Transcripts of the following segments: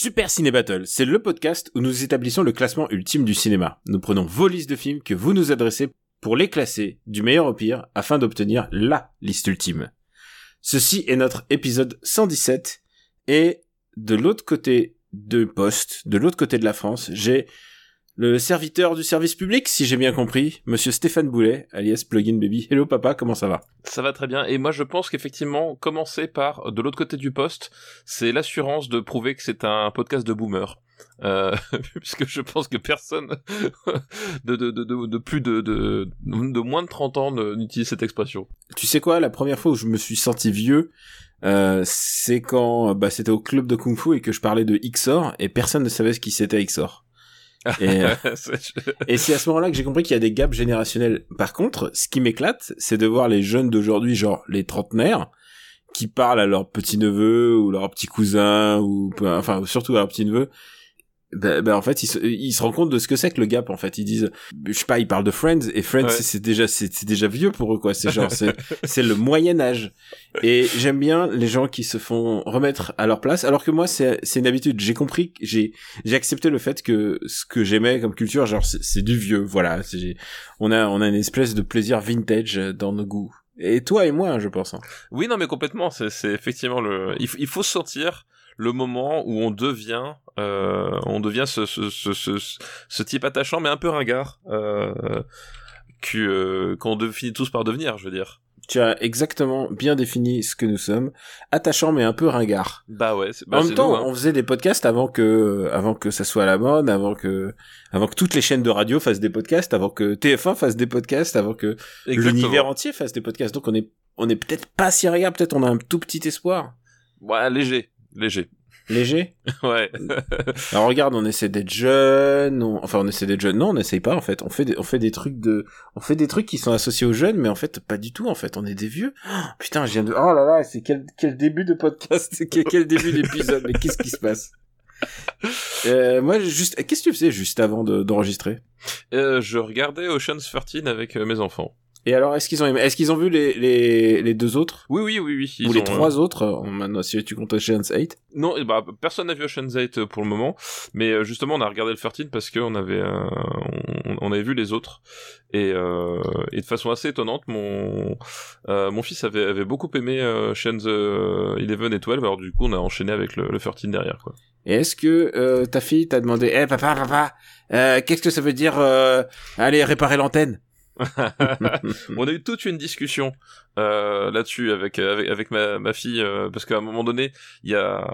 Super Ciné Battle, c'est le podcast où nous établissons le classement ultime du cinéma. Nous prenons vos listes de films que vous nous adressez pour les classer du meilleur au pire afin d'obtenir LA liste ultime. Ceci est notre épisode 117 et de l'autre côté de poste, de l'autre côté de la France, j'ai le serviteur du service public, si j'ai bien compris, monsieur Stéphane Boulet, alias Plugin Baby. Hello papa, comment ça va? Ça va très bien. Et moi, je pense qu'effectivement, commencer par de l'autre côté du poste, c'est l'assurance de prouver que c'est un podcast de boomer. Euh, puisque je pense que personne de, de, de, de, de plus de, de, de moins de 30 ans n'utilise cette expression. Tu sais quoi, la première fois où je me suis senti vieux, euh, c'est quand bah, c'était au club de Kung Fu et que je parlais de XOR et personne ne savait ce qui c'était XOR. Et, euh, C'est- Et c'est à ce moment-là que j'ai compris qu'il y a des gaps générationnels. Par contre, ce qui m'éclate, c'est de voir les jeunes d'aujourd'hui, genre les trentenaires, qui parlent à leurs petits-neveux ou leurs petits cousins ou enfin surtout à leurs petits-neveux. Ben, ben, en fait, ils se, ils se rendent compte de ce que c'est que le gap. En fait, ils disent, je sais pas, ils parlent de Friends et Friends, Ouais. c'est- déjà, c'est déjà vieux pour eux quoi. C'est genre, c'est c'est le Moyen Âge. Et j'aime bien les gens qui se font remettre à leur place, alors que moi, c'est c'est une habitude. J'ai compris, j'ai j'ai accepté le fait que ce que j'aimais comme culture, genre c'est du vieux. Voilà, on a on a une espèce de plaisir vintage dans nos goûts. Et toi et moi, je pense. hein. Oui, non, mais complètement. C'est, c'est effectivement le. Il, il faut sentir le moment où on devient, euh, on devient ce, ce, ce, ce, ce type attachant, mais un peu ringard, euh, que, euh, qu'on de- finit tous par devenir, je veux dire. Tu as exactement bien défini ce que nous sommes, attachant mais un peu ringard. Bah ouais. C'est, bah, en même temps, nous, hein. on faisait des podcasts avant que, avant que ça soit à la mode, avant que, avant que toutes les chaînes de radio fassent des podcasts, avant que TF1 fasse des podcasts, avant que l'univers entier fasse des podcasts. Donc on est, on est peut-être pas si ringard, peut-être on a un tout petit espoir. Ouais, léger, léger. Léger. Ouais. Alors regarde, on essaie d'être jeune, on- enfin on essaie d'être jeune. Non, on n'essaye pas en fait. On fait des, on fait des trucs de, on fait des trucs qui sont associés aux jeunes, mais en fait pas du tout. En fait, on est des vieux. Oh, putain, je viens de, oh là là, c'est quel, quel début de podcast, quel, quel début d'épisode. Mais qu'est-ce qui se passe? Euh, Moi, juste, qu'est-ce que tu faisais juste avant de- d'enregistrer? Euh, je regardais Ocean's 13 avec euh, mes enfants. Et alors, est-ce qu'ils ont, aimé- est-ce qu'ils ont vu les, les, les deux autres? Oui, oui, oui, oui. ou les ont, trois autres euh, Maintenant, si tu comptes Ocean's 8 Non, eh bah, personne n'a vu Ocean's 8 pour le moment, mais euh, justement on a regardé le 13 parce qu'on avait euh, on, on avait vu les autres. Et, euh, et de façon assez étonnante mon euh, mon fils avait, avait beaucoup aimé euh, Ocean's euh, 11 et 12 alors du coup on a enchaîné avec le, le 13 derrière quoi. Et est-ce que euh, ta fille t'a demandé, eh papa, papa, euh, qu'est-ce que ça veut dire euh, aller réparer l'antenne? on a eu toute une discussion euh, là-dessus avec, avec avec ma, fille euh, parce qu'à un moment donné il y a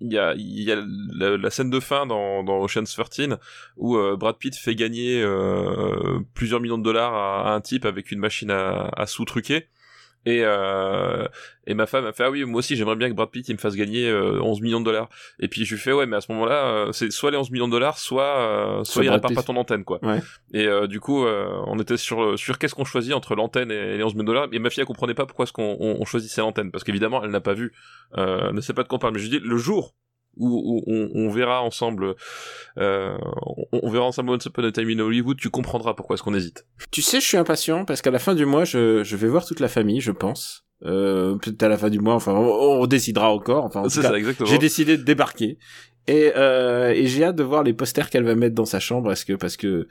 il y a, y a la, scène de fin dans, dans Ocean's 13 où euh, Brad Pitt fait gagner euh, plusieurs millions de dollars à, à un type avec une machine à, à sous truquer et euh, et ma femme a fait ah oui moi aussi j'aimerais bien que Brad Pitt il me fasse gagner euh, 11 millions de dollars. Et puis je lui fais ouais mais à ce moment-là euh, c'est soit les 11 millions de dollars soit euh, soit, Soit il répare pas ton antenne quoi. Ouais. et euh, du coup euh, on était sur sur qu'est-ce qu'on choisit entre l'antenne et les 11 millions de dollars. Et ma fille elle comprenait pas pourquoi est-ce qu'on on, on choisissait l'antenne. Parce qu'évidemment elle n'a pas vu euh, elle ne sait pas de quoi on parle. Mais je lui dis le jour où, où on, on verra ensemble euh, on, on verra ensemble Once Upon a Time in Hollywood tu comprendras pourquoi est-ce qu'on hésite Tu sais, je suis impatient parce qu'à la fin du mois, je, je vais voir toute la famille, je pense. Euh, peut-être à la fin du mois, enfin, on, on décidera encore. Enfin, en c'est ça exactement j'ai décidé de débarquer. Et, euh, et j'ai hâte de voir les posters qu'elle va mettre dans sa chambre, parce que parce que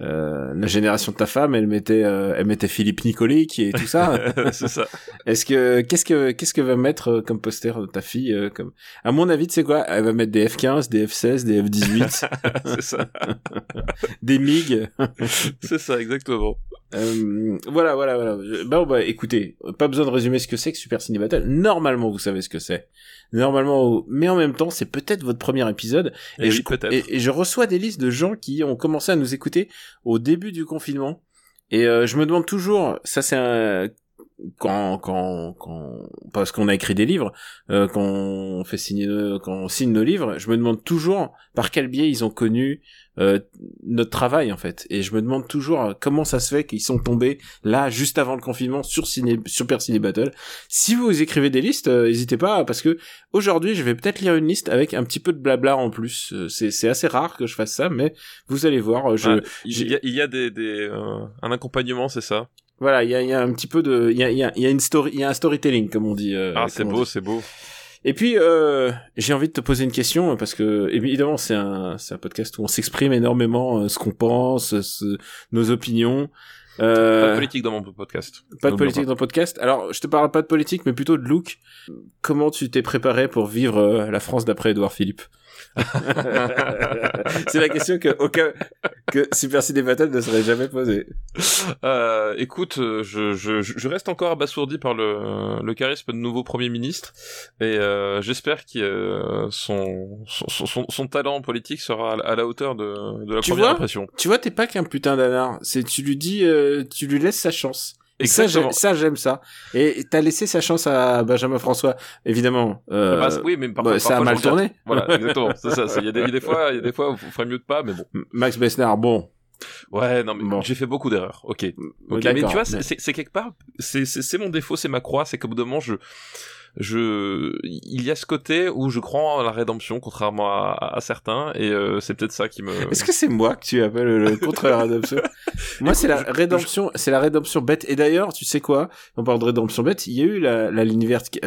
euh, la génération de ta femme, elle mettait euh, elle mettait Philippe Nicolic et tout ça. c'est ça Est-ce que qu'est-ce que qu'est-ce que va mettre euh, comme poster de ta fille euh, comme À mon avis, tu sais quoi Elle va mettre des F15, des F16, des F18, c'est ça des MiG. c'est ça exactement Euh, voilà, voilà, voilà. Je- Bon, bah, écoutez, pas besoin de résumer ce que c'est que Super Ciné Battle. Normalement, vous savez ce que c'est. Normalement, mais en même temps, c'est peut-être votre premier épisode. et, je, oui peut-être et, et je reçois des listes de gens qui ont commencé à nous écouter au début du confinement. Et euh, je me demande toujours, ça c'est un, quand quand quand parce qu'on a écrit des livres, euh, quand on fait signer nos- quand on signe nos livres, je me demande toujours par quel biais ils ont connu euh, notre travail en fait, et je me demande toujours euh, comment ça se fait qu'ils sont tombés là juste avant le confinement sur Ciné Super Ciné Battle. Si vous écrivez des listes, euh, n'hésitez pas parce que aujourd'hui je vais peut-être lire une liste avec un petit peu de blabla en plus. Euh, C'est c'est assez rare que je fasse ça, mais vous allez voir. euh, Je, il y a, des, des un accompagnement, c'est ça? Voilà, il y a, y a un petit peu de, il y a, y a, y a une story, il y a un storytelling comme on dit. euh, Ah, c'est beau, c'est beau. Et puis euh, j'ai envie de te poser une question parce que évidemment c'est un, c'est un podcast où on s'exprime énormément euh, ce qu'on pense, ce- nos opinions. Euh, Pas de politique dans mon podcast. pas de politique dans le podcast. Alors je te parle pas de politique, mais plutôt de look. Comment tu t'es préparé pour vivre euh, la France d'après Édouard Philippe? C'est la question que aucun que Super Ciné Battle ne serait jamais posée. Euh, écoute, euh, je, je, je reste encore abasourdi par le, le charisme de nouveau Premier ministre et euh, j'espère que euh, son, son, son, son talent politique sera à la- hauteur de, de la Tu première vois impression. Tu vois, t'es pas qu'un putain d'anard. C'est tu lui dis, euh, tu lui laisses sa chance. Ça, Exactement. ça j'aime ça. Et t'as laissé sa chance à Benjamin François, évidemment. Euh, Bah, oui, mais parfois, bah, ça a mal tourné. Voilà, exactement. C'est ça. Il y, a des- il y a des fois, il y a des fois, il ferait mieux de pas, mais bon. Max Besnard, bon. Ouais, non, mais Bon. j'ai fait beaucoup d'erreurs. Ok. Ok, D'accord, mais tu vois, c'est- quelque part, c'est mon défaut, c'est ma croix, c'est qu'au bout d'un moment, je, je, il y a ce côté où je crois en la rédemption, contrairement à, à certains, et euh, c'est peut-être ça qui me. Est-ce que c'est moi que tu appelles le contre la rédemption? Moi, c'est la je- rédemption, c'est la rédemption bête. Et d'ailleurs, tu sais quoi? On parle de rédemption bête. Il y a eu la, la ligne verte. qui-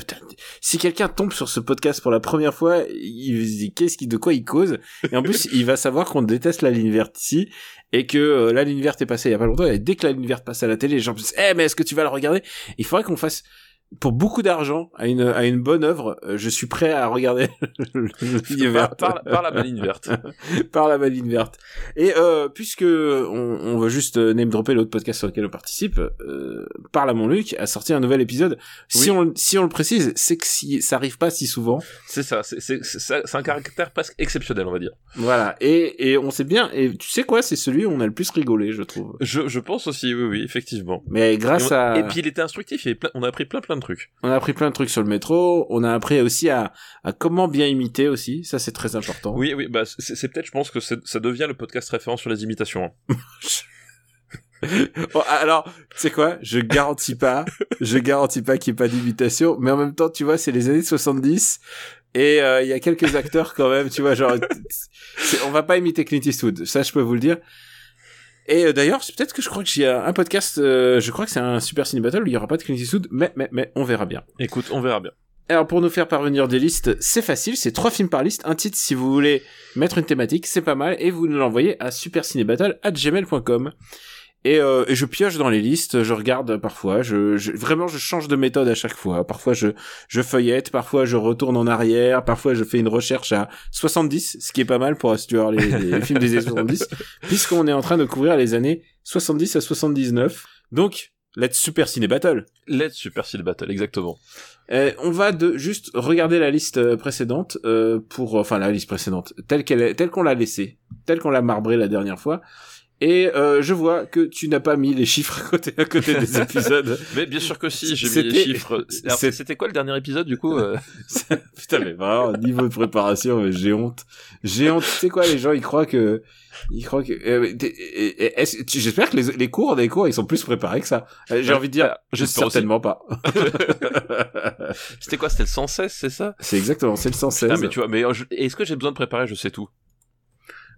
si quelqu'un tombe sur ce podcast pour la première fois, il se dit qu'est-ce qui, de quoi il cause? Et en plus, il va savoir qu'on déteste la ligne verte ici et que euh, la ligne verte est passée il y a pas longtemps. Et dès que la ligne verte passe à la télé, les gens disent Eh, mais est-ce que tu vas la regarder? Il faudrait qu'on fasse pour beaucoup d'argent à une à une bonne œuvre. euh, Je suis prêt à regarder la ligne par, verte par, par la ligne verte. par la maline verte. Et euh, puisque on, on va juste euh, name dropper l'autre podcast sur lequel on participe, euh, Parle à mon Luc a sorti un nouvel épisode. Si on si on le précise, c'est que si ça arrive pas si souvent. C'est ça, c'est c'est- un caractère presque exceptionnel, on va dire. Voilà. Et et on sait bien. Et tu sais quoi, c'est celui où on a le plus rigolé, je trouve. Je, je pense aussi, oui, oui, effectivement. Mais Et, grâce on- à, et puis il était instructif, il y avait plein- on a appris plein plein de trucs. on a appris plein de trucs sur le métro. On a appris aussi à à comment bien imiter aussi. Ça c'est très important. Oui, oui, bah c'est peut-être, je pense que ça devient le podcast référent sur les imitations. hein. Bon, alors, tu sais quoi? Je garantis pas, je garantis pas qu'il n'y ait pas d'imitation, mais en même temps, tu vois, c'est les années 70 et euh, il y a quelques acteurs quand même, tu vois, genre, on va pas imiter Clint Eastwood, ça je peux vous le dire. Et euh, d'ailleurs, c'est peut-être que je crois que j'ai un podcast, euh, je crois que c'est un Super Ciné Battle où il y aura pas de Clint Eastwood, mais mais mais on verra bien. Écoute, on verra bien. Alors pour nous faire parvenir des listes, c'est facile, c'est trois films par liste, un titre si vous voulez mettre une thématique, c'est pas mal, et vous nous l'envoyez à supercinébattle@gmail.com. Et, euh, et je pioche dans les listes, je regarde parfois, je, je- vraiment je change de méthode à chaque fois. Parfois je je feuillette, parfois je retourne en arrière, parfois je fais une recherche à 70, ce qui est pas mal pour voir les, les films des années 70, puisqu'on est en train de couvrir les années 70 à 79. Donc let's super ciné battle. Let's Super Steel Battle, exactement. Euh, on va de juste regarder la liste euh, précédente euh, pour enfin la liste précédente telle qu'elle telle qu'on l'a laissée telle qu'on l'a marbrée la dernière fois et euh, je vois que tu n'as pas mis les chiffres à côté à côté des épisodes. Mais bien sûr que si, j'ai mis les chiffres. C'était quoi le dernier épisode du coup euh putain mais vraiment niveau de préparation j'ai honte. J'ai honte. Tu sais quoi les gens ils croient que ils croient que euh, j'espère que les, les cours des cours ils sont plus préparés que ça. Euh, j'ai envie de dire j'espère aussi. certainement pas. C'était quoi C'était le 116, c'est ça? C'est exactement c'est le 116 Ah mais tu vois, mais je- est-ce que j'ai besoin de préparer? Je sais tout.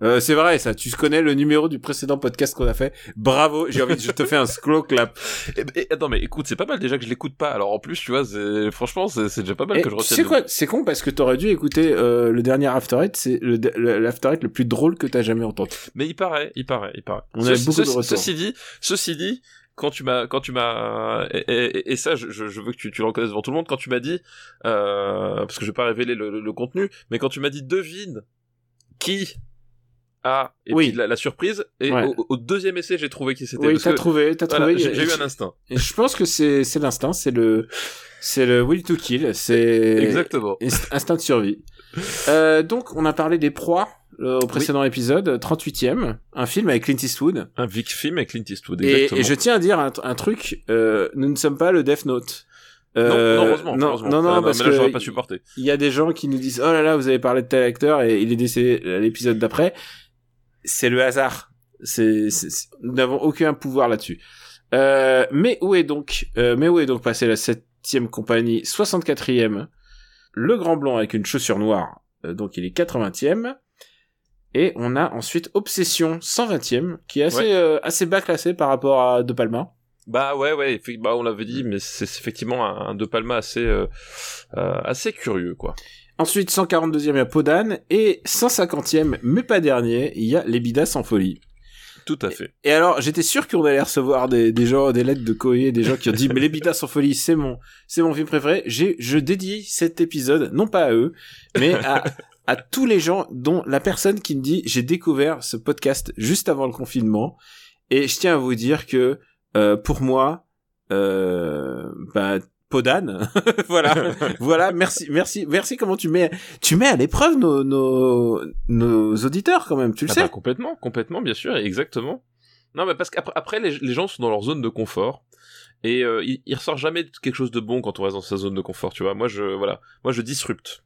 Euh, c'est vrai, ça. Tu connais le numéro du précédent podcast qu'on a fait. Bravo. J'ai envie de, je te fais un slow clap. Et, et- attends, mais écoute, c'est pas mal déjà que je l'écoute pas. Alors en plus, tu vois, c'est- franchement, c'est c'est déjà pas mal Et que je retienne. sais quoi? C'est con parce que t'aurais dû écouter, euh, le dernier After Eight. C'est l'After Eight le plus drôle que t'as jamais entendu. Mais il paraît, il paraît, il paraît. On a beaucoup de ceci, retours. Ceci dit, ceci dit, quand tu m'as, quand tu m'as, et, et- et ça, je, je je veux que tu, tu le reconnaisses devant tout le monde, quand tu m'as dit, euh, parce que je vais pas révéler le, le- le contenu, mais quand tu m'as dit devine qui a, et Oui. puis la, la surprise, et Ouais. au, au deuxième essai, j'ai trouvé qui c'était. Oui, t'as trouvé, t'as voilà, trouvé. j'ai eu un instinct. je pense que c'est, c'est l'instinct, c'est le, c'est le will to kill, c'est Exactement. inst- instinct de survie. Euh, donc, on a parlé des proies. euh, au précédent épisode, 38e, un film avec Clint Eastwood. Un Vic film avec Clint Eastwood, exactement. et je tiens à dire un, un truc, euh, nous ne sommes pas le Death Note. Non, Euh, non, heureusement, non, heureusement. non, non, Ah, parce mais là, j'aurais pas supporté. il y a des gens qui nous disent oh là là vous avez parlé de tel acteur et il est décédé l'épisode d'après c'est le hasard c'est c'est- c'est- nous n'avons aucun pouvoir là-dessus euh, mais où est donc euh, mais où est donc passé la septième compagnie 64e le grand blanc avec une chaussure noire euh, donc il est 80e et on a ensuite Obsession 120e qui est assez Ouais. euh, assez bas classé par rapport à De Palma Bah ouais, ouais, bah on l'avait dit, mais c'est c'est effectivement un, un De Palma assez, euh, euh, assez curieux, quoi. Ensuite, 142e, il y a Podane. Et 150e, mais pas dernier, il y a Les Bidas en folie. Tout à fait. Et alors, j'étais sûr qu'on allait recevoir des, des gens, des lettres de Koé, des gens qui ont dit, mais Les Bidas en folie, c'est mon, c'est mon film préféré. J'ai, je dédie cet épisode, non pas à eux, mais à, à tous les gens dont la personne qui me dit, j'ai découvert ce podcast juste avant le confinement. Et je tiens à vous dire que, euh, pour moi, euh, bah, Podane, voilà, voilà, merci, merci, merci. Comment tu mets, tu mets à l'épreuve nos, nos, nos auditeurs quand même, tu le Ah sais. bah, complètement, complètement, bien sûr, exactement. Non, mais parce qu'après, après, les, les gens sont dans leur zone de confort. Et euh, il, il ressort jamais quelque chose de bon quand on reste dans sa zone de confort, tu vois. Moi, je, voilà, moi, je disrupte.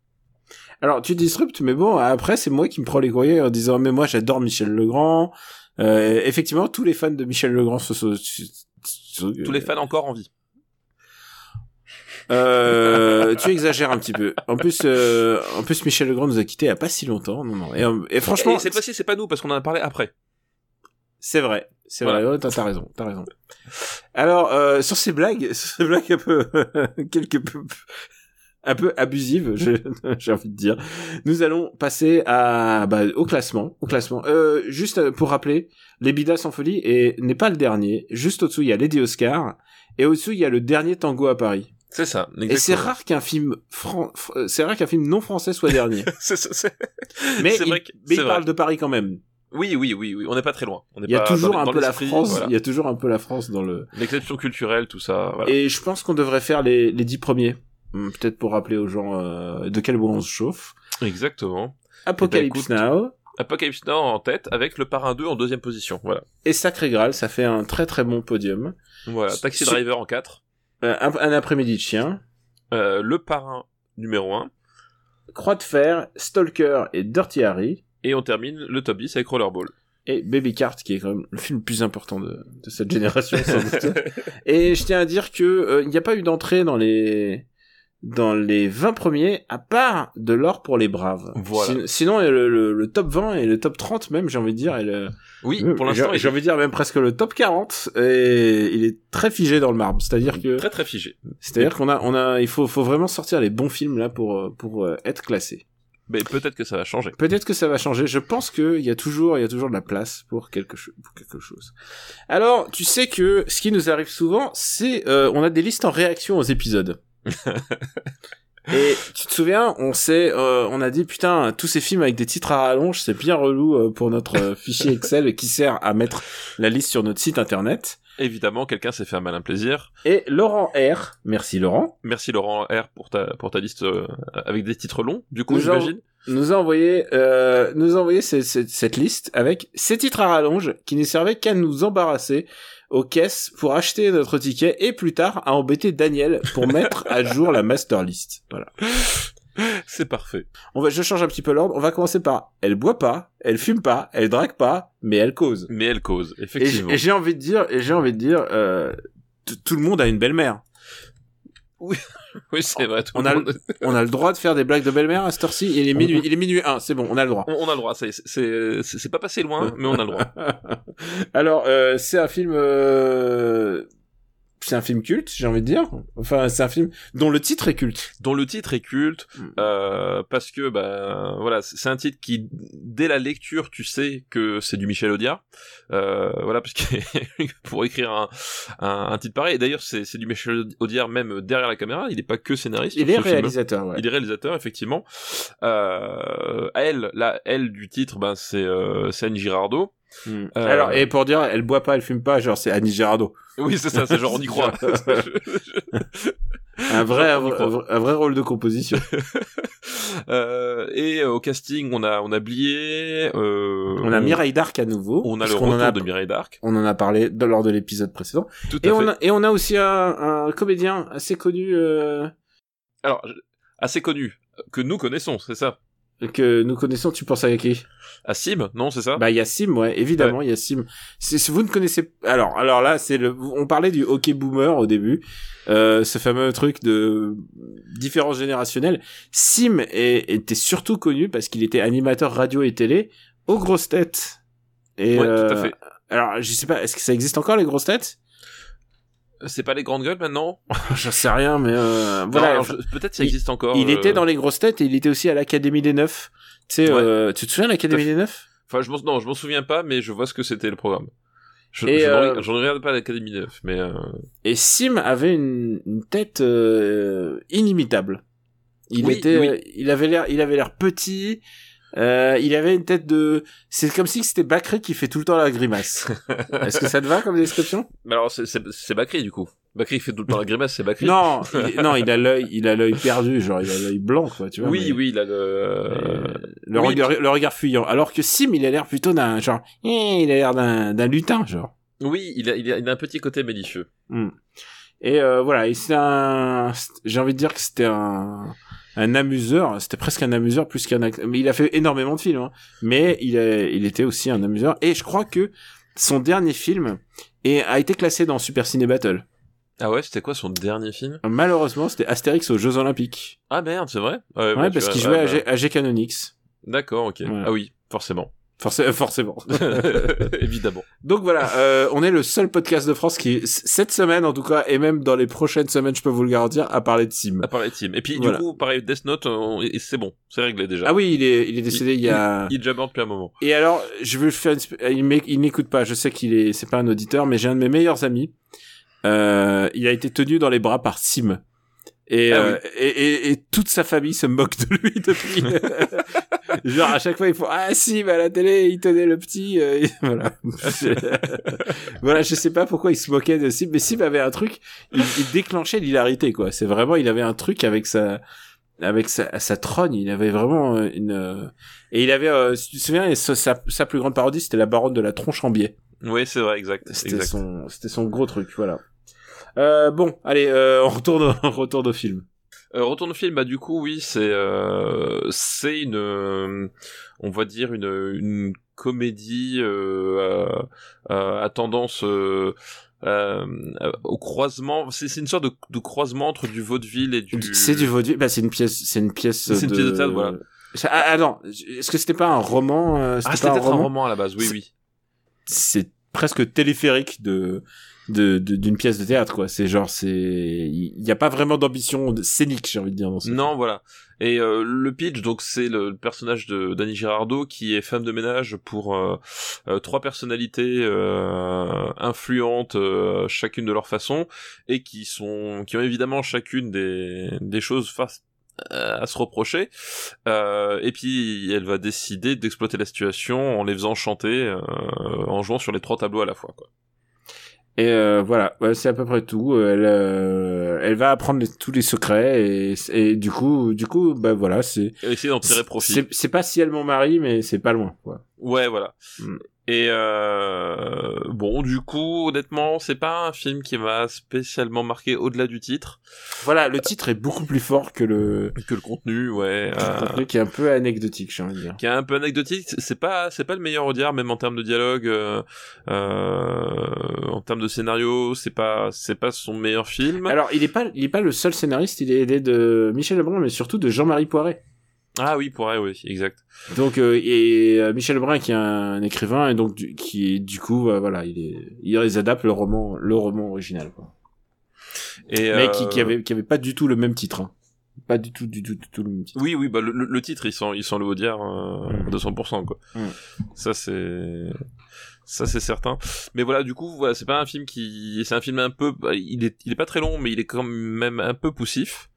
Alors tu disruptes, mais bon, après c'est moi qui me prends les courriers en disant mais moi j'adore Michel Legrand. Euh, effectivement, tous les fans de Michel Legrand se sont... Tous les fans encore en vie. Euh, tu exagères un petit peu. En plus, euh, en plus Michel Legrand nous a quittés il y a pas si longtemps. Non, non. Et, euh, et franchement, Et cette fois-ci, c'est pas nous, parce qu'on en a parlé après. c'est vrai, c'est Voilà. vrai. T'as raison, t'as raison. Alors euh, sur ces blagues, sur ces blagues un peu quelque peu un peu abusives, je- j'ai envie de dire. Nous allons passer à bah, au classement, au classement. Euh, juste euh, pour rappeler, les Bidas en folie et n'est pas le dernier. Juste au-dessous, il y a Lady Oscar et au-dessous, il y a le dernier Tango à Paris. C'est ça. Et c'est rare qu'un film fran... fr- euh, c'est rare qu'un film non français soit dernier. C'est- c'est- c'est- Mais C'est il, vrai que- mais il parle de Paris quand même. Oui, oui, oui, oui. On n'est pas très loin. On n'est Il y a pas toujours dans- un dans peu la France. voilà. Il y a toujours un peu la France dans le. L'exception culturelle, tout ça. Voilà. Et je pense qu'on devrait faire les, les dix premiers. Hum, Peut-être pour rappeler aux gens euh, de quel bois on se chauffe. Exactement. Apocalypse Eh ben, Now Apocalypse Now en tête, avec le Parrain 2 en deuxième position. Voilà. et Sacré Graal, ça fait un très très bon podium. Voilà. Taxi Driver en 4. Euh, un, un après-midi de chien, Euh, le Parrain numéro 1. Croix de fer, Stalker et Dirty Harry Et on termine le top 10 avec Rollerball. et Baby Cart qui est quand même le film le plus important de, de cette génération sans doute. Et je tiens à dire que euh, il n'y a pas eu d'entrée dans les dans les 20 premiers à part de l'or pour les braves. Voilà. Sin- sinon le, le- le top 20 et le top 30 même j'ai envie de dire et le, Oui, pour l'instant, j'ai envie de dire même presque le top 40 et il est très figé dans le marbre. C'est-à-dire que très très figé. c'est-à-dire qu'on a on a il faut faut vraiment sortir les bons films là pour pour euh, être classé. Mais peut-être que ça va changer. Peut-être que ça va changer. Je pense que il y a toujours, il y a toujours de la place pour quelque chose, pour quelque chose. Alors, tu sais que ce qui nous arrive souvent, c'est, euh, on a des listes en réaction aux épisodes. Et tu te souviens, on s'est, euh, on a dit putain, tous ces films avec des titres à rallonge, c'est bien relou euh, pour notre euh, fichier Excel qui sert à mettre la liste sur notre site internet. Évidemment, quelqu'un s'est fait un malin plaisir. Et Laurent R, merci Laurent, Merci Laurent R pour ta pour ta liste euh, avec des titres longs. Du coup, j'imagine. nous a envoyé, euh, nous a envoyé ce- ce- cette liste avec ces titres à rallonge qui ne servaient qu'à nous embarrasser aux caisses pour acheter notre ticket et plus tard à embêter Daniel pour mettre à jour la master list. Voilà. C'est parfait. On va, je change un petit peu l'ordre. On va commencer par elle boit pas, elle fume pas, elle drague pas, mais elle cause. Mais elle cause, effectivement. et j'ai envie de dire, et j'ai envie de dire, euh, tout le monde a une belle-mère. Oui, c'est vrai. tout On le a monde- On a le droit de faire des blagues de belle-mère à cette heure-ci. Il est minuit, il est minuit 1, c'est bon, on a le droit. on, on a le droit. c'est pas passé loin, mais on a le droit. Alors, euh, c'est un film, euh, c'est un film culte, j'ai envie de dire. Enfin, c'est un film dont le titre est culte. dont le titre est culte Mm. euh, parce que bah voilà c'est un titre qui dès la lecture tu sais que c'est du Michel Audiard euh, voilà parce que pour écrire un, un, un titre pareil d'ailleurs c'est c'est du Michel Audiard même derrière la caméra il n'est pas que scénariste Il est réalisateur, ouais. Il est réalisateur effectivement. Euh, elle, la elle du titre, ben c'est euh, Anne Girardot. Hmm. Euh, Alors, et pour dire, elle boit pas, elle fume pas, genre c'est Annie Girardot. Oui c'est ça, c'est genre on y croit. Un vrai, un, On y vrai- croit. un vrai- un vrai rôle de composition. Euh, et euh, au casting, on a on a euh, On a Mireille Darc à nouveau. on a le retour en a, de Mireille Darc. on en a parlé de- lors de l'épisode précédent. Tout à Et fait. on, a, et on a aussi un, un comédien assez connu euh, Alors assez connu que nous connaissons, c'est ça? Que nous connaissons. Tu penses à qui? À Sim, non, c'est ça? Bah il y a Sim, ouais, évidemment, il y a Sim. Si vous ne connaissez, alors, alors là, c'est le, on parlait du hockey boomer au début, euh, ce fameux truc de différence générationnelle. Sim est- était surtout connu parce qu'il était animateur radio et télé aux grosses têtes. Et Ouais, tout à euh, fait. alors, je sais pas, est-ce que ça existe encore les grosses têtes? C'est pas les grandes gueules maintenant J'en sais rien, mais euh, voilà. enfin, je- peut-être ça il- existe encore. il euh, était dans les grosses têtes et il était aussi à l'Académie des Neufs. Tu sais, Ouais. euh, tu te souviens de l'Académie des Neufs? Enfin, je non, je m'en souviens pas, mais je vois ce que c'était le programme. Je, Et, je euh, je ne regarde pas l'Académie 9, mais euh, Et Sim avait une, une tête euh, inimitable. Il Oui, était, oui. euh, il avait l'air, il avait l'air petit. Euh, il avait une tête de. C'est comme si c'était Bacré qui fait tout le temps la grimace. Est-ce que ça te va comme description? Mais alors c'est Bakri du coup. Bakri fait tout le temps la grimace, c'est Bakri. Non, il, non, il a l'œil, il a l'œil perdu, genre il a l'œil blanc, quoi, tu vois. oui, mais- oui, il a le. euh, le, oui, regard, le regard fuyant. Alors que Sim, il a l'air plutôt d'un genre, eh, il a l'air d'un d'un lutin, genre. Oui, il a, il a, il a un petit côté malicieux. Et euh, voilà, et c'est un, j'ai envie de dire que c'était un, un amuseur. C'était presque un amuseur plus qu'un acteur. Mais il a fait énormément de films, hein. mais il, a, il était aussi un amuseur. Et je crois que son dernier film est, a été classé dans Super Ciné Battle. Ah ouais, c'était quoi son dernier film? Malheureusement, c'était Astérix aux Jeux Olympiques. Ah merde, c'est vrai? Ouais, Ouais, bah, tu parce qu'il ouais, jouait à, bah, G, à G Canonix. D'accord, ok. Voilà. Ah oui, forcément. Forc- forcément. Évidemment. Donc voilà, euh, on est le seul podcast de France qui, cette semaine en tout cas, et même dans les prochaines semaines, je peux vous le garantir, à parler de Sim. À part les teams. Et puis Voilà. du coup, pareil, Death Note, c'est bon, c'est réglé déjà. Ah oui, il est, il est décédé il, y a... Il est déjà mort depuis un moment. Et alors, je veux faire une... il m'éc- il n'écoute pas, je sais qu'il est, c'est pas un auditeur, mais j'ai un de mes meilleurs amis. Euh, il a été tenu dans les bras par Sim. Et, Ah euh, et, et, et toute sa famille se moque de lui depuis. Genre à chaque fois il faut ah Sim à la télé il tenait le petit euh, voilà. Voilà je sais pas pourquoi il se moquait de Sim mais Sim avait un truc il, il déclenchait l'hilarité quoi. C'est vraiment il avait un truc avec sa avec sa, sa trogne il avait vraiment euh, une euh, et il avait euh, si tu te souviens sa, sa, plus grande parodie c'était la baronne de la tronche en biais. Oui, c'est vrai, exact. c'était son c'était son gros truc voilà euh, bon allez euh, on retourne on retourne au film Euh, retourne au film, bah du coup oui, c'est euh, c'est une, euh, on va dire une, une comédie euh, à, à tendance euh, euh, au croisement. C'est c'est une sorte de, de croisement entre du vaudeville et du. c'est du vaudeville bah c'est une pièce c'est une pièce C'est une de... pièce de théâtre, voilà. Ah, attends est-ce que c'était pas un roman euh, Ah, c'était peut-être un roman, à la base. Oui, oui. c'est presque téléphérique de de d'une pièce de théâtre quoi c'est genre c'est il y, a pas vraiment d'ambition scénique j'ai envie de dire dans ce Non, voilà. Et euh, le pitch, donc c'est le personnage de Danny Girardot qui est femme de ménage pour euh, euh, trois personnalités euh, influentes, euh, chacune de leur façon, et qui sont, qui ont évidemment chacune des des choses face à se reprocher. Euh, et puis elle va décider d'exploiter la situation en les faisant chanter, euh, en jouant sur les trois tableaux à la fois. Quoi. Et euh, voilà, ouais, c'est à peu près tout. Elle, euh, elle va apprendre les- tous les secrets et, et du coup, du coup, bah voilà, c'est essayer d'en tirer profit. c'est pas si elle mon mari, mais c'est pas loin. Quoi. Ouais, voilà. Mm. Et euh, bon, du coup, honnêtement, c'est pas un film qui m'a spécialement marqué au-delà du titre Voilà, le titre est beaucoup plus fort que le, que le contenu, ouais. le euh, contenu qui est un peu anecdotique, j'ai envie de dire. qui est un peu anecdotique. C'est pas, c'est pas le meilleur Audiard, même en termes de dialogue, euh, euh, en termes de scénario, c'est pas, c'est pas son meilleur film. Alors, il est pas, il est pas le seul scénariste. Il est aidé de Michel Lebrun, mais surtout de Jean-Marie Poiret. Ah oui, pourrait, oui, exact. Donc euh, et euh, Michel Lebrun qui est un écrivain et donc du, qui du coup euh, voilà il est il les adapte le roman le roman original quoi. Et mais euh, qui, qui avait qui avait pas du tout le même titre hein. pas du tout du tout du tout le même titre. Oui, oui, bah le, le- titre, il sent, il sent le Audiard euh, Mm. 200%, quoi. Mm. Ça, c'est, ça, c'est certain. Mais voilà, du coup, voilà, c'est pas un film qui, c'est un film un peu, bah, il est, il est pas très long, mais il est quand même un peu poussif.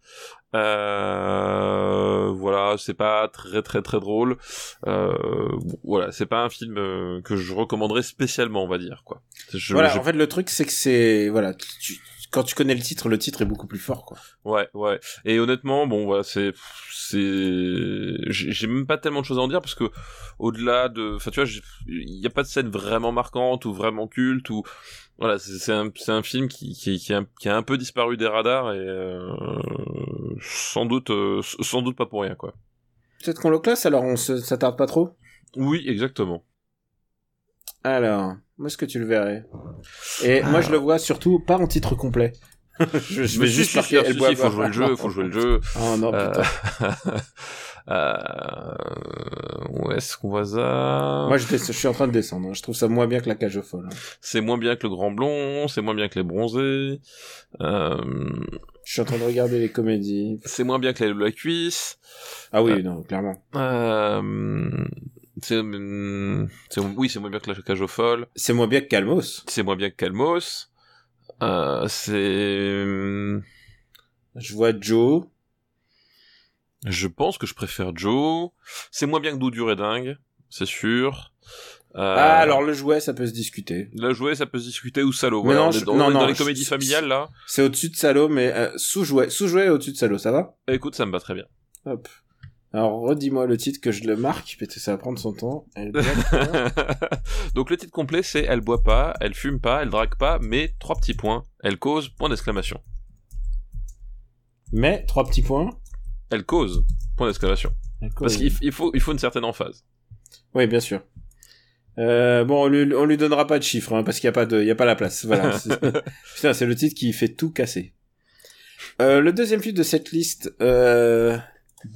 Euh, voilà, c'est pas très très très drôle. Euh, bon, voilà, c'est pas un film euh, que je recommanderais spécialement, on va dire, quoi. Je, voilà je- en fait le truc c'est que c'est voilà tu- quand tu connais le titre, le titre est beaucoup plus fort, quoi. Ouais, ouais. Et honnêtement, bon, voilà, c'est, c'est, j'ai même pas tellement de choses à en dire parce que au-delà de, enfin, tu vois, il y a pas de scène vraiment marquante ou vraiment culte ou, voilà, c'est un, film qui, qui, qui, a, qui a un peu disparu des radars et euh, sans doute, euh, sans doute pas pour rien, quoi. Peut-être qu'on le classe, alors on se, ça tarde pas trop? Oui, exactement. Alors, où est-ce que tu le verrais? Et moi, je le vois surtout pas en titre complet. je, je vais juste si, si, faut jouer le jeu, faut jouer le jeu. Oh non, Euh, putain. euh, où est-ce qu'on voit ça Moi, je, suis en train de descendre. hein. Je trouve ça moins bien que la cage aux folles. hein. C'est moins bien que le Grand Blond, c'est moins bien que les Bronzés, euh, Je suis en train de regarder les comédies. c'est moins bien que la, la cuisse. Ah oui, Euh. non, clairement. Euh, c'est, c'est- oui, c'est moins bien que la cage aux folles. C'est moins bien que Calmos. C'est moins bien que Calmos. Euh, c'est, Je vois Joe. Je pense que je préfère Joe. C'est moins bien que Doudure et Dingue, c'est sûr. Euh, Ah, alors le jouet, ça peut se discuter. La jouet, ça peut se discuter ou salaud. Mais Voilà, non, on est je- dans, non, on est dans non, les je- comédies familiales là. C'est au-dessus de Salo, mais euh, sous-jouet. Sous-jouet au-dessus de Salo, ça va? Écoute, ça me va très bien. Hop. Alors, redis-moi le titre que je le marque, peut-être que ça va prendre son temps. Elle Donc le titre complet c'est Elle boit pas, elle fume pas, elle drague pas, mais trois petits points. Elle cause, point d'exclamation. mais, trois petits points. Elle cause, point d'exclamation. Parce qu'il il faut, il faut une certaine emphase. Oui, bien sûr. Euh, bon, on lui, on lui donnera pas de chiffres, hein, parce qu'il y a pas de, il y a pas la place. Voilà. C'est- Putain, c'est le titre qui fait tout casser. Euh, le deuxième film de cette liste euh,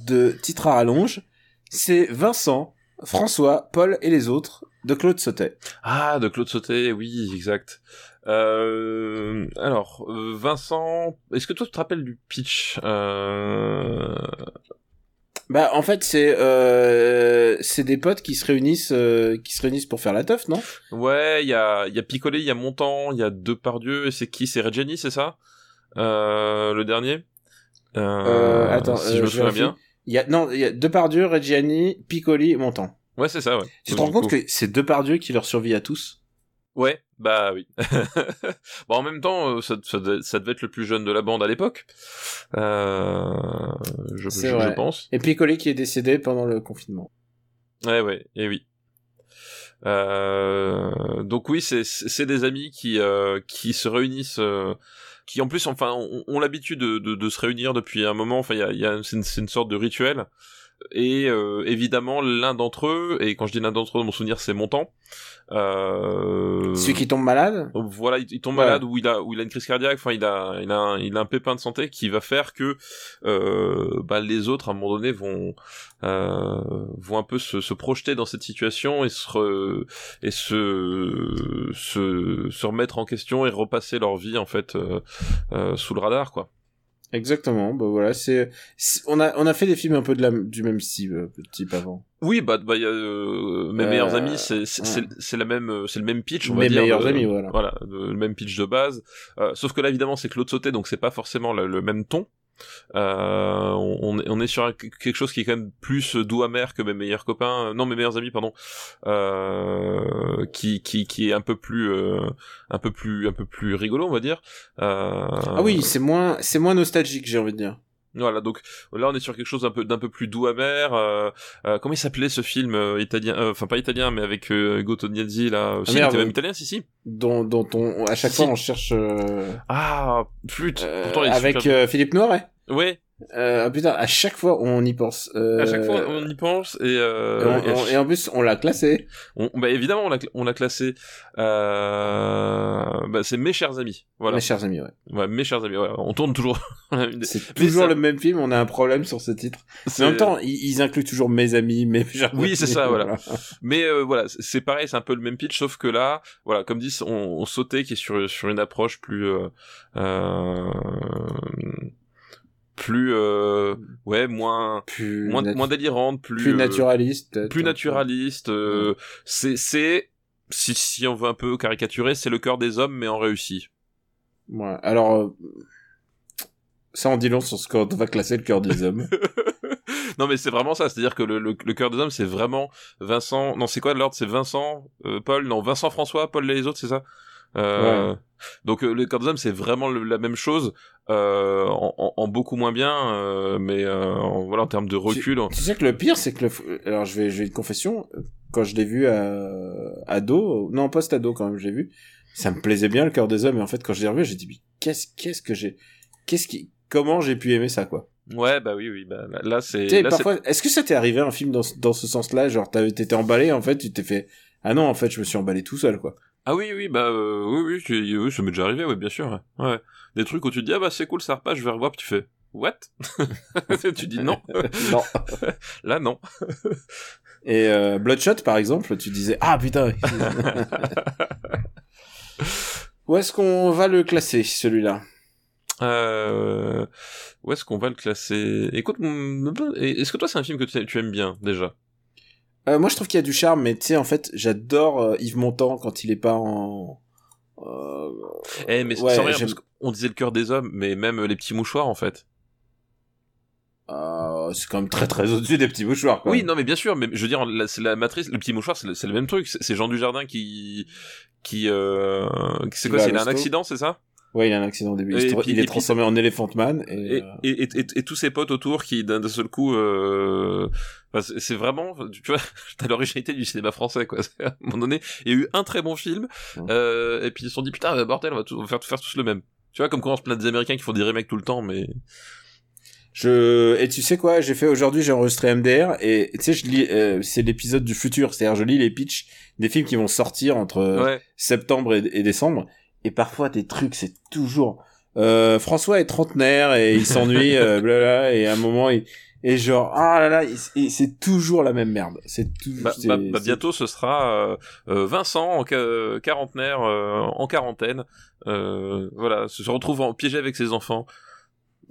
de titres à rallonge, c'est Vincent, François, Paul et les autres de Claude Sautet. Ah, de Claude Sauté, oui, exact. Euh, alors, euh, Vincent, est-ce que toi tu te rappelles du pitch euh... Bah, en fait, c'est euh, c'est des potes qui se réunissent, euh, qui se réunissent pour faire la teuf, non? Ouais, il y a, il y a Picolé, il y a Montant, il y a Depardieu, et c'est qui? C'est Reggiani, c'est ça? Euh, Le dernier? Euh, Euh, attends, si je me souviens bien. Il y a non, il y a Depardieu, Reggiani, Piccoli, Montand. Ouais, c'est ça, ouais. Tu te rends compte coup- que c'est Depardieu qui leur survit à tous? Ouais, bah oui. bon, en même temps, euh, ça, ça, devait- ça devait être le plus jeune de la bande à l'époque. Euh, je, pense. Et Piccoli qui est décédé pendant le confinement. Ouais, ouais, et oui. Euh, donc oui, c'est des amis qui euh, qui se réunissent, euh, qui en plus, enfin, ont, ont l'habitude de, de, de se réunir depuis un moment. Enfin, il y a, il y a c'est une, c'est une sorte de rituel. Et euh, évidemment, l'un d'entre eux, et quand je dis l'un d'entre eux, mon souvenir, c'est Montant. Euh, Celui qui tombe malade voilà, il, il tombe Ouais. malade ou il a ou il a une crise cardiaque. Enfin, il a il a un, il a un pépin de santé qui va faire que euh, bah, les autres à un moment donné vont euh, vont un peu se, se projeter dans cette situation et se re- et se, se se remettre en question et repasser leur vie en fait euh, euh, sous le radar quoi. Exactement. Bah voilà, c'est on a on a fait des films un peu de la du même style euh, type avant. Oui, bah, bah y a, euh, mes Euh, meilleurs amis, c'est c'est la même euh, c'est le même pitch, on va Mes dire. meilleurs de- amis, voilà. Voilà, de- le même pitch de base. Euh, sauf que là, évidemment, c'est Claude Sauté, donc c'est pas forcément le, le même ton. Euh, on, est- sur quelque chose qui est quand même plus doux amer que mes meilleurs copains, euh, non mes meilleurs amis pardon, euh, qui qui qui est un peu plus un peu plus un peu plus rigolo on va dire. Ah oui, c'est moins c'est moins nostalgique, j'ai envie de dire. Voilà, donc là on est sur quelque chose d'un peu d'un peu plus doux amer. Euh, euh, comment il s'appelait ce film euh, italien euh, Enfin pas italien, mais avec euh, Hugo Tognazzi là. Si, il merde. était même italien, si si. Dont dont on à chaque Si. fois on cherche euh, Ah flûte. euh, Pourtant, il est avec super- euh, Philippe Noiret. Ouais. Euh, ah, putain, à chaque fois on y pense. Euh, À chaque fois on y pense et, et, euh, on- et à on- et en plus on l'a classé. On, bah évidemment, on l'a, classé. Euh, bah c'est mes chers amis. Voilà. Mes chers amis, ouais. Ouais, mes chers amis. Voilà. On tourne toujours. C'est toujours ça- le même film, on a un problème sur ce titre. Mais en même temps, ils, ils incluent toujours mes amis, mes chers Oui, c'est ça, voilà. Mais euh, voilà, c'est- pareil, c'est un peu le même pitch, sauf que là, voilà, comme dit, on, on sautait qui est sur sur une approche plus euh, euh, plus euh, ouais moins Plus, moins moins délirante, plus plus euh, naturaliste. plus naturaliste. euh, C'est c'est si si on veut un peu caricaturer, c'est le cœur des hommes mais en réussi. Ouais. Alors, euh, ça en dit long sur ce qu'on va classer le cœur des hommes. non mais c'est vraiment ça, c'est-à-dire que le, le, le cœur des hommes c'est vraiment Vincent, non c'est quoi l'ordre? C'est Vincent, euh, Paul, non Vincent François, Paul et les autres c'est ça? Euh, Donc euh, les hommes c'est vraiment le- la même chose euh, en, en- en beaucoup moins bien, euh, mais euh, en, voilà en termes de recul. Tu sais que le pire, c'est que le... alors je vais, je vais une confession. Quand je l'ai vu à ado, non post-ado quand même, je l'ai vu. Ça me plaisait bien le cœur des hommes, et en fait quand je l'ai revu, j'ai dit mais qu'est-ce, qu'est-ce que j'ai, qu'est-ce qui, comment j'ai pu aimer ça quoi? Ouais bah oui oui bah là, c'est Tu parfois, est-ce que ça t'est arrivé un film dans, dans ce sens-là, genre t'avais t'étais emballé, en fait, tu t'es fait ah non, en fait, je me suis emballé tout seul quoi? Ah oui, oui, bah euh, oui, oui, tu- oui, ça m'est déjà arrivé, oui, bien sûr. Ouais. Ouais. Des trucs où tu te dis, ah bah c'est cool, ça repasse, je vais revoir, puis tu fais, what? Tu dis non. non. Là, non. Et euh, Bloodshot par exemple, tu disais ah putain. Où est-ce qu'on va le classer celui-là? Euh, où est-ce qu'on va le classer? Écoute, mm, est-ce que toi c'est un film que tu aimes bien déjà? Euh, moi, je trouve qu'il y a du charme, mais tu sais, en fait, j'adore euh, Yves Montand quand il est pas en. Euh... Eh, mais ouais, sans rien, j'aime- parce qu'on disait le cœur des hommes, mais même euh, les petits mouchoirs en fait. euh, c'est quand même très très au-dessus des petits mouchoirs. Quoi. Oui, non, mais bien sûr, mais je veux dire, la- c'est la matrice, le petit mouchoir, c'est le, c'est le même truc. C'est c'est Jean Dujardin qui, qui, euh, c'est quoi C'est il a un accident, c'est ça? Ouais, il a un accident au début. Et il, puis- il est transformé en Elephant Man. Et, et, euh, et, et, et- tous ses potes autour qui d'un seul coup euh, enfin, c'est- vraiment tu vois t'as l'originalité du cinéma français quoi. À un moment donné il y a eu un très bon film euh, et puis ils se sont dit putain bordel on va, tout- on va faire, faire tous le même. Tu vois comme quand on se plaint des américains qui font des remakes tout le temps mais Je et tu sais quoi, j'ai fait aujourd'hui, j'ai enregistré MDR et tu sais, je lis, euh, c'est l'épisode du futur, c'est-à-dire je lis les pitchs des films qui vont sortir entre ouais. septembre et, et décembre et parfois des trucs, c'est toujours euh, François est trentenaire et il s'ennuie, euh, blabla, et à un moment il et genre ah là là, et c'est toujours la même merde. C'est tout. bah, bah- bah, bientôt ce sera euh, euh, Vincent en ca- quarantenaire euh, en quarantaine euh, voilà se retrouve en, piégé avec ses enfants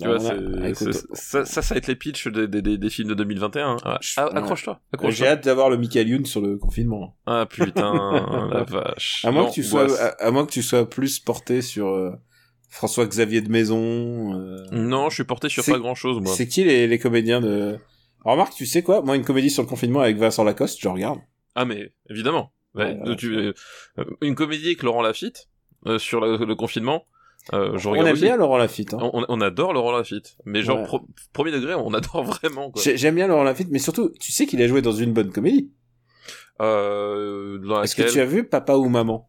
tu vois, Ah, écoute, c'est- ça, ça, ça va être les pitchs des, des, des, des films de 2021. hein. Ah, ah, accroche-toi, J'ai hâte d'avoir le Michael Youn sur le confinement. Ah putain, la vache. À moins Non, que tu sois, à, à moins que tu sois plus porté sur euh, François Xavier de Maison. euh, Non, je suis porté sur pas grand-chose, moi. C'est qui les, les comédiens de Alors, Remarque, tu sais quoi? Moi, une comédie sur le confinement avec Vincent Lacoste, je regarde. Ah mais évidemment. Ouais, Ouais, tu- euh, une comédie avec Laurent Lafitte euh, sur le, le confinement. Euh, je On aime aussi. bien Laurent Lafitte. Hein. On, on adore Laurent Lafitte, mais genre Ouais. pro- premier degré, on adore vraiment J'aime bien Laurent Lafitte, mais surtout, tu sais qu'il a joué dans une bonne comédie. Euh, Est-ce que tu as vu Papa ou Maman?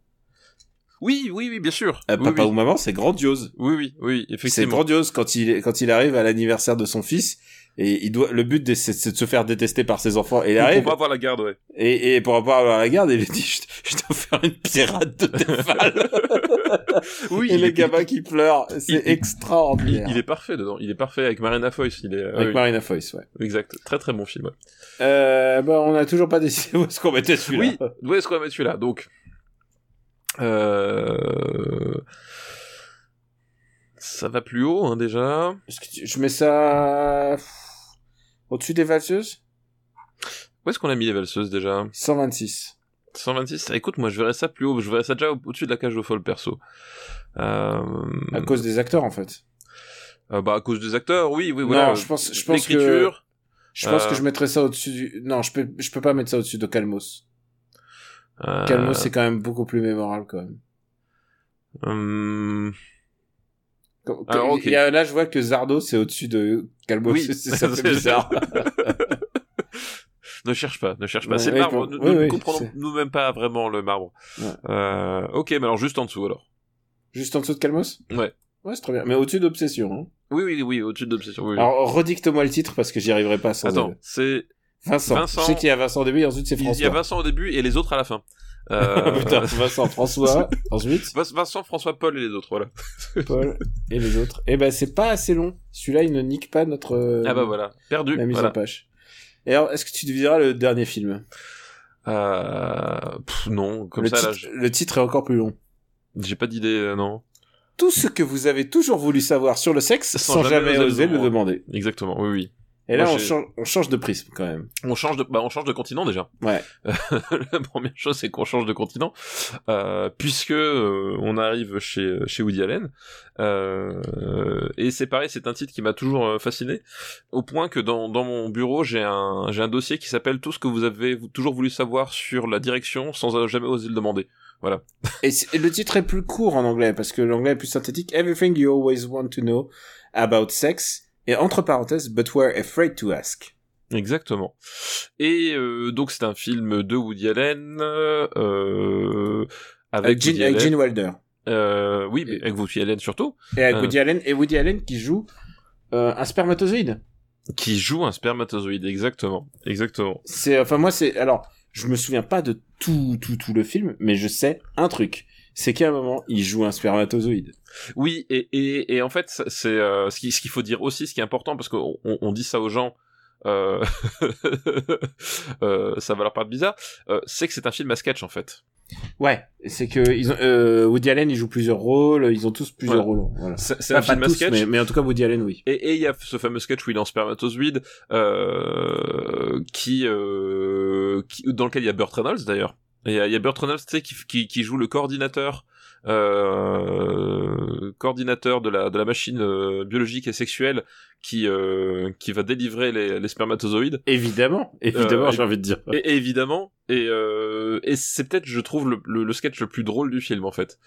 Oui, oui, oui, bien sûr. Euh, oui, Papa oui. ou Maman, c'est grandiose. Oui, oui, oui, C'est effectivement. grandiose quand il quand il arrive à l'anniversaire de son fils et il doit le but c'est de se faire détester par ses enfants et il arrive pour pas avoir la garde, ouais. et, et pour avoir avoir la garde il lui dit je, je dois faire une pirate de Tefal Oui, et il les est- gamins qui pleurent c'est extraordinaire Il, il est parfait dedans. Il est parfait avec Marina Foïs. Il est avec oui, Marina Foïs ouais exact. Très très bon film. ouais. euh, bah on a toujours pas décidé où est-ce qu'on mettait celui-là Oui, où est-ce qu'on mettre celui-là? Donc, euh... ça va plus haut hein, déjà. Est-ce que tu- je mets ça au-dessus des valseuses? Où est-ce qu'on a mis les valseuses déjà? 126 126. Ah, écoute, moi je verrais ça plus haut. Je verrais ça déjà au- au-dessus de la cage de folle perso. Euh... à cause des acteurs en fait euh, bah à cause des acteurs, oui, oui, voilà. non je pense je pense que je pense Euh, que je mettrais ça au-dessus du non je peux je peux pas mettre ça au-dessus de Calmos euh, Calmos c'est quand même beaucoup plus mémorable quand même hum, Comme- Alors, comme- ok. il y a- là, je vois que Zardo, c'est au-dessus de Calmos. Oui. C'est- ça fait bizarre. Ne cherche pas, ne cherche pas. Ouais, c'est le marbre. bon, Nous ne comprenons c'est- nous-mêmes pas vraiment le marbre. Euh, ok, mais alors juste en dessous alors. Juste en dessous de Calmos? Ouais. Ouais, c'est très bien. Mais au-dessus d'Obsession. Hein. Oui, oui, oui, au-dessus d'obsession. Oui, oui. Alors, redicte-moi le titre parce que j'y arriverai pas sans Attends, c'est Vincent. Vincent. Je sais qu'il y a Vincent au début et ensuite c'est il François. y a Vincent au début et les autres à la fin. Euh, Putain, Vincent, François, ensuite Vin- Vincent, François, Paul et les autres, voilà. Paul et les autres. Et ben, c'est pas assez long. Celui-là, il ne nique pas notre euh, Ah bah voilà, perdu. la mise voilà. en page. Et alors, est-ce que tu diras le dernier film? Euh, pff, non, comme le, ça là, titre, le titre est encore plus long. j'ai pas d'idée, euh, non. Tout ce que vous avez toujours voulu savoir sur le sexe Sans sans, jamais jamais oser le demander. Exactement, oui, oui. Et là, Moi, on change, on change de prisme quand même. On change de, bah, on change de continent déjà. Ouais. La première chose, c'est qu'on change de continent, euh, puisque euh, on arrive chez chez Woody Allen. Euh, et c'est pareil, c'est un titre qui m'a toujours euh, fasciné, au point que dans dans mon bureau, j'ai un j'ai un dossier qui s'appelle tout ce que vous avez toujours voulu savoir sur la direction sans jamais oser le demander. Voilà. Et le titre est plus court en anglais parce que l'anglais est plus synthétique. Everything you always want to know about sex. Et entre parenthèses, but were afraid to ask. Exactement. Et euh, donc c'est un film de Woody Allen euh, avec, Avec Gene, Woody avec Allen. Gene Wilder. Euh, oui, mais avec Woody Allen surtout, Et avec Euh. Woody Allen. Et Woody Allen qui joue euh, un spermatozoïde. qui joue un spermatozoïde. Exactement. Exactement. C'est, enfin moi c'est, alors, je me souviens pas de tout, tout, tout le film, mais je sais un truc. C'est qu'à un moment, il joue un spermatozoïde. Oui, et, et, et en fait, c'est euh, ce qui- ce qu'il faut dire aussi, ce qui est important, parce qu'on on, dit ça aux gens, euh, euh, ça va leur paraître bizarre, euh, c'est que c'est un film à sketch en fait. Ouais, c'est que ils ont, euh, Woody Allen, il joue plusieurs rôles, ils ont tous plusieurs rôles. Voilà. C'est un film à sketch. mais, mais en tout cas Woody Allen, oui. Et et il y a ce fameux sketch où il est en spermatozoïde, euh, qui, euh, qui, dans lequel il y a Burt Reynolds d'ailleurs. Il y a, y a qui, qui, qui joue le coordinateur, euh, coordinateur de la, de la machine euh, biologique et sexuelle qui, euh, qui va délivrer les, les spermatozoïdes. Évidemment, évidemment, Euh, j'ai envie de dire. Et, et évidemment, et, euh, et c'est peut-être, je trouve, le, le, le sketch le plus drôle du film, en fait.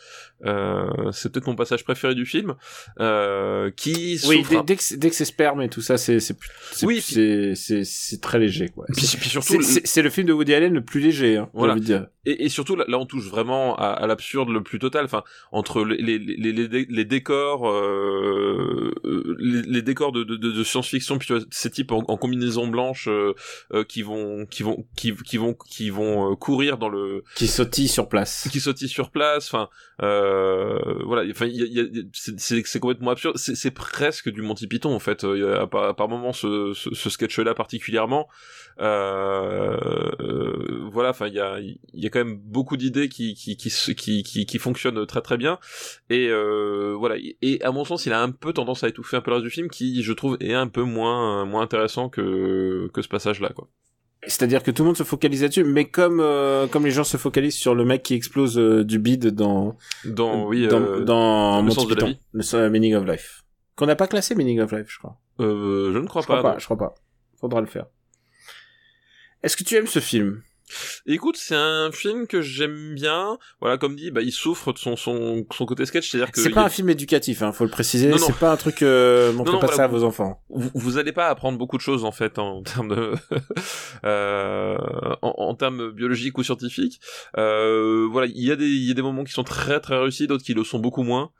Euh, c'est peut-être mon passage préféré du film, euh, qui Oui, dès, dès que dès que c'est sperme et tout ça, c'est, c'est, Oui, c'est, c'est, très léger, quoi. Puis, puis surtout, C'est, le film de Woody Allen le plus léger, hein, Voilà. envie de dire. Et, et surtout là, là, on touche vraiment à, à l'absurde le plus total enfin entre les les les, les, les- décors euh, les, les décors de, de, de, de science-fiction puis tu vois, ces types en, en combinaison blanche euh, euh, qui vont qui vont qui, qui vont qui vont euh, courir dans le Qui sautille sur place. qui sautillent sur place enfin euh, voilà enfin c'est complètement absurde. C'est presque du Monty Python en fait il y a, par, par moment ce, ce, ce sketch là particulièrement voilà enfin il y a il y a quand même beaucoup d'idées qui qui qui, se- qui qui qui fonctionnent très très bien. Et voilà et à mon sens il a un peu tendance à étouffer un peu le reste du film qui je trouve est un peu moins moins intéressant que que ce passage là quoi C'est-à-dire que tout le monde se focalise là-dessus, mais comme, euh, comme les gens se focalisent sur le mec qui explose euh, du bide dans, dans oui dans, euh, dans Le sens de la vie. Le euh, Meaning of Life. Qu'on n'a pas classé Meaning of Life, je crois. euh, je ne crois je crois pas, pas, je crois pas. Faudra le faire. Est-ce que tu aimes ce film? Écoute, c'est un film que j'aime bien. Voilà, comme dit, bah, il souffre de son, son, son côté sketch, c'est-à-dire que C'est pas a- un film éducatif, hein, faut le préciser. Non, non. C'est pas un truc, euh, montrez Non, pas voilà, ça à vos enfants. vous, vous allez pas apprendre beaucoup de choses en fait en termes de euh, en, en termes biologiques ou scientifiques. Euh, voilà, il y a des il y a des moments qui sont très très réussis, d'autres qui le sont beaucoup moins.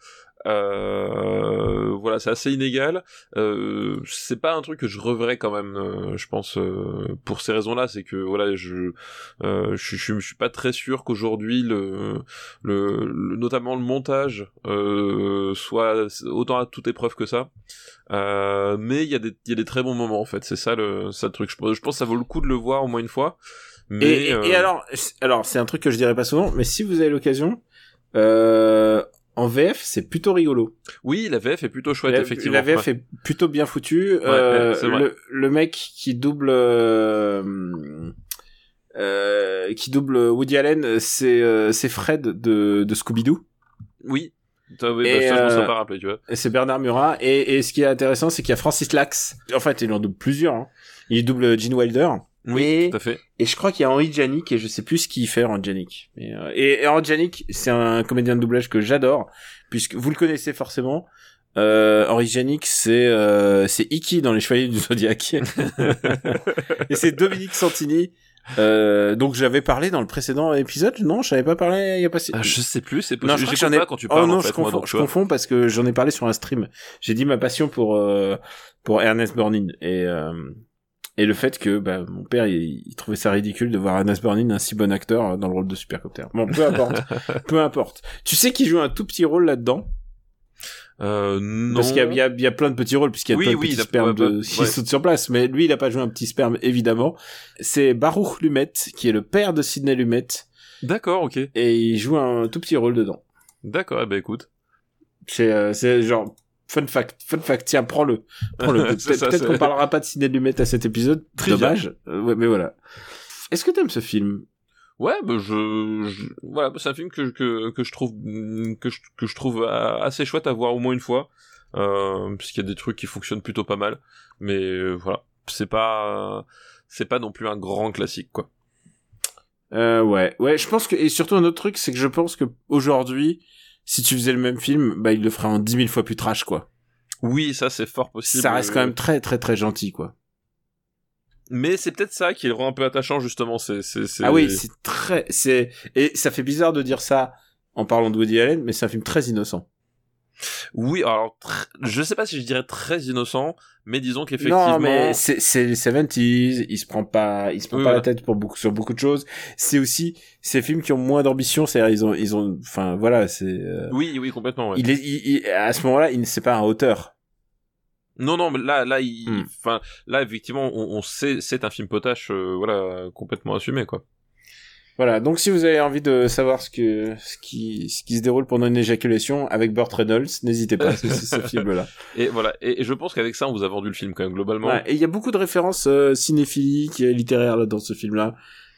Euh, voilà, c'est assez inégal. Euh, c'est pas un truc que je reverrai quand même, euh, je pense, euh, pour ces raisons-là. C'est que voilà, je, euh, je, je, je suis pas très sûr qu'aujourd'hui le, le, le- notamment le montage euh, soit autant à toute épreuve que ça. Euh, mais il y a des il y a des très bons moments en fait. C'est ça le ça le truc. Je, pense- je pense que ça vaut le coup de le voir au moins une fois. Mais Et, et- et alors, c'est- alors c'est un truc que je dirais pas souvent, mais si vous avez l'occasion, euh, en VF, c'est plutôt rigolo. oui, la VF est plutôt chouette la, effectivement. la VF Ouais. est plutôt bien foutue. Euh, ouais, le, le mec qui double, euh, euh, qui double Woody Allen, c'est euh, c'est Fred de, de Scooby Doo. Oui. Ça, oui, Et, bah, ça, je m'en serais pas rappelé, tu vois. Et c'est Bernard Murat. Et, et ce qui est intéressant, c'est qu'il y a Francis Lax. En fait, il en double plusieurs. Hein. Il double Gene Wilder. Oui, et, tout à fait. et je crois qu'il y a Henri Janik et je sais plus ce qu'il fait Henri Janik. Mais, euh, et, et Henri Janik, c'est un comédien de doublage que j'adore puisque vous le connaissez forcément. Euh, Henri Janik, c'est euh, c'est Iki dans les Chevaliers du Zodiaque. et c'est Dominique Santini. Euh, donc j'avais parlé dans le précédent épisode, non, je n'avais pas parlé il y a pas si... Ah, je sais plus, c'est Non, possible. je que J'écoute j'en ai pas quand tu parles Oh non, en je moi, confonds, donc, je parce que j'en ai parlé sur un stream. J'ai dit ma passion pour euh, pour Ernest Borgnine et euh, et le fait que bah, mon père il, il trouvait ça ridicule de voir Ernest Borgnine un si bon acteur euh, dans le rôle de Supercopter. Bon, peu importe, peu importe. Tu sais qu'il joue un tout petit rôle là-dedans? Euh, non. parce qu'il y a, y, y plein de petits rôles puisqu'il y a Oui, plein de oui, petits spermes de, ouais, qui sautent sur place. Mais lui, il a pas joué un petit sperme évidemment. C'est Baruch Lumet qui est le père de Sidney Lumet D'accord, ok. et il joue un tout petit rôle dedans. D'accord, eh ben écoute. C'est euh, c'est genre Fun fact, fun fact, tiens, prends-le. Prends-le. Peut-être c'est- qu'on parlera pas de Ciné Lumet à cet épisode. Trivia. Dommage. Euh, ouais, mais voilà. Est-ce que t'aimes ce film? Ouais, bah je, je- voilà, c'est un film que que que je trouve que je que je trouve assez chouette à voir au moins une fois, euh, puisqu'il y a des trucs qui fonctionnent plutôt pas mal, mais euh, voilà, c'est pas c'est pas non plus un grand classique quoi. euh, Ouais, ouais. Je pense que et surtout un autre truc, c'est que je pense que aujourd'hui, si tu faisais le même film, bah il le ferait en dix mille fois plus trash, quoi. Oui, ça c'est fort possible. Ça reste quand même très très très gentil, quoi. Mais c'est peut-être ça qui le rend un peu attachant justement. C'est c'est c'est. Ah oui, c'est très, c'est et ça fait bizarre de dire ça en parlant de Woody Allen, mais c'est un film très innocent. Oui, alors tr- je sais pas si je dirais très innocent, mais disons qu'effectivement. Non, mais c'est c'est les 70s, il se prend pas, il se prend Oui, pas la tête pour beaucoup sur beaucoup de choses. C'est aussi ces films qui ont moins d'ambition, c'est-à-dire ils ont ils ont enfin voilà, c'est euh, Oui, oui, complètement. ouais. il est il- il- à ce moment-là, il ne sait pas un auteur. Non, non, mais là, là, il, Hmm. enfin, là, effectivement, on, on sait, c'est un film potache, euh, voilà, complètement assumé, quoi. Voilà, donc si vous avez envie de savoir ce que ce qui ce qui se déroule pendant une éjaculation avec Burt Reynolds, n'hésitez pas, c'est ce film-là. Et voilà, et, et je pense qu'avec ça, on vous a vendu le film quand même globalement. Ouais, et il y a beaucoup de références euh, cinéphiliques et littéraires là, dans ce film-là.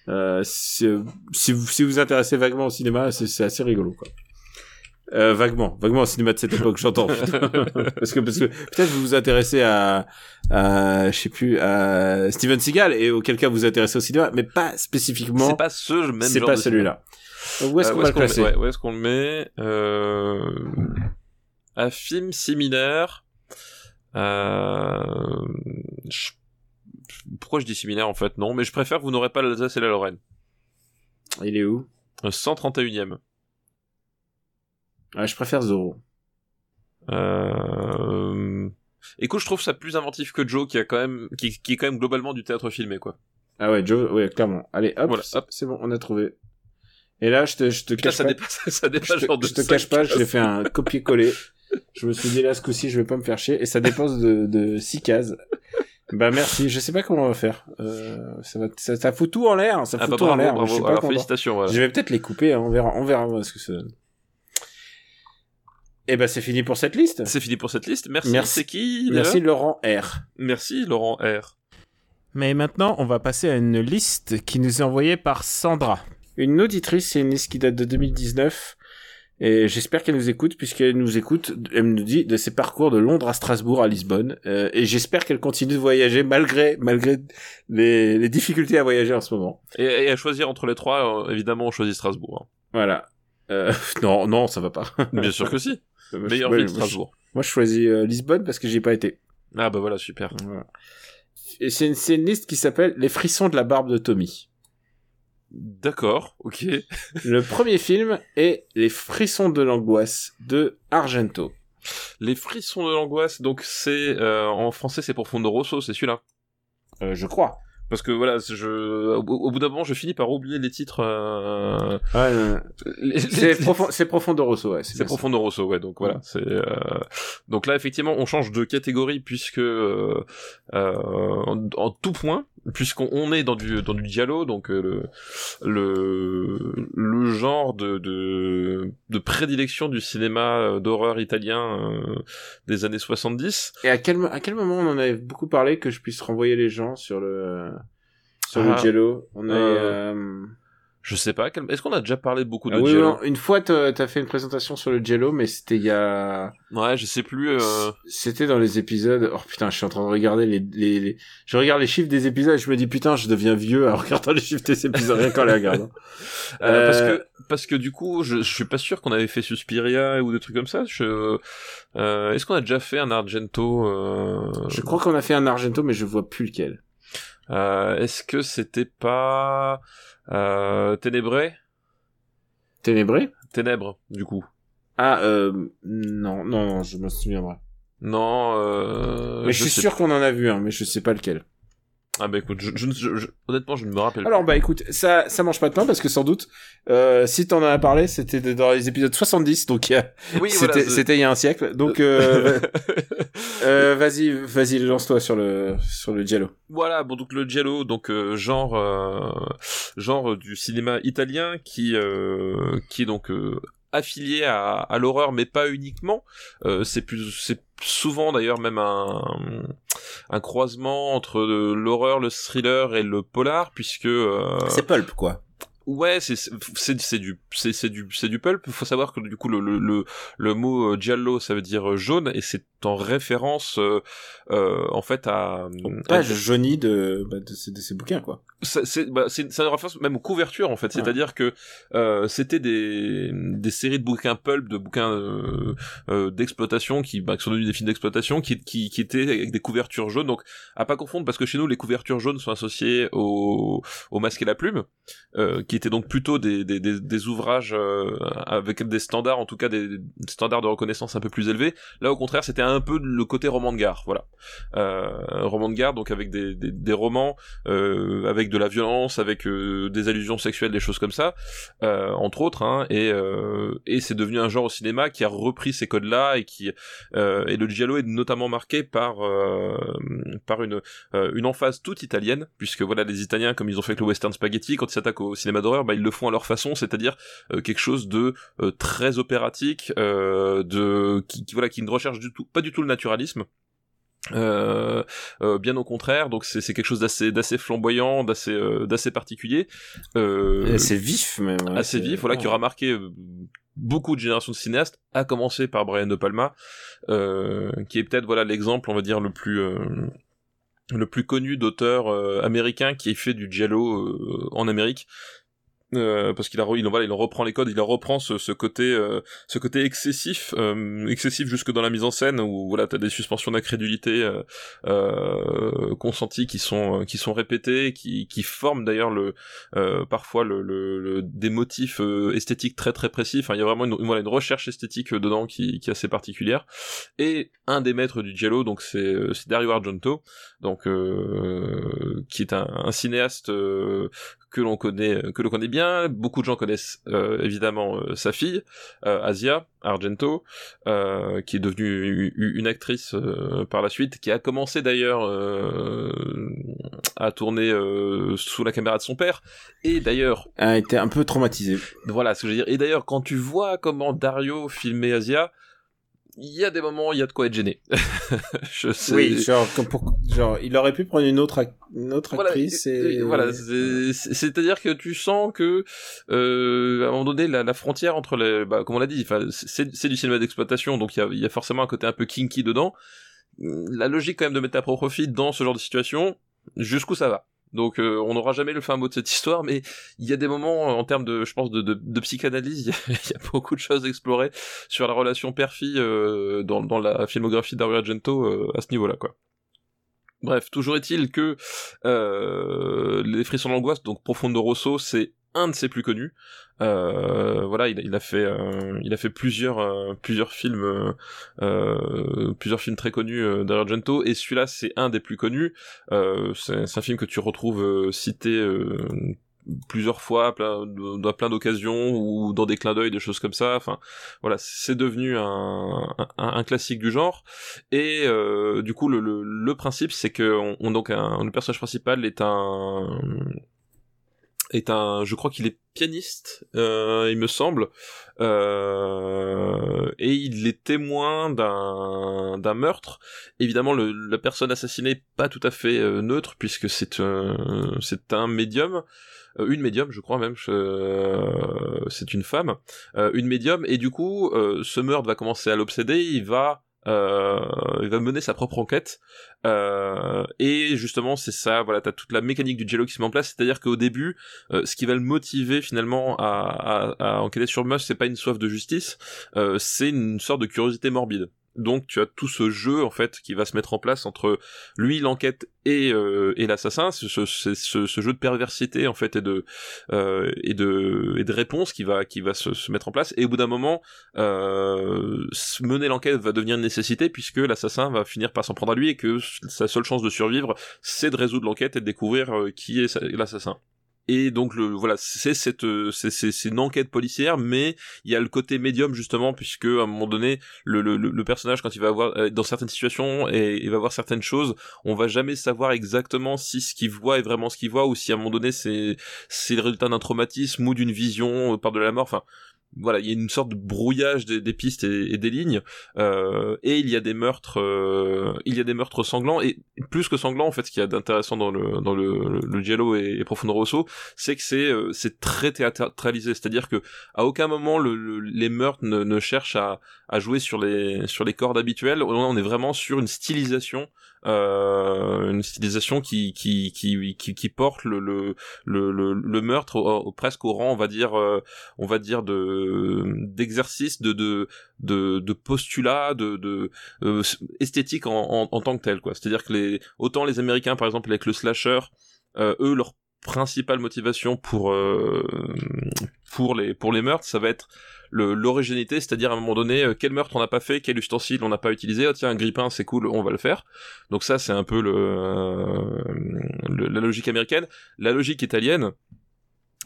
Euh, si vous si vous intéressez vaguement au cinéma, c'est c'est assez rigolo quoi. Euh, vaguement, vaguement au cinéma de cette époque, j'entends. parce que parce que peut-être vous vous intéressez à, à je sais plus à Steven Seagal et auquel cas vous vous intéressez au cinéma, mais pas spécifiquement. C'est pas ce même c'est pas celui-là. Où est-ce Euh, qu'on va le met, ouais, où est-ce qu'on le met euh... Un film similaire. Euh... je- Pourquoi je dis similaire en fait? Non, mais je préfère Vous n'aurez pas l'Alsace et la Lorraine. Il est où? Un 131ème. Ouais, Je préfère Zorro. Euh... Écoute, je trouve ça plus inventif que Joe, qui a quand même, qui, qui est quand même globalement du théâtre filmé, quoi. Ah ouais, Joe, ouais, clairement. Allez, hop, Voilà, c'est- bon, on a trouvé. Et là, je te, je te Putain, cache ça pas. dépasse, ça Je dépasse te, genre de je te cache pas, j'ai fait un copier-coller. Je me suis dit là, ce coup-ci, je vais pas me faire chier. Et ça dépense de, de 6 cases. Bah merci, je sais pas comment on va faire. Euh, ça, va, ça, ça fout tout en l'air, ça Ah fout bah tout en bravo, l'air. bravo. Je pas Alors, félicitations, voilà. Je vais peut-être les couper, hein, on verra, on verra moi, ce que ça donne. Et bah c'est fini pour cette liste. C'est fini pour cette liste. Merci. Merci. Qui Merci Laurent R. Merci Laurent R. Mais maintenant, on va passer à une liste qui nous est envoyée par Sandra. Une auditrice, c'est une liste qui date de 2019. Et j'espère qu'elle nous écoute, puisqu'elle nous écoute, elle nous dit de ses parcours de Londres à Strasbourg à Lisbonne. Euh, et j'espère qu'elle continue de voyager malgré, malgré les, les difficultés à voyager en ce moment. Et, et à choisir entre les trois, euh, évidemment, on choisit Strasbourg. Voilà. Euh, non, non, ça va pas. hein. Bien sûr que si. Meilleure ville de Strasbourg. Moi, je choisis euh, Lisbonne parce que j'y ai pas été. Ah bah voilà, super. Voilà. Et c'est une, une liste qui s'appelle Les frissons de la barbe de Tommy. D'accord, ok. Le premier film est Les frissons de l'angoisse de Argento. Les frissons de l'angoisse, donc c'est euh, en français c'est pour Fondo Rosso, c'est celui-là. Euh, je crois. Parce que voilà, je au, au bout d'un moment, je finis par oublier les titres. Euh... c'est profond, c'est Profondo Rosso, ouais. C'est ça. Profondo Rosso, ouais. Donc voilà, c'est euh, donc là effectivement on change de catégorie puisque euh, euh, en, en tout point, puisqu'on on est dans du dans du donc euh, le le le genre de de, de prédilection du cinéma euh, d'horreur italien euh, des années 70. Et à quel, à quel moment on en avait beaucoup parlé que je puisse renvoyer les gens sur le, sur Ah. le Jello? On a, euh, Je sais pas, quel- est-ce qu'on a déjà parlé beaucoup de ah oui, non, une fois t'as fait une présentation sur le Jello, mais c'était il y a, Ouais, je sais plus. euh, c'était dans les épisodes, oh putain, je suis en train de regarder les, les, les- je regarde les chiffres des épisodes et je me dis putain, je deviens vieux en regardant les chiffres des épisodes, rien qu'en les regardant. Euh, parce Euh, que parce que du coup je, je suis pas sûr qu'on avait fait Suspiria ou des trucs comme ça je euh, est-ce qu'on a déjà fait un Argento euh, Je crois qu'on a fait un Argento, mais je vois plus lequel. euh, est-ce que c'était pas euh, Ténébré Ténébré? Ténèbres du coup Ah, euh, non, non, non, je me souviendrai. non euh, mais je, suis sais sûr qu'on en a vu un, mais je sais pas lequel. Ah bah écoute je, je, je- je- honnêtement je ne me rappelle Alors bah écoute, ça ça mange pas de pain parce que sans doute euh, si t'en as parlé, c'était dans les épisodes 70 donc oui c'était voilà, c'est- c'était il y a un siècle. Donc euh, euh, vas-y, vas-y, lance-toi sur le sur le Giallo. Voilà, bon donc le giallo, donc euh, genre euh, genre du cinéma italien qui euh, qui est donc euh, affilié à, à l'horreur, mais pas uniquement. Euh, c'est plus, c'est souvent d'ailleurs même un, un croisement entre l'horreur, le thriller et le polar, puisque euh, c'est pulp quoi. Ouais, c'est c'est c'est du c'est c'est du c'est du pulp. Faut savoir que du coup le le le, le mot euh, giallo ça veut dire euh, jaune et c'est en référence euh, euh, en fait à page jaunie de bah, de, ces, de ces bouquins quoi. C'est bah, c'est une référence même aux couvertures en fait. C'est-à-dire que euh, c'était des des séries de bouquins pulp, de bouquins euh, d'exploitation qui bah, qui sont devenus des films d'exploitation qui qui qui étaient avec des couvertures jaunes. Donc à pas confondre parce que chez nous les couvertures jaunes sont associées au au masque et la plume qui qui étaient donc plutôt des, des, des, ouvrages euh, avec des standards, en tout cas des, standards de reconnaissance un peu plus élevés. Là, au contraire, c'était un peu le côté roman de gare, voilà. Euh, roman de gare, donc avec des, des, romans, euh, avec de la violence, avec euh, des allusions sexuelles, des choses comme ça, entre autres, hein, et, et c'est devenu un genre au cinéma qui a repris ces codes-là et qui et le giallo est notamment marqué par par une une emphase toute italienne, puisque voilà les Italiens, comme ils ont fait avec le western spaghetti, quand ils s'attaquent au cinéma bah, ils le font à leur façon, c'est-à-dire euh, quelque chose de euh, très opératique, euh, de qui, voilà, qui ne recherche du tout, pas du tout le naturalisme. Euh, bien au contraire, donc c'est quelque chose d'assez d'assez flamboyant, d'assez d'assez particulier, assez vif même, assez vif, voilà, qui aura marqué beaucoup de générations de cinéastes, à commencer par Brian De Palma, qui est peut-être voilà l'exemple, on va dire le plus le plus connu d'auteur américain qui ait fait du giallo en Amérique euh, parce qu'il il, voilà, il reprend les codes, il reprend ce, ce côté euh, ce côté excessif euh, excessif jusque dans la mise en scène où voilà t'as des suspensions d'incrédulité consenties qui sont qui sont répétées qui qui forment d'ailleurs le parfois le, le, des motifs esthétiques très très précis. Enfin il y a vraiment une, voilà, une recherche esthétique dedans qui, qui est assez particulière. Et un des maîtres du giallo donc c'est c'est Dario Argento donc qui est un, un cinéaste que l'on connaît que l'on connaît bien beaucoup de gens connaissent euh, évidemment euh, sa fille euh, Asia Argento qui est devenue une actrice par la suite qui a commencé d'ailleurs à tourner sous la caméra de son père. Et d'ailleurs a été un peu traumatisée. Voilà ce que je veux dire. Et d'ailleurs quand tu vois comment Dario filmait Asia il y a des moments, il y a de quoi être gêné. je sais. Oui, genre, pour, genre, il aurait pu prendre une autre, une autre actrice et... Voilà, c'est-à-dire que tu sens que, euh, à un moment donné, la, la frontière entre les, bah, comme on l'a dit, c'est du cinéma d'exploitation, donc il y a, y a forcément un côté un peu kinky dedans. La logique quand même de mettre ta propre fille dans ce genre de situation, jusqu'où ça va? Donc euh, on n'aura jamais le fin mot de cette histoire, mais il y a des moments en termes de, je pense, de, psychanalyse, il y, a beaucoup de choses à explorer sur la relation père-fille euh, dans, dans la filmographie d'Ario Argento euh, à ce niveau-là, quoi. Bref, toujours est-il que les frissons d'angoisse, donc Profondo Rosso, c'est un de ses plus connus. Euh, voilà, il, a fait, euh, il a fait plusieurs, euh, plusieurs films, plusieurs films très connus d'Argento, et celui-là c'est un des plus connus. c'est un film que tu retrouves cité plusieurs fois, plein, dans plein d'occasions ou dans des clins d'œil, des choses comme ça. Enfin, voilà, c'est devenu un, un, classique du genre. Et du coup, le, le, principe, c'est que on, donc un, le personnage principal est un est un, je crois qu'il est pianiste, euh, il me semble, euh, et il est témoin d'un d'un meurtre. Évidemment, le, la personne assassinée pas tout à fait euh, neutre puisque c'est un c'est un médium, euh, une médium, je crois même, c'est une femme, une médium, et du coup, ce meurtre va commencer à l'obséder. Il va euh, il va mener sa propre enquête. Euh, et justement c'est ça voilà t'as toute la mécanique du jello qui se met en place. C'est à dire qu'au début euh, ce qui va le motiver finalement à, à, à enquêter sur Musk c'est pas une soif de justice euh, c'est une sorte de curiosité morbide donc tu as tout ce jeu en fait qui va se mettre en place entre lui l'enquête et, euh, et l'assassin, ce, ce, jeu de perversité en fait et de euh, et de et de réponse qui va qui va se, se mettre en place. Et au bout d'un moment euh, mener l'enquête va devenir une nécessité puisque l'assassin va finir par s'en prendre à lui et que sa seule chance de survivre c'est de résoudre l'enquête et de découvrir euh, qui est l'assassin et donc le voilà c'est cette c'est une enquête policière mais il y a le côté médium justement puisque à un moment donné le le, le personnage quand il va avoir euh, dans certaines situations et il va voir certaines choses on va jamais savoir exactement si ce qu'il voit est vraiment ce qu'il voit ou si à un moment donné c'est c'est le résultat d'un traumatisme ou d'une vision euh, par de la mort voilà, il y a une sorte de brouillage des, pistes et, des lignes, euh, et il y a des meurtres, euh, il y a des meurtres sanglants et plus que sanglants en fait, ce qu'il y a d'intéressant dans le dans le, le, Giallo et, et Profondo Rosso, c'est que c'est euh, c'est très théâtralisé, c'est-à-dire que à aucun moment le, les meurtres ne, ne cherchent à, à jouer sur les sur les cordes habituelles, on est vraiment sur une stylisation une stylisation qui qui qui qui, qui porte le le le, le, meurtre au, presque au rang on va dire euh, on va dire de d'exercice de de de, de postulat de de euh, esthétique en, en, tant que tel quoi. C'est-à-dire que les autant les américains par exemple avec le slasher eux leur principale motivation pour pour les pour les meurtres ça va être l'originalité, c'est-à-dire à un moment donné, euh, quel meurtre on n'a pas fait, quel ustensile on n'a pas utilisé, oh tiens, un grippin, c'est cool, on va le faire. Donc ça, c'est un peu le, euh, la logique américaine. La logique italienne,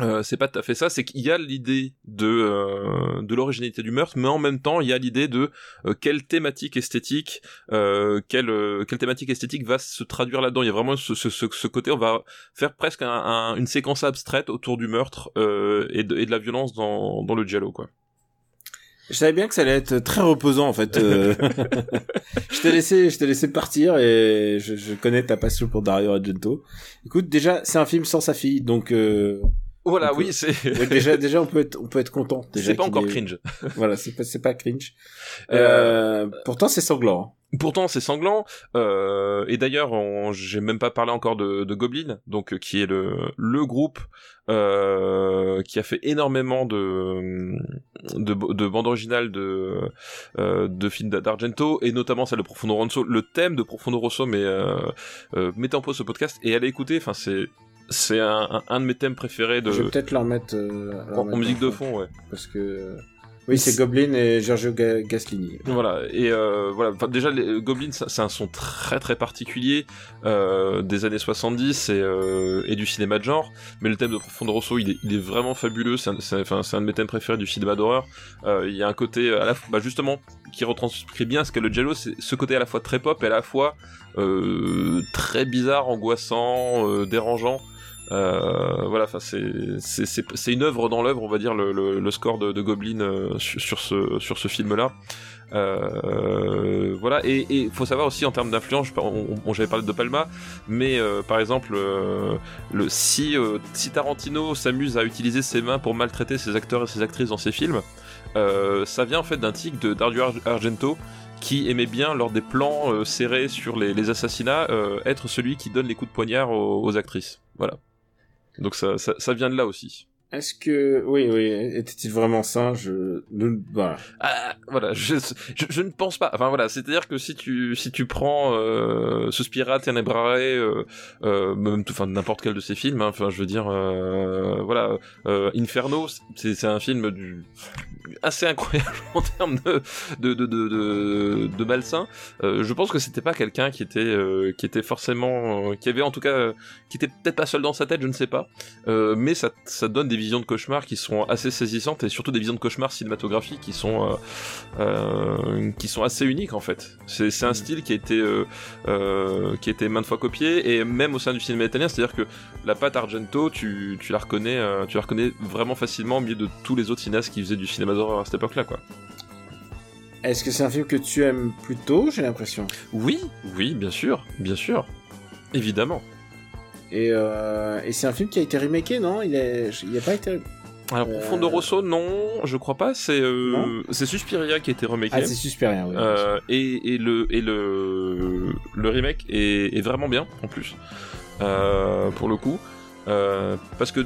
euh, c'est pas tout à fait ça, c'est qu'il y a l'idée de euh, de l'originalité du meurtre, mais en même temps il y a l'idée de quelle thématique esthétique, quelle quelle thématique esthétique va se traduire là-dedans. Il y a vraiment ce, ce, ce, côté, on va faire presque un, une séquence abstraite autour du meurtre et de, et, de, la violence dans dans le giallo quoi. Je savais bien que ça allait être très reposant en fait. Euh. je t'ai laissé, je t'ai laissé partir et je, je, connais ta passion pour Dario Argento. Écoute, déjà c'est un film sans sa fille, donc. Euh... Voilà, oui, c'est. déjà, déjà, on peut être, on peut être content. C'est pas encore cringe. voilà, c'est pas, c'est pas cringe. Euh... Pourtant, c'est sanglant. Pourtant, c'est sanglant. Euh, et d'ailleurs, j'ai même pas parlé encore de, de Goblin, donc euh, qui est le le groupe euh, qui a fait énormément de de, de bandes originales de euh, de films d'Argento et notamment celle de Profondo Rosso. Le thème de Profondo Rosso, mais euh, euh, mettez en pause ce podcast et allez écouter. Enfin, c'est c'est un, un, de mes thèmes préférés de. Je vais peut-être leur mettre, en, musique de fond, ouais. Parce que oui, c'est Goblin et Giorgio Gaslini. Voilà, et euh, voilà. Enfin, déjà, les Goblin, c'est un son très très particulier euh, des années 70 et, euh, et, du cinéma de genre. Mais le thème de Profondo Rosso, il est, il est vraiment fabuleux. C'est un, un, de mes thèmes préférés du cinéma d'horreur. Euh, il y a un côté, à la fois, bah, justement, qui retranscrit bien ce qu'est le Jello, c'est ce côté à la fois très pop et à la fois euh, très bizarre, angoissant, euh, dérangeant. Euh, voilà, c'est une œuvre dans l'œuvre, on va dire le, le, le score de, de Goblin euh, sur, ce sur ce film là. Euh, voilà et il faut savoir aussi en termes d'influence j'avais parlé de Palma mais euh, par exemple euh, le si si Tarantino s'amuse à utiliser ses mains pour maltraiter ses acteurs et ses actrices dans ses films ça vient en fait d'un tic de Dario Argento qui aimait bien lors des plans serrés sur les, les assassinats être celui qui donne les coups de poignard aux, aux actrices voilà donc ça, ça, vient de là aussi. Est-ce que oui oui était-il vraiment ça je voilà ah, voilà je, je, ne pense pas. Enfin voilà c'est-à-dire que si tu si tu prends euh, Suspira Tenebrare euh, euh, même enfin n'importe quel de ces films hein, enfin je veux dire euh, voilà euh, Inferno c'est c'est un film du assez incroyable en termes de de de de, de, de malsain. Euh, je pense que c'était pas quelqu'un qui était qui était forcément qui avait en tout cas qui était peut-être pas seul dans sa tête je ne sais pas. Mais ça ça donne des visions de cauchemar qui sont assez saisissantes et surtout des visions de cauchemar cinématographiques qui sont euh, euh, qui sont assez uniques en fait. C'est un mm. style qui a été euh, qui a été maintes fois copié et même au sein du cinéma italien, c'est-à-dire que la patte Argento, tu, tu la reconnais tu la reconnais vraiment facilement au milieu de tous les autres cinéastes qui faisaient du cinéma d'horreur à cette époque-là quoi. Est-ce que c'est un film que tu aimes plutôt, j'ai l'impression? Oui, oui, bien sûr, bien sûr. Évidemment. Et, euh, et c'est un film qui a été remaké, non? Il n'a pas été. Alors, euh... Profondo Rosso, non, je crois pas. C'est euh, c'est Suspiria qui a été remaké. Ah, c'est Suspiria, oui. Et, et, le, et le, le remake est, est vraiment bien, en plus. Pour le coup. Parce que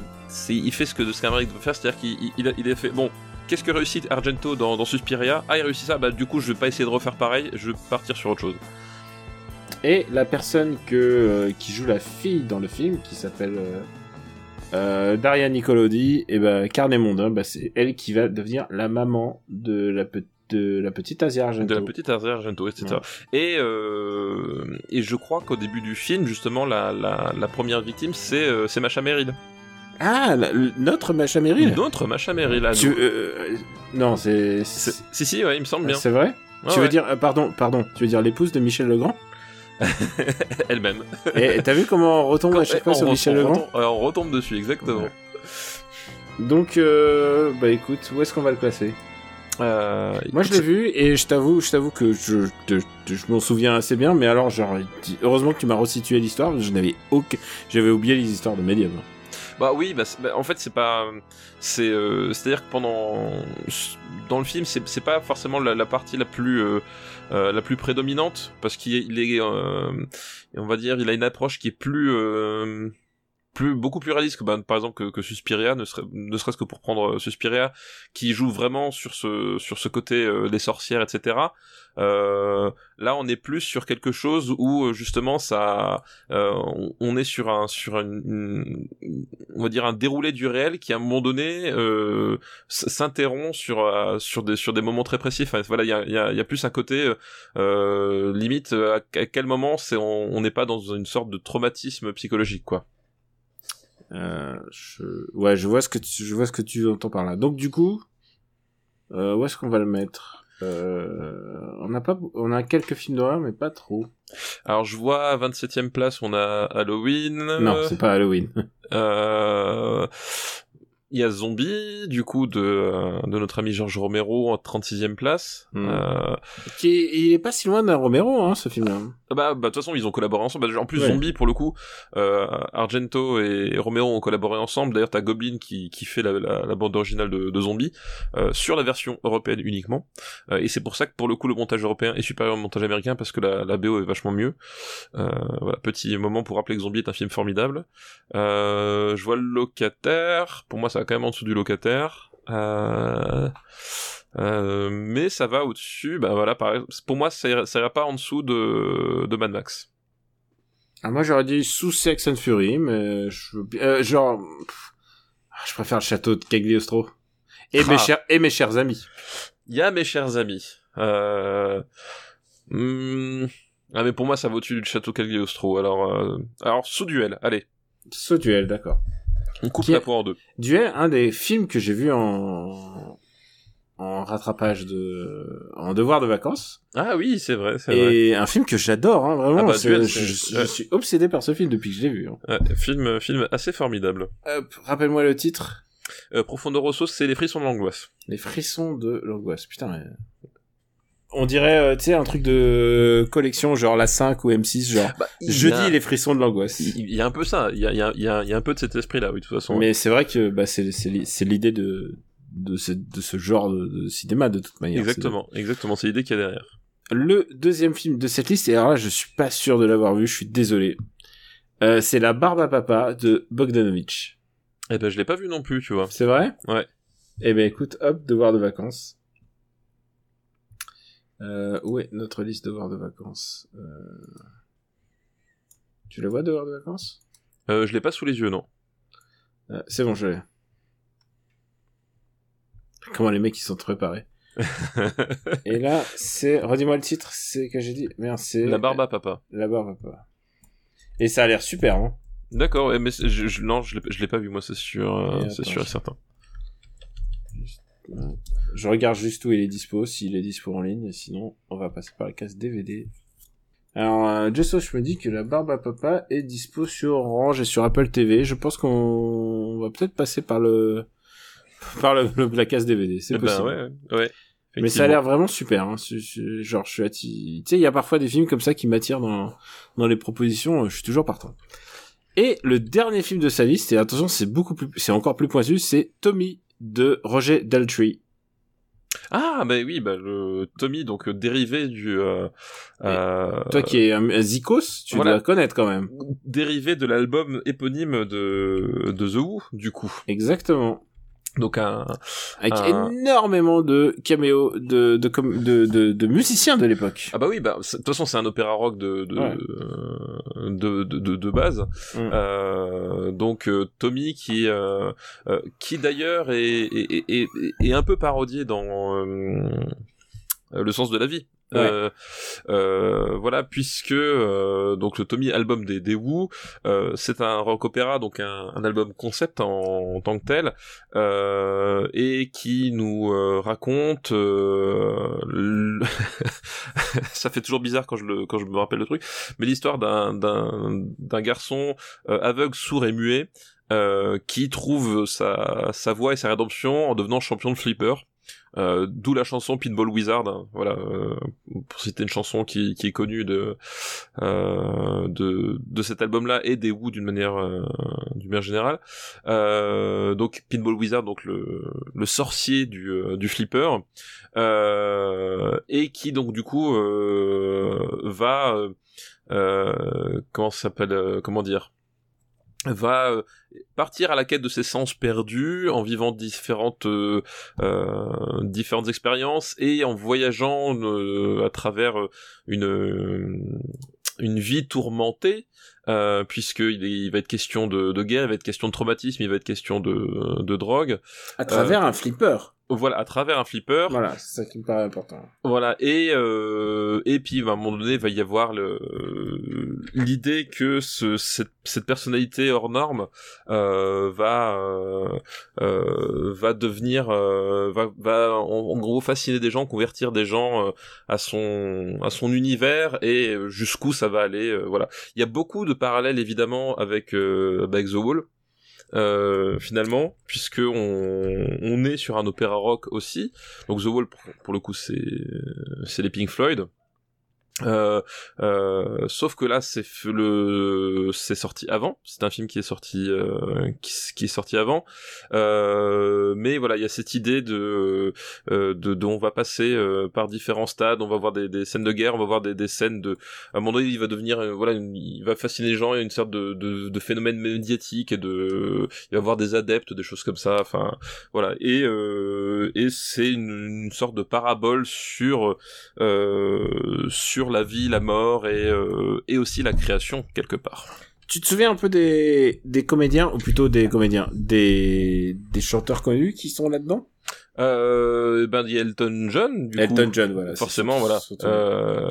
il fait ce que ce qu'un remake doit faire, c'est-à-dire qu'il il a, il a fait. Bon, qu'est-ce que réussit Argento dans, dans Suspiria? Ah, il réussit ça, bah du coup, je vais pas essayer de refaire pareil, je vais partir sur autre chose. Et la personne que, euh, qui joue la fille dans le film, qui s'appelle euh, euh Daria Nicolodi, et eh ben bah, c'est elle qui va devenir la maman de la, de la petite Argento. De la petite Asia Argento, etc. Et, euh, et je crois qu'au début du film, justement, la, la, la première victime, c'est euh, Macha Merrill. Ah, notre Macha Merrill Notre Macha Merrill, tu, euh, Non, c'est... Si, si, ouais, il me semble bien. C'est vrai? Tu veux dire... pardon, pardon, tu veux dire l'épouse de Michel Legrand? Elle-même. Et t'as vu comment on retombe à chaque fois sur Michel Legrand on retombe dessus, exactement. Donc, euh, bah écoute, où est-ce qu'on va le classer Euh, Moi, je l'ai vu et je t'avoue, je t'avoue que je, je, je m'en souviens assez bien, mais alors, genre, heureusement que tu m'as resitué l'histoire, je n'avais aucun, j'avais oublié les histoires de Medium. Bah oui, bah, bah, en fait c'est pas, c'est, euh, c'est-à-dire que pendant, dans le film c'est, pas forcément la, la partie la plus, euh, euh, la plus prédominante parce qu'il est, il est, euh, on va dire, il a une approche qui est plus, euh, plus beaucoup plus réaliste que bah, par exemple que, que Suspiria, ne, serait, ne serait-ce que pour prendre euh, Suspiria, qui joue vraiment sur ce, sur ce côté euh, des sorcières, etc. Euh, là, on est plus sur quelque chose où euh, justement ça, euh, on, est sur un, sur une, une- on va dire un déroulé du réel qui à un moment donné euh, s'interrompt sur, sur des, sur des moments très précis. Enfin, voilà, il y a, y, a, y a plus un côté limite à, quel moment c'est, on n'est pas dans une sorte de traumatisme psychologique, quoi. Euh, je... Ouais, je vois ce que tu, je vois ce que tu entends par là. Donc, du coup, euh, où est-ce qu'on va le mettre? Euh, On n'a pas, on a quelques films d'horreur, mais pas trop. Alors je vois à 27ème place on a Halloween. Non, c'est pas Halloween. Il y a Zombie, du coup, de, euh, de notre ami Georges Romero en 36ème place. Hmm. Euh, Qui est- il est pas si loin d'un Romero, hein, ce film-là. bah, bah, de toute façon, ils ont collaboré ensemble. Bah, en plus, Ouais. Zombie, pour le coup, euh, Argento et Romero ont collaboré ensemble. D'ailleurs, t'as Goblin qui, qui fait la, la, la bande originale de, de Zombie, euh, sur la version européenne uniquement. Euh, et c'est pour ça que, pour le coup, le montage européen est supérieur au montage américain, parce que la, la BO est vachement mieux. Euh, voilà, petit moment pour rappeler que Zombie est un film formidable. Euh, je vois le locataire. Pour moi, ça quand même en dessous du locataire. Euh... euh, mais ça va au-dessus. Bah voilà, pareil. Pour moi, ça ira, ça ira pas en dessous de, de Mad Max. Ah, moi, j'aurais dit sous Sex and Fury, mais je, euh, genre, pff, je préfère le château de Cagliostro. Et Ah. mes chers, et mes chers amis. Il y a mes chers amis. Euh... hmm, Ah mais pour moi, ça va au-dessus du château Cagliostro. Alors, alors sous duel. Allez, Ce duel, d'accord. On coupe la poire en deux. Duel, un des films que j'ai vu en, en rattrapage de, en devoir de vacances. Ah oui, c'est vrai, c'est vrai. Et un film que j'adore, hein, vraiment. Ah bah, Duel, je, c'est- je- je suis obsédé par ce film depuis que je l'ai vu. hein. Ouais, film, film assez formidable. Rappelle-moi le titre. Euh, Profondo Rosso, c'est les frissons de l'angoisse. Les frissons de l'angoisse. Putain, mais... On dirait, euh, tu sais, un truc de collection, genre la 5 ou M6, genre. Y Jeudi, a- les frissons de l'angoisse. Il y a un peu ça. Il y a, il y a, il y a, il y a un peu de cet esprit-là, oui, de toute façon. Mais c'est vrai que bah, c'est c'est li- c'est l'idée de de ce, de ce genre de, cinéma de toute manière. Exactement, exactement. C'est l'idée qu'il y a derrière. Le deuxième film de cette liste, et alors là, je suis pas sûr de l'avoir vu, je suis désolé. Euh, c'est La Barbe à Papa de Bogdanovich. Eh ben, je l'ai pas vu non plus, tu vois. C'est vrai? Ouais. Eh ben écoute, hop, devoir de vacances. Euh, où est notre liste devoir de vacances euh... Tu le vois, devoir de vacances? Euh, je l'ai pas sous les yeux, non. Euh, C'est bon, je l'ai. Comment les mecs ils sont préparés. Et là, c'est... Redis-moi le titre, c'est que j'ai dit... Merde, c'est... La barbe à papa. La barbe à papa. Et ça a l'air super, hein D'accord, mais je, je- non, je l'ai l'ai pas vu, moi, c'est sûr, euh, Et c'est sûr et certain. Je regarde juste où il est dispo, s'il est dispo en ligne, sinon, on va passer par la case DVD. Alors, euh, Just je me dis que la barbe à papa est dispo sur Orange et sur Apple TV. Je pense qu'on va peut-être passer par le, par le, le- la case DVD. C'est Eh ben, possible. ouais, ouais, ouais. Mais ça a l'air vraiment super. Hein. Genre, je suis atti... Tu sais, il y a parfois des films comme ça qui m'attirent dans, dans les propositions. Je suis toujours partant. Et le dernier film de sa liste, et attention, c'est beaucoup plus, c'est encore plus pointu, c'est Tommy de Roger Daltrey. Ah, bah oui, bah le Tommy, donc euh, dérivé du. Euh, euh, Toi qui es un, un Zikos, tu voilà. dois connaître quand même. dérivé de l'album éponyme de de The Who, du coup. Exactement. Donc un. Avec Un- énormément de caméos de, de, com- de, de, de musiciens de l'époque. Ah bah oui, bah de toute façon c'est un opéra rock de de Ouais. de, de, de, de base. Mm. Euh, donc euh, Tommy qui euh, euh, qui d'ailleurs est, est, est, est, est un peu parodié dans euh, le sens de la vie. Euh, euh, voilà, puisque euh, donc le Tommy album des, des c'est un rock opéra, donc un, album concept en, tant que tel, et qui nous raconte. ça fait toujours bizarre quand je quand je me rappelle le truc, mais l'histoire d'un d'un garçon aveugle, sourd et muet qui trouve sa, sa et sa rédemption en devenant champion de flipper. Euh, D'où la chanson Pinball Wizard, hein, voilà, euh, pour citer une chanson qui, qui est connue de, euh, de, de cet album-là et des Who d'une manière, d'une manière générale. Donc Pinball Wizard, donc le, le sorcier du, du flipper, et qui donc du coup va, comment ça s'appelle, comment dire, va euh, partir à la quête de ses sens perdus en vivant différentes euh, euh, différentes expériences et en voyageant à travers une une vie tourmentée euh, puisqu'il il va être question de, de, guerre, il va être question de traumatisme, il va être question de, de drogue. À travers un flipper voilà à travers un flipper. Voilà c'est ça qui me paraît important. Voilà et euh, et puis à un moment donné il va y avoir le l'idée que ce cette, cette personnalité hors norme euh, va euh, euh va devenir euh, va va en, gros fasciner des gens convertir des gens euh, à son à son univers et jusqu'où ça va aller voilà. Il y a beaucoup de parallèles évidemment avec avec The Wall euh, finalement, puisque on, est sur un opéra rock aussi. Donc The Wall, pour, pour le coup, c'est c'est les Pink Floyd. Euh, euh, sauf que là, c'est le, c'est sorti avant. C'est un film qui est sorti, euh, qui, est sorti avant. Euh, mais voilà, il y a cette idée de, euh, de, de, on va passer par différents stades. On va voir des, des, scènes de guerre, on va voir des, des scènes de. À un moment donné, il va devenir, voilà, il va fasciner les gens. Il y a une sorte de, de, de phénomène médiatique et de, il va avoir des adeptes, des choses comme ça. Enfin, voilà. Et et c'est une, une, sorte de parabole sur sur la vie, la mort et, euh, et aussi la création quelque part. Tu te souviens un peu des, des comédiens, ou plutôt des comédiens, des, des chanteurs connus qui sont là-dedans? Euh, ben a Elton John du Elton John voilà forcément voilà. euh,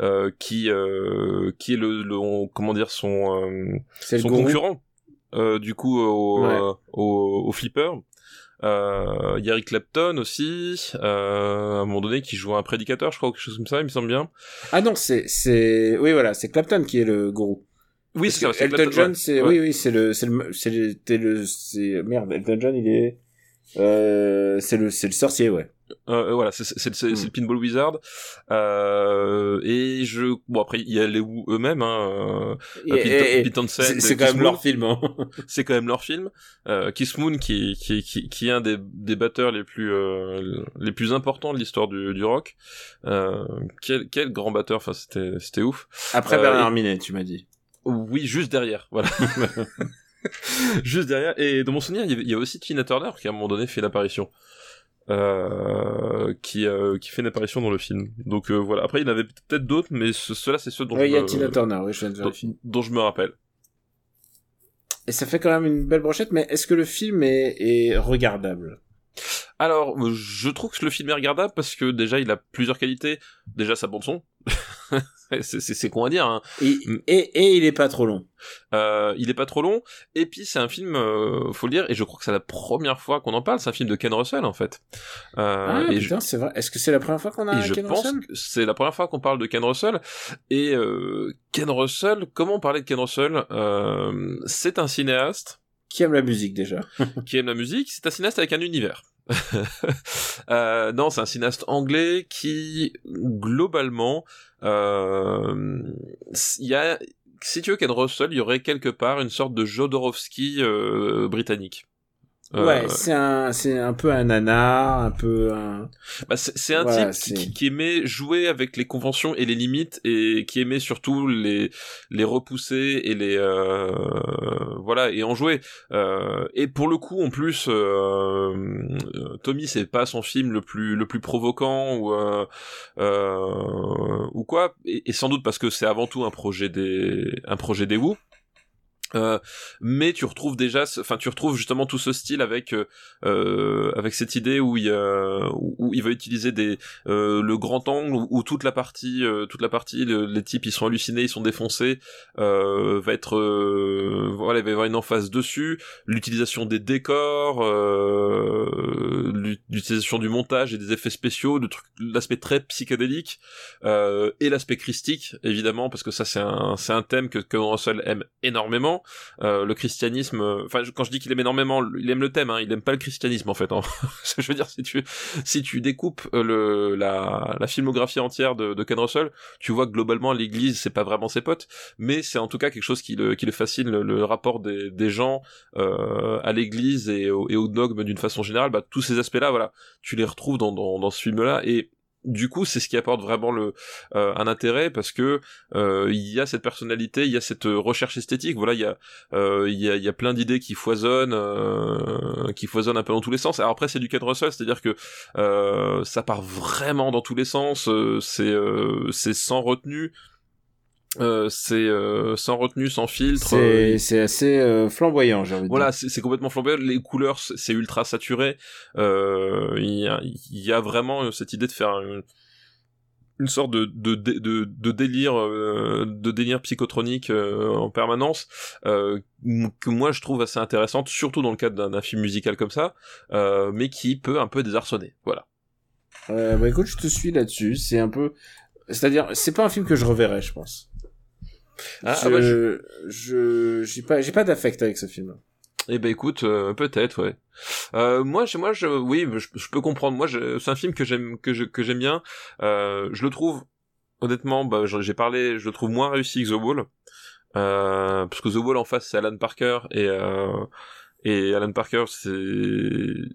euh, qui euh, qui est le, le comment dire son son concurrent du coup au, au, au flipper euh, y a Eric Clapton aussi, euh, à un moment donné, qui joue un prédicateur, je crois, ou quelque chose comme ça, il me semble bien. Ah non, c'est, c'est, oui, voilà, c'est Clapton qui est le gourou. Oui, c'est ça. Elton John, c'est, oui, oui, c'est le, c'est le, c'est le, c'est, merde, Elton John, il est, euh, c'est le, c'est le sorcier, ouais. Euh, euh, voilà, c'est le hmm. Pinball Wizard. Euh, et je bon après il y a les Who eux-mêmes. Hein, euh, c'est quand même leur film. Hein. c'est quand même leur film. Euh, Kiss Moon qui qui qui, qui est un des, des batteurs les plus euh, les plus importants de l'histoire du, du rock. Euh, quel quel grand batteur. Enfin c'était c'était ouf. Après Bernard Minet, tu m'as dit. Oui, juste derrière. Voilà. juste derrière. Et dans mon souvenir, il y, avait, il y a aussi Tina Turner qui à un moment donné fait l'apparition euh, qui euh, qui fait une apparition dans le film. Donc euh, voilà. Après, il y en avait peut-être d'autres, mais ceux-là, c'est ceux dont oui, je il y a Tina Turner, oui, je viens de dont, je me rappelle. Et ça fait quand même une belle brochette, mais est-ce que le film est, est regardable? Alors, je trouve que le film est regardable parce que déjà il a plusieurs qualités. Déjà sa bande son, c'est con à dire. Hein. Et, et, et, il est pas trop long. Euh, il est pas trop long. Et puis c'est un film, euh, faut le dire, et je crois que c'est la première fois qu'on en parle. C'est un film de Ken Russell en fait. Euh, ah putain, c'est vrai. Est-ce que c'est la première fois qu'on a et je pense que c'est la première fois qu'on parle de Ken Russell. Et euh, Ken Russell, comment parler de Ken Russell? Euh, C'est un cinéaste qui aime la musique déjà. qui aime la musique. C'est un cinéaste avec un univers. euh, non, c'est un cinéaste anglais qui globalement, euh, si tu veux Ken Russell, il y aurait quelque part une sorte de Jodorowsky euh, britannique. Euh, ouais, c'est un, c'est un peu un nanar, un peu un. Bah, c'est un type qui, qui, aimait jouer avec les conventions et les limites et qui aimait surtout les les repousser et les euh, voilà et en jouer. Euh, et pour le coup, en plus, euh, Tommy c'est pas son film le plus le plus provoquant ou euh, euh, ou quoi. Et, et, sans doute parce que c'est avant tout un projet des un projet des Who. Euh, mais tu retrouves déjà, enfin tu retrouves justement tout ce style avec euh, euh avec cette idée où il où, il va utiliser des euh, le grand angle où, toute la partie toute la partie les types ils sont hallucinés ils sont défoncés va être voilà il va y avoir une emphase dessus. L'utilisation des décors l'utilisation du montage et des effets spéciaux de l'aspect très psychédélique et l'aspect christique évidemment parce que ça c'est un c'est un thème que que Russell aime énormément euh, le christianisme. euh, Enfin, quand je dis qu'il aime énormément, il aime le thème. Hein, il aime pas le christianisme en fait. hein. je veux dire, si tu si tu découpes euh, le la, la filmographie entière de, de Ken Russell, tu vois que globalement l'Église c'est pas vraiment ses potes, mais c'est en tout cas quelque chose qui le qui le fascine le, le rapport des des gens euh, à l'Église et au, et au dogme d'une façon générale. Bah tous ces aspects-là, voilà, tu les retrouves dans dans, dans ce film-là et du coup, c'est ce qui apporte vraiment le euh, un intérêt parce que euh, il y a cette personnalité, il y a cette euh, recherche esthétique. Voilà, il y a y plein d'idées qui foisonnent, qui foisonnent un peu dans tous les sens. Alors après, c'est du Ken Russell, c'est-à-dire que ça part vraiment dans tous les sens. c'est c'est sans retenue. Euh, c'est euh, sans retenue, sans filtre. euh, C'est c'est assez euh, flamboyant, j'ai envie de voilà, dire. c'est c'est complètement flamboyant. Les couleurs, c'est ultra saturé. Euh, Il y, a, y a vraiment cette idée de faire une, une sorte de, de, de, de, délire, euh, de délire psychotronique euh, en permanence, euh, que moi je trouve assez intéressante, surtout dans le cadre d'un d'un film musical comme ça, euh, mais qui peut un peu désarçonner. Voilà. Euh, bah écoute, je te suis là-dessus. C'est un peu, c'est-à-dire, c'est pas un film que je reverrai, je pense. Ah, je, ah bah, je, j'ai pas, j'ai pas d'affect avec ce film. Eh ben écoute, euh, peut-être, ouais. Euh, moi, je- moi, je, oui, je, je peux comprendre. Moi, je- c'est un film que j'aime, que je, que j'aime bien. Euh, je le trouve, honnêtement, bah, j'ai parlé, je le trouve moins réussi que The Wall, euh, parce que The Wall en face, c'est Alan Parker et euh, et Alan Parker, c'est